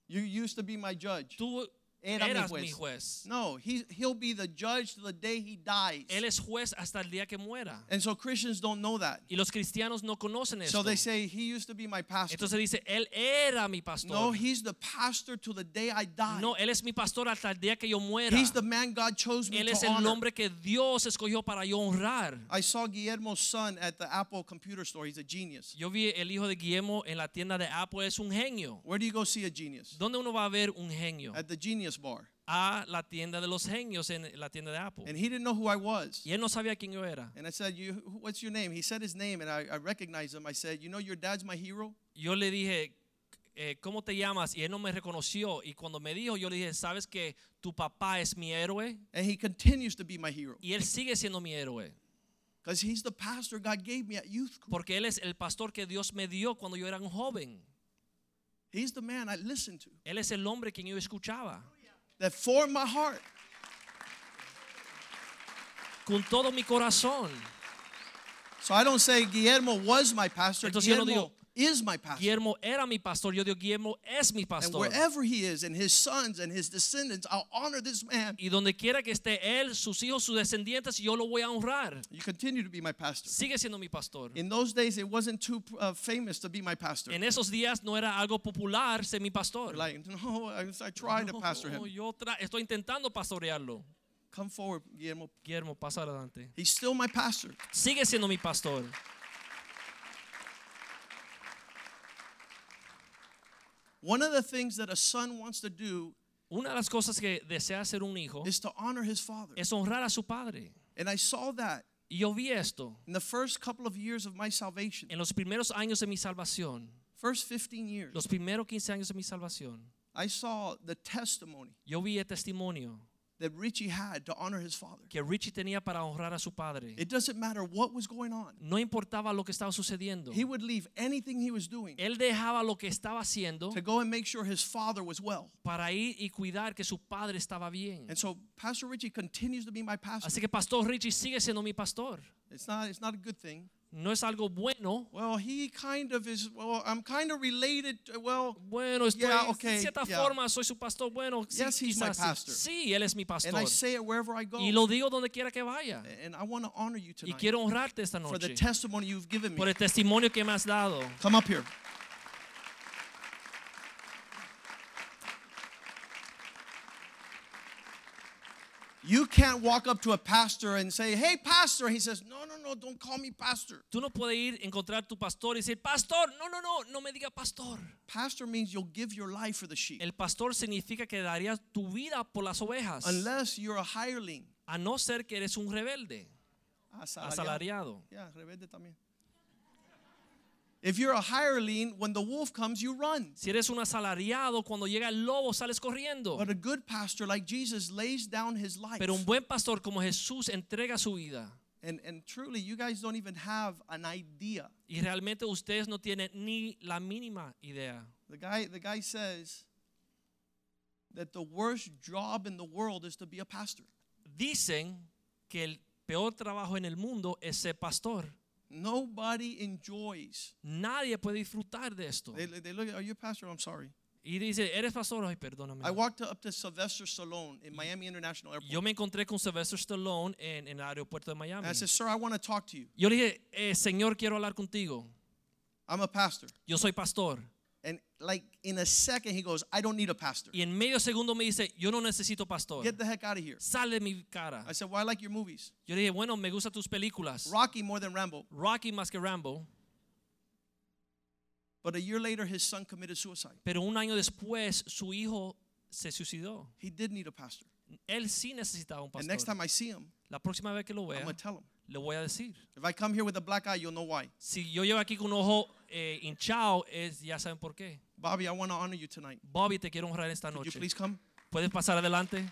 You used to be my judge." tú Era mi eras juez. mi juez. No, he, he'll be the judge to the day he dies. Él es juez hasta el día que muera. And so Christians don't know that. Y los cristianos no conocen esto. So they say, he used to be my pastor. Entonces dice, él era mi pastor. No, he's the pastor to the day I die. No, él es mi pastor hasta el día que yo muera. He's the man God chose me Él to es el honor. hombre que Dios escogió para yo honrar. I saw Guillermo's son at the Apple computer store. He's a genius. Yo vi el hijo de Guillermo en la tienda de Apple, es un genio. Where do you go see a genius? ¿Dónde uno va a ver un genio? At the Genius Bar. A la tienda de los genios en la tienda de Apple. And he didn't know who I was. Y él no sabía quién yo era. And I said, you, what's your name? He said his name, and I, I recognized him. I said, you know, your dad's my hero? Yo le dije, eh, ¿cómo te llamas? Y él no me reconoció. Y cuando me dijo, yo le dije, ¿sabes que tu papá es mi héroe? And he continues to be my hero. Y él sigue siendo mi héroe. Because he's the pastor God gave me at youth school. Porque él es el pastor que Dios me dio cuando yo era un joven. He's the man I listened to. Él es el hombre quien yo escuchaba. That formed my heart. Con todo mi corazón. So I don't say Guillermo was my pastor. Entonces yo no Guillermo digo, is my pastor. Guillermo era mi pastor. Yo digo, Guillermo es mi pastor. And wherever he is, and his sons and his descendants, I'll honor this man. Y donde quiera que esté él, sus hijos, sus descendientes, yo lo voy a honrar. You continue to be my pastor. Sigue siendo mi pastor. In those days, it wasn't too uh, famous to be my pastor. En esos días no era algo popular ser mi pastor. Like, no, I, I tried to pastor No, him. yo estoy intentando pastorearlo. Come forward, Guillermo. Guillermo, pasa adelante. He's still my pastor. Sigue siendo mi pastor. One of the things that a son wants to do Una de las cosas que desea hacer un hijo is to honor his father. es honrar a su padre. And I saw that Y yo vi esto in the first couple of years of my salvation. en los primeros años de mi salvación, First 15 years. los primeros 15 años de mi salvación. I saw the testimony Yo vi el testimonio that Richie had to honor his father. que Richie tenía para honrar a su padre. It doesn't matter what was going on. No importaba lo que estaba sucediendo. He would leave anything he was doing Él dejaba lo que estaba haciendo to go and make sure his father was well. para ir y cuidar que su padre estaba bien. And so Pastor Richie continues to be my pastor. Así que Pastor Richie sigue siendo mi pastor. It's not it's not a good thing. No es algo bueno. Well, he kind of is well, I'm kind of related to, well, Bueno, estoy Yeah, okay, de cierta yeah. forma soy su pastor. Bueno, sí, Yes, he's my sí. pastor. Sí, él es mi pastor. and I say it wherever I go. Y lo digo donde quiera que vaya. And I want to honor you Y tonight quiero honrarte esta for the testimony you've given me. por el testimonio que me has dado. Come up here. You can't walk up to a pastor and say, "Hey, pastor." He says, "No, no, no, don't call me pastor." Tú no puedes ir a encontrar tu pastor y decir, pastor, no, no, no, no me diga pastor. Pastor means you'll give your life for the sheep. El pastor significa que darías tu vida por las ovejas. Unless you're a hireling. A no ser que eres un rebelde, asalariado. Yeah, rebelde también. If you're a hireling, when the wolf comes, you run. Si eres un asalariado, cuando llega el lobo sales corriendo. But a good pastor like Jesus lays down his life. Pero un buen pastor como Jesús entrega su vida. And, and truly, you guys don't even have an idea. Y realmente ustedes no tienen ni la mínima idea. The guy, the guy says that the worst job in the world is to be a pastor. Dicen que el peor trabajo en el mundo es ser pastor. Nobody enjoys. Nadie puede disfrutar de esto. They, they look, are you a pastor? I'm sorry. Y dice, ¿eres pastor? Ay, perdóname. I walked up to Sylvester Stallone in Miami International Airport. Yo me encontré con Sylvester Stallone en, en el aeropuerto de Miami. And I said, Sir, I want to talk to you. Yo le dije, eh, Señor, quiero hablar contigo. I'm a pastor. Yo soy pastor. And like in a second, he goes, I don't need a pastor. Y en medio segundo me dice, yo no necesito pastor. Get the heck out of here. Sale mi cara. I said, Well, I like your movies. Yo le dije, bueno, me gustan tus películas. Rocky more than Rambo. Rocky más que Rambo. But a year later, his son committed suicide. Pero un año después, su hijo se suicidó. He did need a pastor. Él sí necesitaba un pastor. And next time I see him, La próxima vez que lo I'm vea, going to tell him. le voy a decir. If I come here with a black eye, you'll know why. Si yo llevo aquí con un ojo eh, hinchado, es, ya saben por qué. Bobby, I want to honor you tonight. Bobby, te quiero honrar esta Could you noche. please come? ¿Puedes pasar adelante?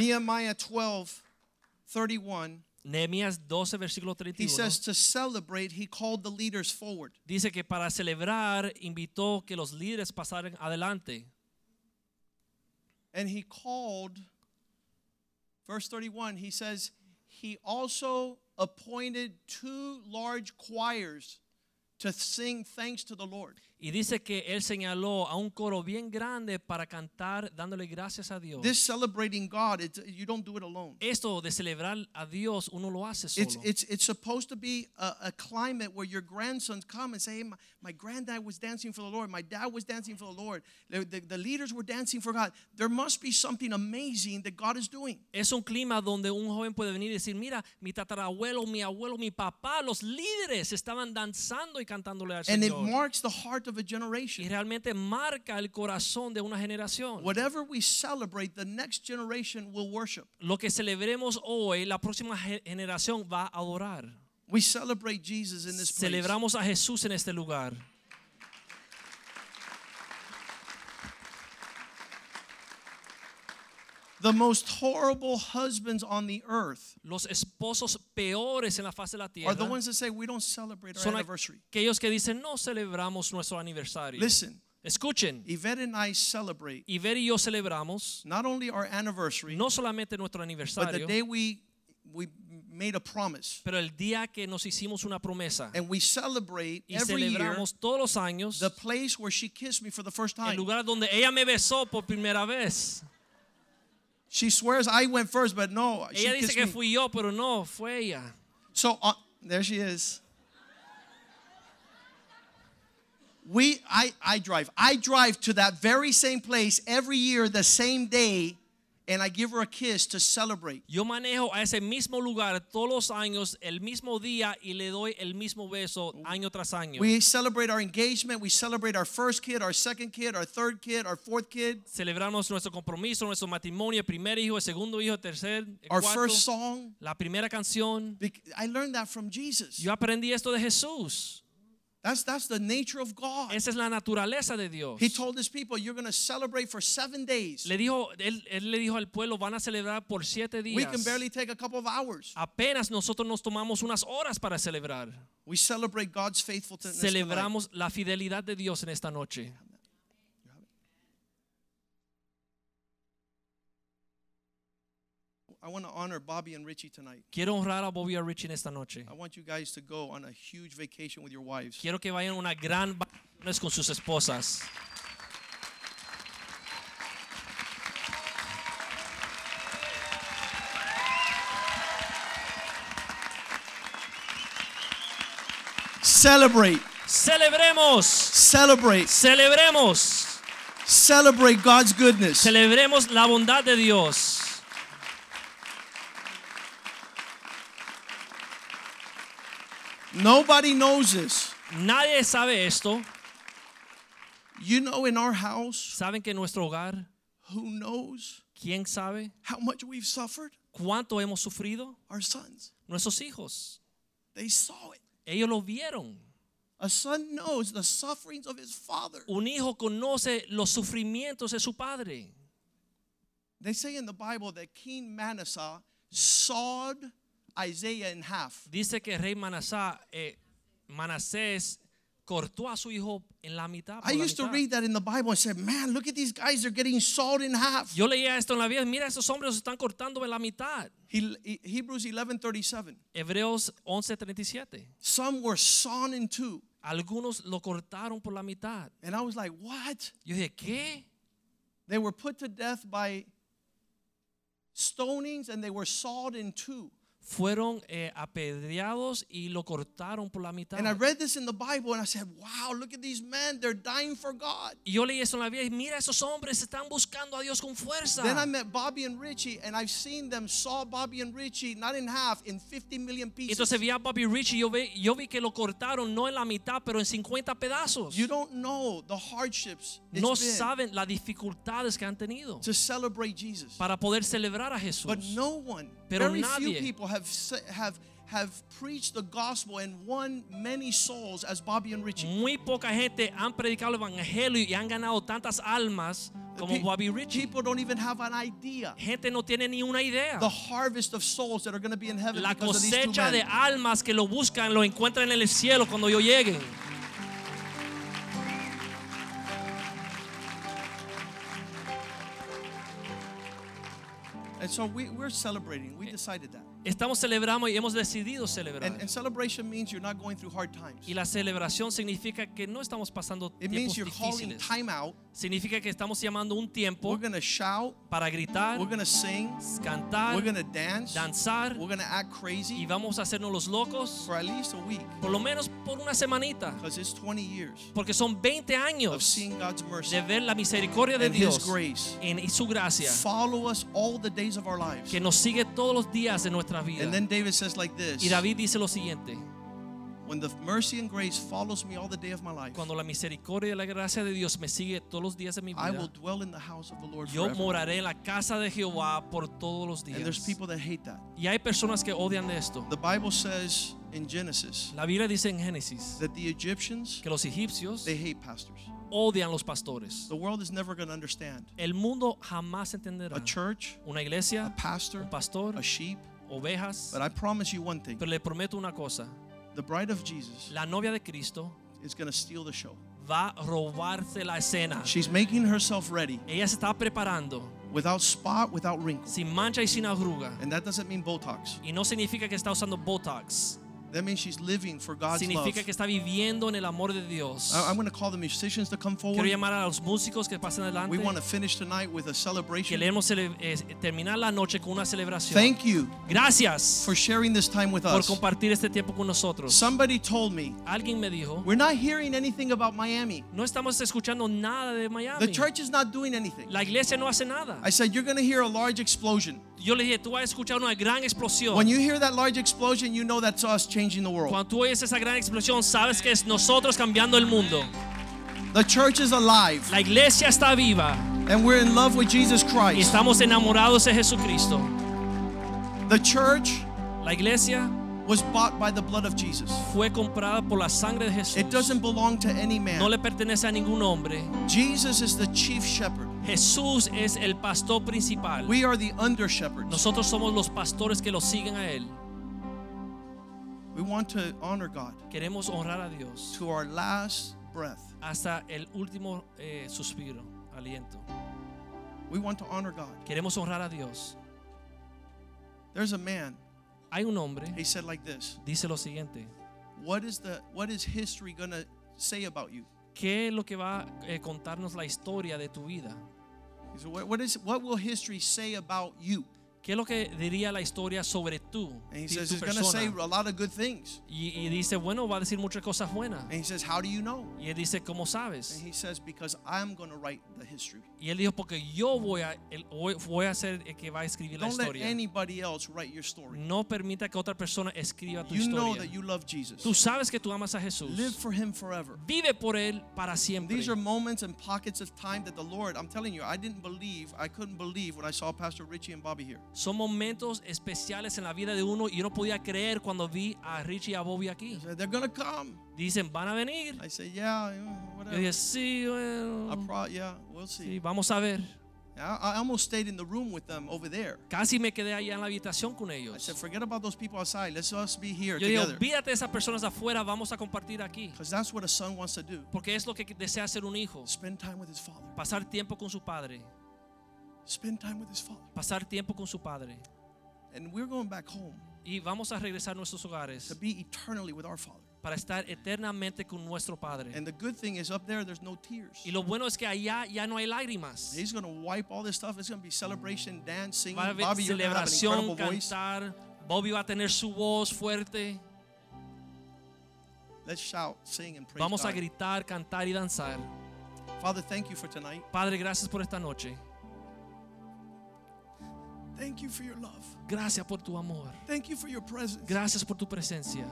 Nehemiah 12, 31. Nehemías 12, versículo He says to celebrate, he called the leaders forward. Dice que para celebrar invitó que los líderes pasaran adelante. And he called, verse 31, he says, he also appointed two large choirs to sing thanks to the Lord. Y dice que él señaló a un coro bien grande para cantar dándole gracias a Dios. This celebrating God, it's, you don't do it alone. Esto de celebrar a Dios uno lo hace solo. it's, it's supposed to be a, a climate where your grandsons come and say, hey, my, my granddad was dancing for the Lord. My dad was dancing for the Lord. The, the, the leaders were dancing for God. There must be something amazing that God is doing. Es un clima donde un joven puede venir y decir, mira, mi tatarabuelo, mi abuelo, mi papá, los líderes estaban danzando y cantándole al And it marks the heart of a generation. Y realmente marca el corazón de una generación. Whatever we celebrate, the next generation will worship. Lo que celebremos hoy, la próxima generación va a adorar. We celebrate Jesus in this place. Celebramos a Jesús en este lugar. The most horrible husbands on the earth Los esposos peores en la faz de la are tierra the ones that say we don't celebrate our son anniversary. aquellos que dicen no celebramos nuestro aniversario. Listen, Escuchen, Yvette and I celebrate Iber y yo celebramos not only our anniversary, no solamente nuestro but the aniversario, day we we made a promise. pero el día que nos hicimos una promesa And we celebrate y every year celebramos todos los años the place where she kissed me for the first el time. lugar donde ella me besó por primera vez. She swears I went first, but no. she Ella dice que me. fui yo, pero no, fue ella. So uh, there she is. We, I, I drive. I drive to that very same place every year, the same day, and I give her a kiss to celebrate. Yo manejo a ese mismo lugar todos los años, el mismo día, y le doy el mismo beso año tras año. We celebrate our engagement. We celebrate our first kid, our second kid, our third kid, our fourth kid, Celebramos nuestro compromiso, nuestro matrimonio, primer hijo, el segundo hijo, el tercer, el our cuarto, first song. la primera canción. I learned that from Jesus. Yo aprendí esto de Jesús. That's, that's the nature of God. Esa es la naturaleza de Dios. He told his people, You're going to celebrate for seven days. Le dijo, él, él le dijo al pueblo, van a celebrar por siete días. We can barely take a couple of hours. Apenas nosotros nos tomamos unas horas para celebrar. We celebrate God's faithfulness. tonight. Celebramos la fidelidad de Dios en esta noche. I want to honor Bobby and Richie tonight. Quiero honrar a Bobby y a Richie en esta noche. I want you guys to go on a huge vacation with your wives. Quiero que vayan una gran vacaciones con sus esposas. Celebrate. Celebremos. Celebrate. Celebremos. Celebrate God's goodness. Celebremos la bondad de Dios. Nobody knows this. Nadie sabe esto. You know, in our house, ¿Saben que en nuestro hogar, who knows quién sabe how much we've suffered? cuánto hemos sufrido? Our sons. Nuestros hijos. They saw it. Ellos lo vieron. A son knows the sufferings of his father. Un hijo conoce los sufrimientos de su padre. They say in the Bible that King Manasseh sawed Isaiah in half. Dice que rey Manasá, eh, Manasés cortó a su hijo en la mitad. I used to read that in the Bible and said, man, look at these guys, they're getting sawed in half. Yo leía esto en la vida. Mira, esos hombres están cortando en la mitad. He, he- Hebrews 11:37. Hebreos 11:37. Some were sawn in two. Algunos lo cortaron por la mitad. And I was like, what? Yo dije, ¿qué? They were put to death by stonings and they were sawed in two. Fueron eh, apedreados y lo cortaron por la mitad. And I read this in the Bible and I said, wow, look at these men. They're dying for God. Y yo leí eso en la vida y mira, esos hombres están buscando a Dios con fuerza. Then I met Bobby and Richie and I've seen them saw Bobby and Richie not in half, in 50 million pieces. Entonces vi a Bobby Richie y yo, ve- yo vi que lo cortaron no en la mitad, pero en 50 pedazos. You don't know the hardships No saben las dificultades que han tenido to celebrate Jesus. para poder celebrar a But Jesús. no one, Pero very few nadie. people have sa- have have preached the gospel and won many souls as Bobby and Richie. Muy poca gente han predicado el evangelio y han ganado tantas almas como Pe- Bobby Richie. People don't even have an idea Gente no tiene ni una idea. the harvest of souls that are going to be in heaven La cosecha de almas que lo buscan lo encuentran en el cielo cuando yo lleguen. And so we, we're celebrating. We decided that. Estamos celebrando y hemos decidido celebrar. And, and celebration means you're not going through hard times. Y la celebración significa que no estamos pasando It tiempos means you're calling difíciles. time out. Significa que estamos llamando un tiempo We're going to shout. para gritar, We're going to sing. cantar, We're going to dance. danzar We're going to act y crazy vamos a hacernos los locos for at least a week por lo menos por una semanita. because it's 20 years Porque son 20 of años seeing God's mercy de ver la misericordia de and His Dios grace en, y su gracia follow us all the days of our lives. que nos sigue todos los días de nuestra vida. And then David says like this Y David dice lo siguiente, When the mercy and grace follows me all the day of my life, cuando la misericordia y la gracia de Dios me sigue todos los días de mi I will vida, dwell in the house of the Lord yo forever. moraré en la casa de Jehová por todos los And there's días. people that hate that. Y hay personas que odian de esto. The Bible says in Genesis La Biblia dice en Génesis that the Egyptians que los egipcios they hate pastors. odian los pastores. The world is never going to understand. El mundo jamás entenderá. A church, Una a iglesia, pastor, un pastor, a sheep. Ovejas. But I promise you one thing. Pero le prometo una cosa. The bride of Jesus La novia de Cristo is going to steal the show. va a robarse la escena. She's making herself ready Ella se está preparando without spot, without wrinkle. sin mancha y sin arruga. And that doesn't mean Botox. Y no significa que está usando Botox. That means she's living for God's love. significa que está viviendo en el amor de Dios. I- I'm going to call the musicians to come forward. Quiero llamar a los músicos que pasen adelante. We want to finish tonight with a celebration. Queremos cele- eh, terminar la noche con una celebración. Thank you Gracias for sharing this time with us. por compartir este tiempo con nosotros. Somebody told me Alguien me dijo, we're not hearing anything about Miami. no estamos escuchando nada de Miami. The church is not doing anything. La iglesia no hace nada. I said you're going to hear a large explosion. Yo le dije, tú vas a escuchar una gran explosión. When you hear that large explosion, you know that's us changing the world. Cuando tú oyes esa gran explosión, sabes que es nosotros cambiando el mundo. The church is alive. La iglesia está viva And we're in love with Jesus y Christ. estamos enamorados de Jesucristo. The church La iglesia was bought by the blood of Jesus. fue comprada por la sangre de Jesús. It doesn't belong to any man. No le pertenece a ningún hombre. Jesus is the chief shepherd. Jesús es el pastor principal. We are the under shepherds. Nosotros somos los pastores que lo siguen a él. We want to honor God Queremos honrar a Dios to our last breath. hasta el último eh, suspiro, aliento. We want to honor God. Queremos honrar a Dios. There's a man. Hay un hombre, He said like this. dice lo siguiente. What is the what is history going to say about you? ¿Qué es lo que va a eh, contarnos la historia de tu vida? He said, what, what is what will history say about you? ¿Qué es lo que diría la historia sobre tú, And he says it's going to say a lot of good things. Y, y dice, bueno, va a decir muchas cosas buenas. And he says, how do you know? Y él dice, ¿cómo sabes? And he says, because I'm going to write the history. Y él dijo, porque yo voy a, voy a ser el que va a escribir la Don't let historia. anybody else write your story. No permita que otra persona escriba tu You know historia. that you love Jesus. Tú sabes que tú amas a Jesús. Live for him forever. Vive por él para siempre. These are moments and pockets of time that the Lord, I'm telling you, I didn't believe, I couldn't believe when I saw Pastor Richie and Bobby here. Son momentos especiales en la vida de uno y yo no podía creer cuando vi a Richie y a Bobby aquí. Said, They're to come. Dicen, van a venir. I said, yeah, Yo dije, sí, I bueno, yeah, we'll see. sí, vamos a ver. I, I almost stayed in the room with them over there. Casi me quedé allá en la habitación con I ellos. said, forget about those people outside. Let's us be here Yo together. de esas personas afuera, vamos a compartir aquí. Because that's what a son wants to do. Porque es lo que desea ser un hijo. Spend time with his father. Pasar tiempo con su padre. Spend time with his father. Pasar tiempo con su padre. And we're going back home Y vamos a regresar a nuestros hogares to be eternally with our father. para estar eternamente con nuestro Padre. And the good thing is up there, there's no tears. Y lo bueno es que allá ya no hay lágrimas. He's going to wipe all this stuff. It's going to be celebration, dance, singing. Va a haber Bobby, you're to have an celebración, incredible voice. cantar. Bobby va a tener su voz fuerte. Let's shout, sing, and praise Vamos a gritar, cantar y danzar. Father, thank you for tonight. Padre, gracias por esta noche. Thank you for your love. Gracias por tu amor. Thank you for your presence. Gracias por tu presencia.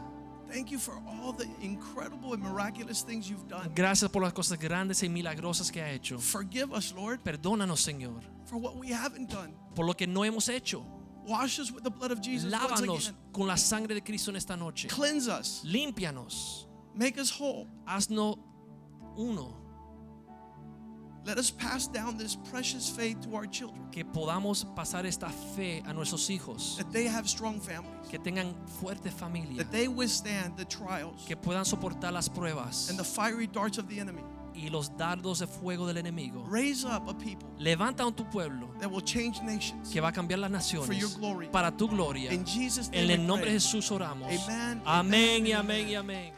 Thank you for all the incredible and miraculous things you've done. Gracias por las cosas grandes y milagrosas que ha hecho. Forgive us, Lord, Perdónanos, Señor, for what we haven't done. por lo que no hemos hecho. Wash us with the blood of Jesus Lávanos con la sangre de Cristo en esta noche. Cleanse us. Límpianos. Make us whole. Haznos uno. Let us pass down this precious faith to our children. Que podamos pasar esta fe a nuestros hijos. That they have strong families. Que tengan fuerte familia. That they withstand the trials Que puedan soportar las pruebas and the fiery darts of the enemy. y los dardos de fuego del enemigo. Raise up a people Levanta a tu pueblo that will change nations. que va a cambiar las For your naciones glory. para tu gloria. In Jesus' name En el nombre de. Jesús oramos. Amen, Amén y amén y amén.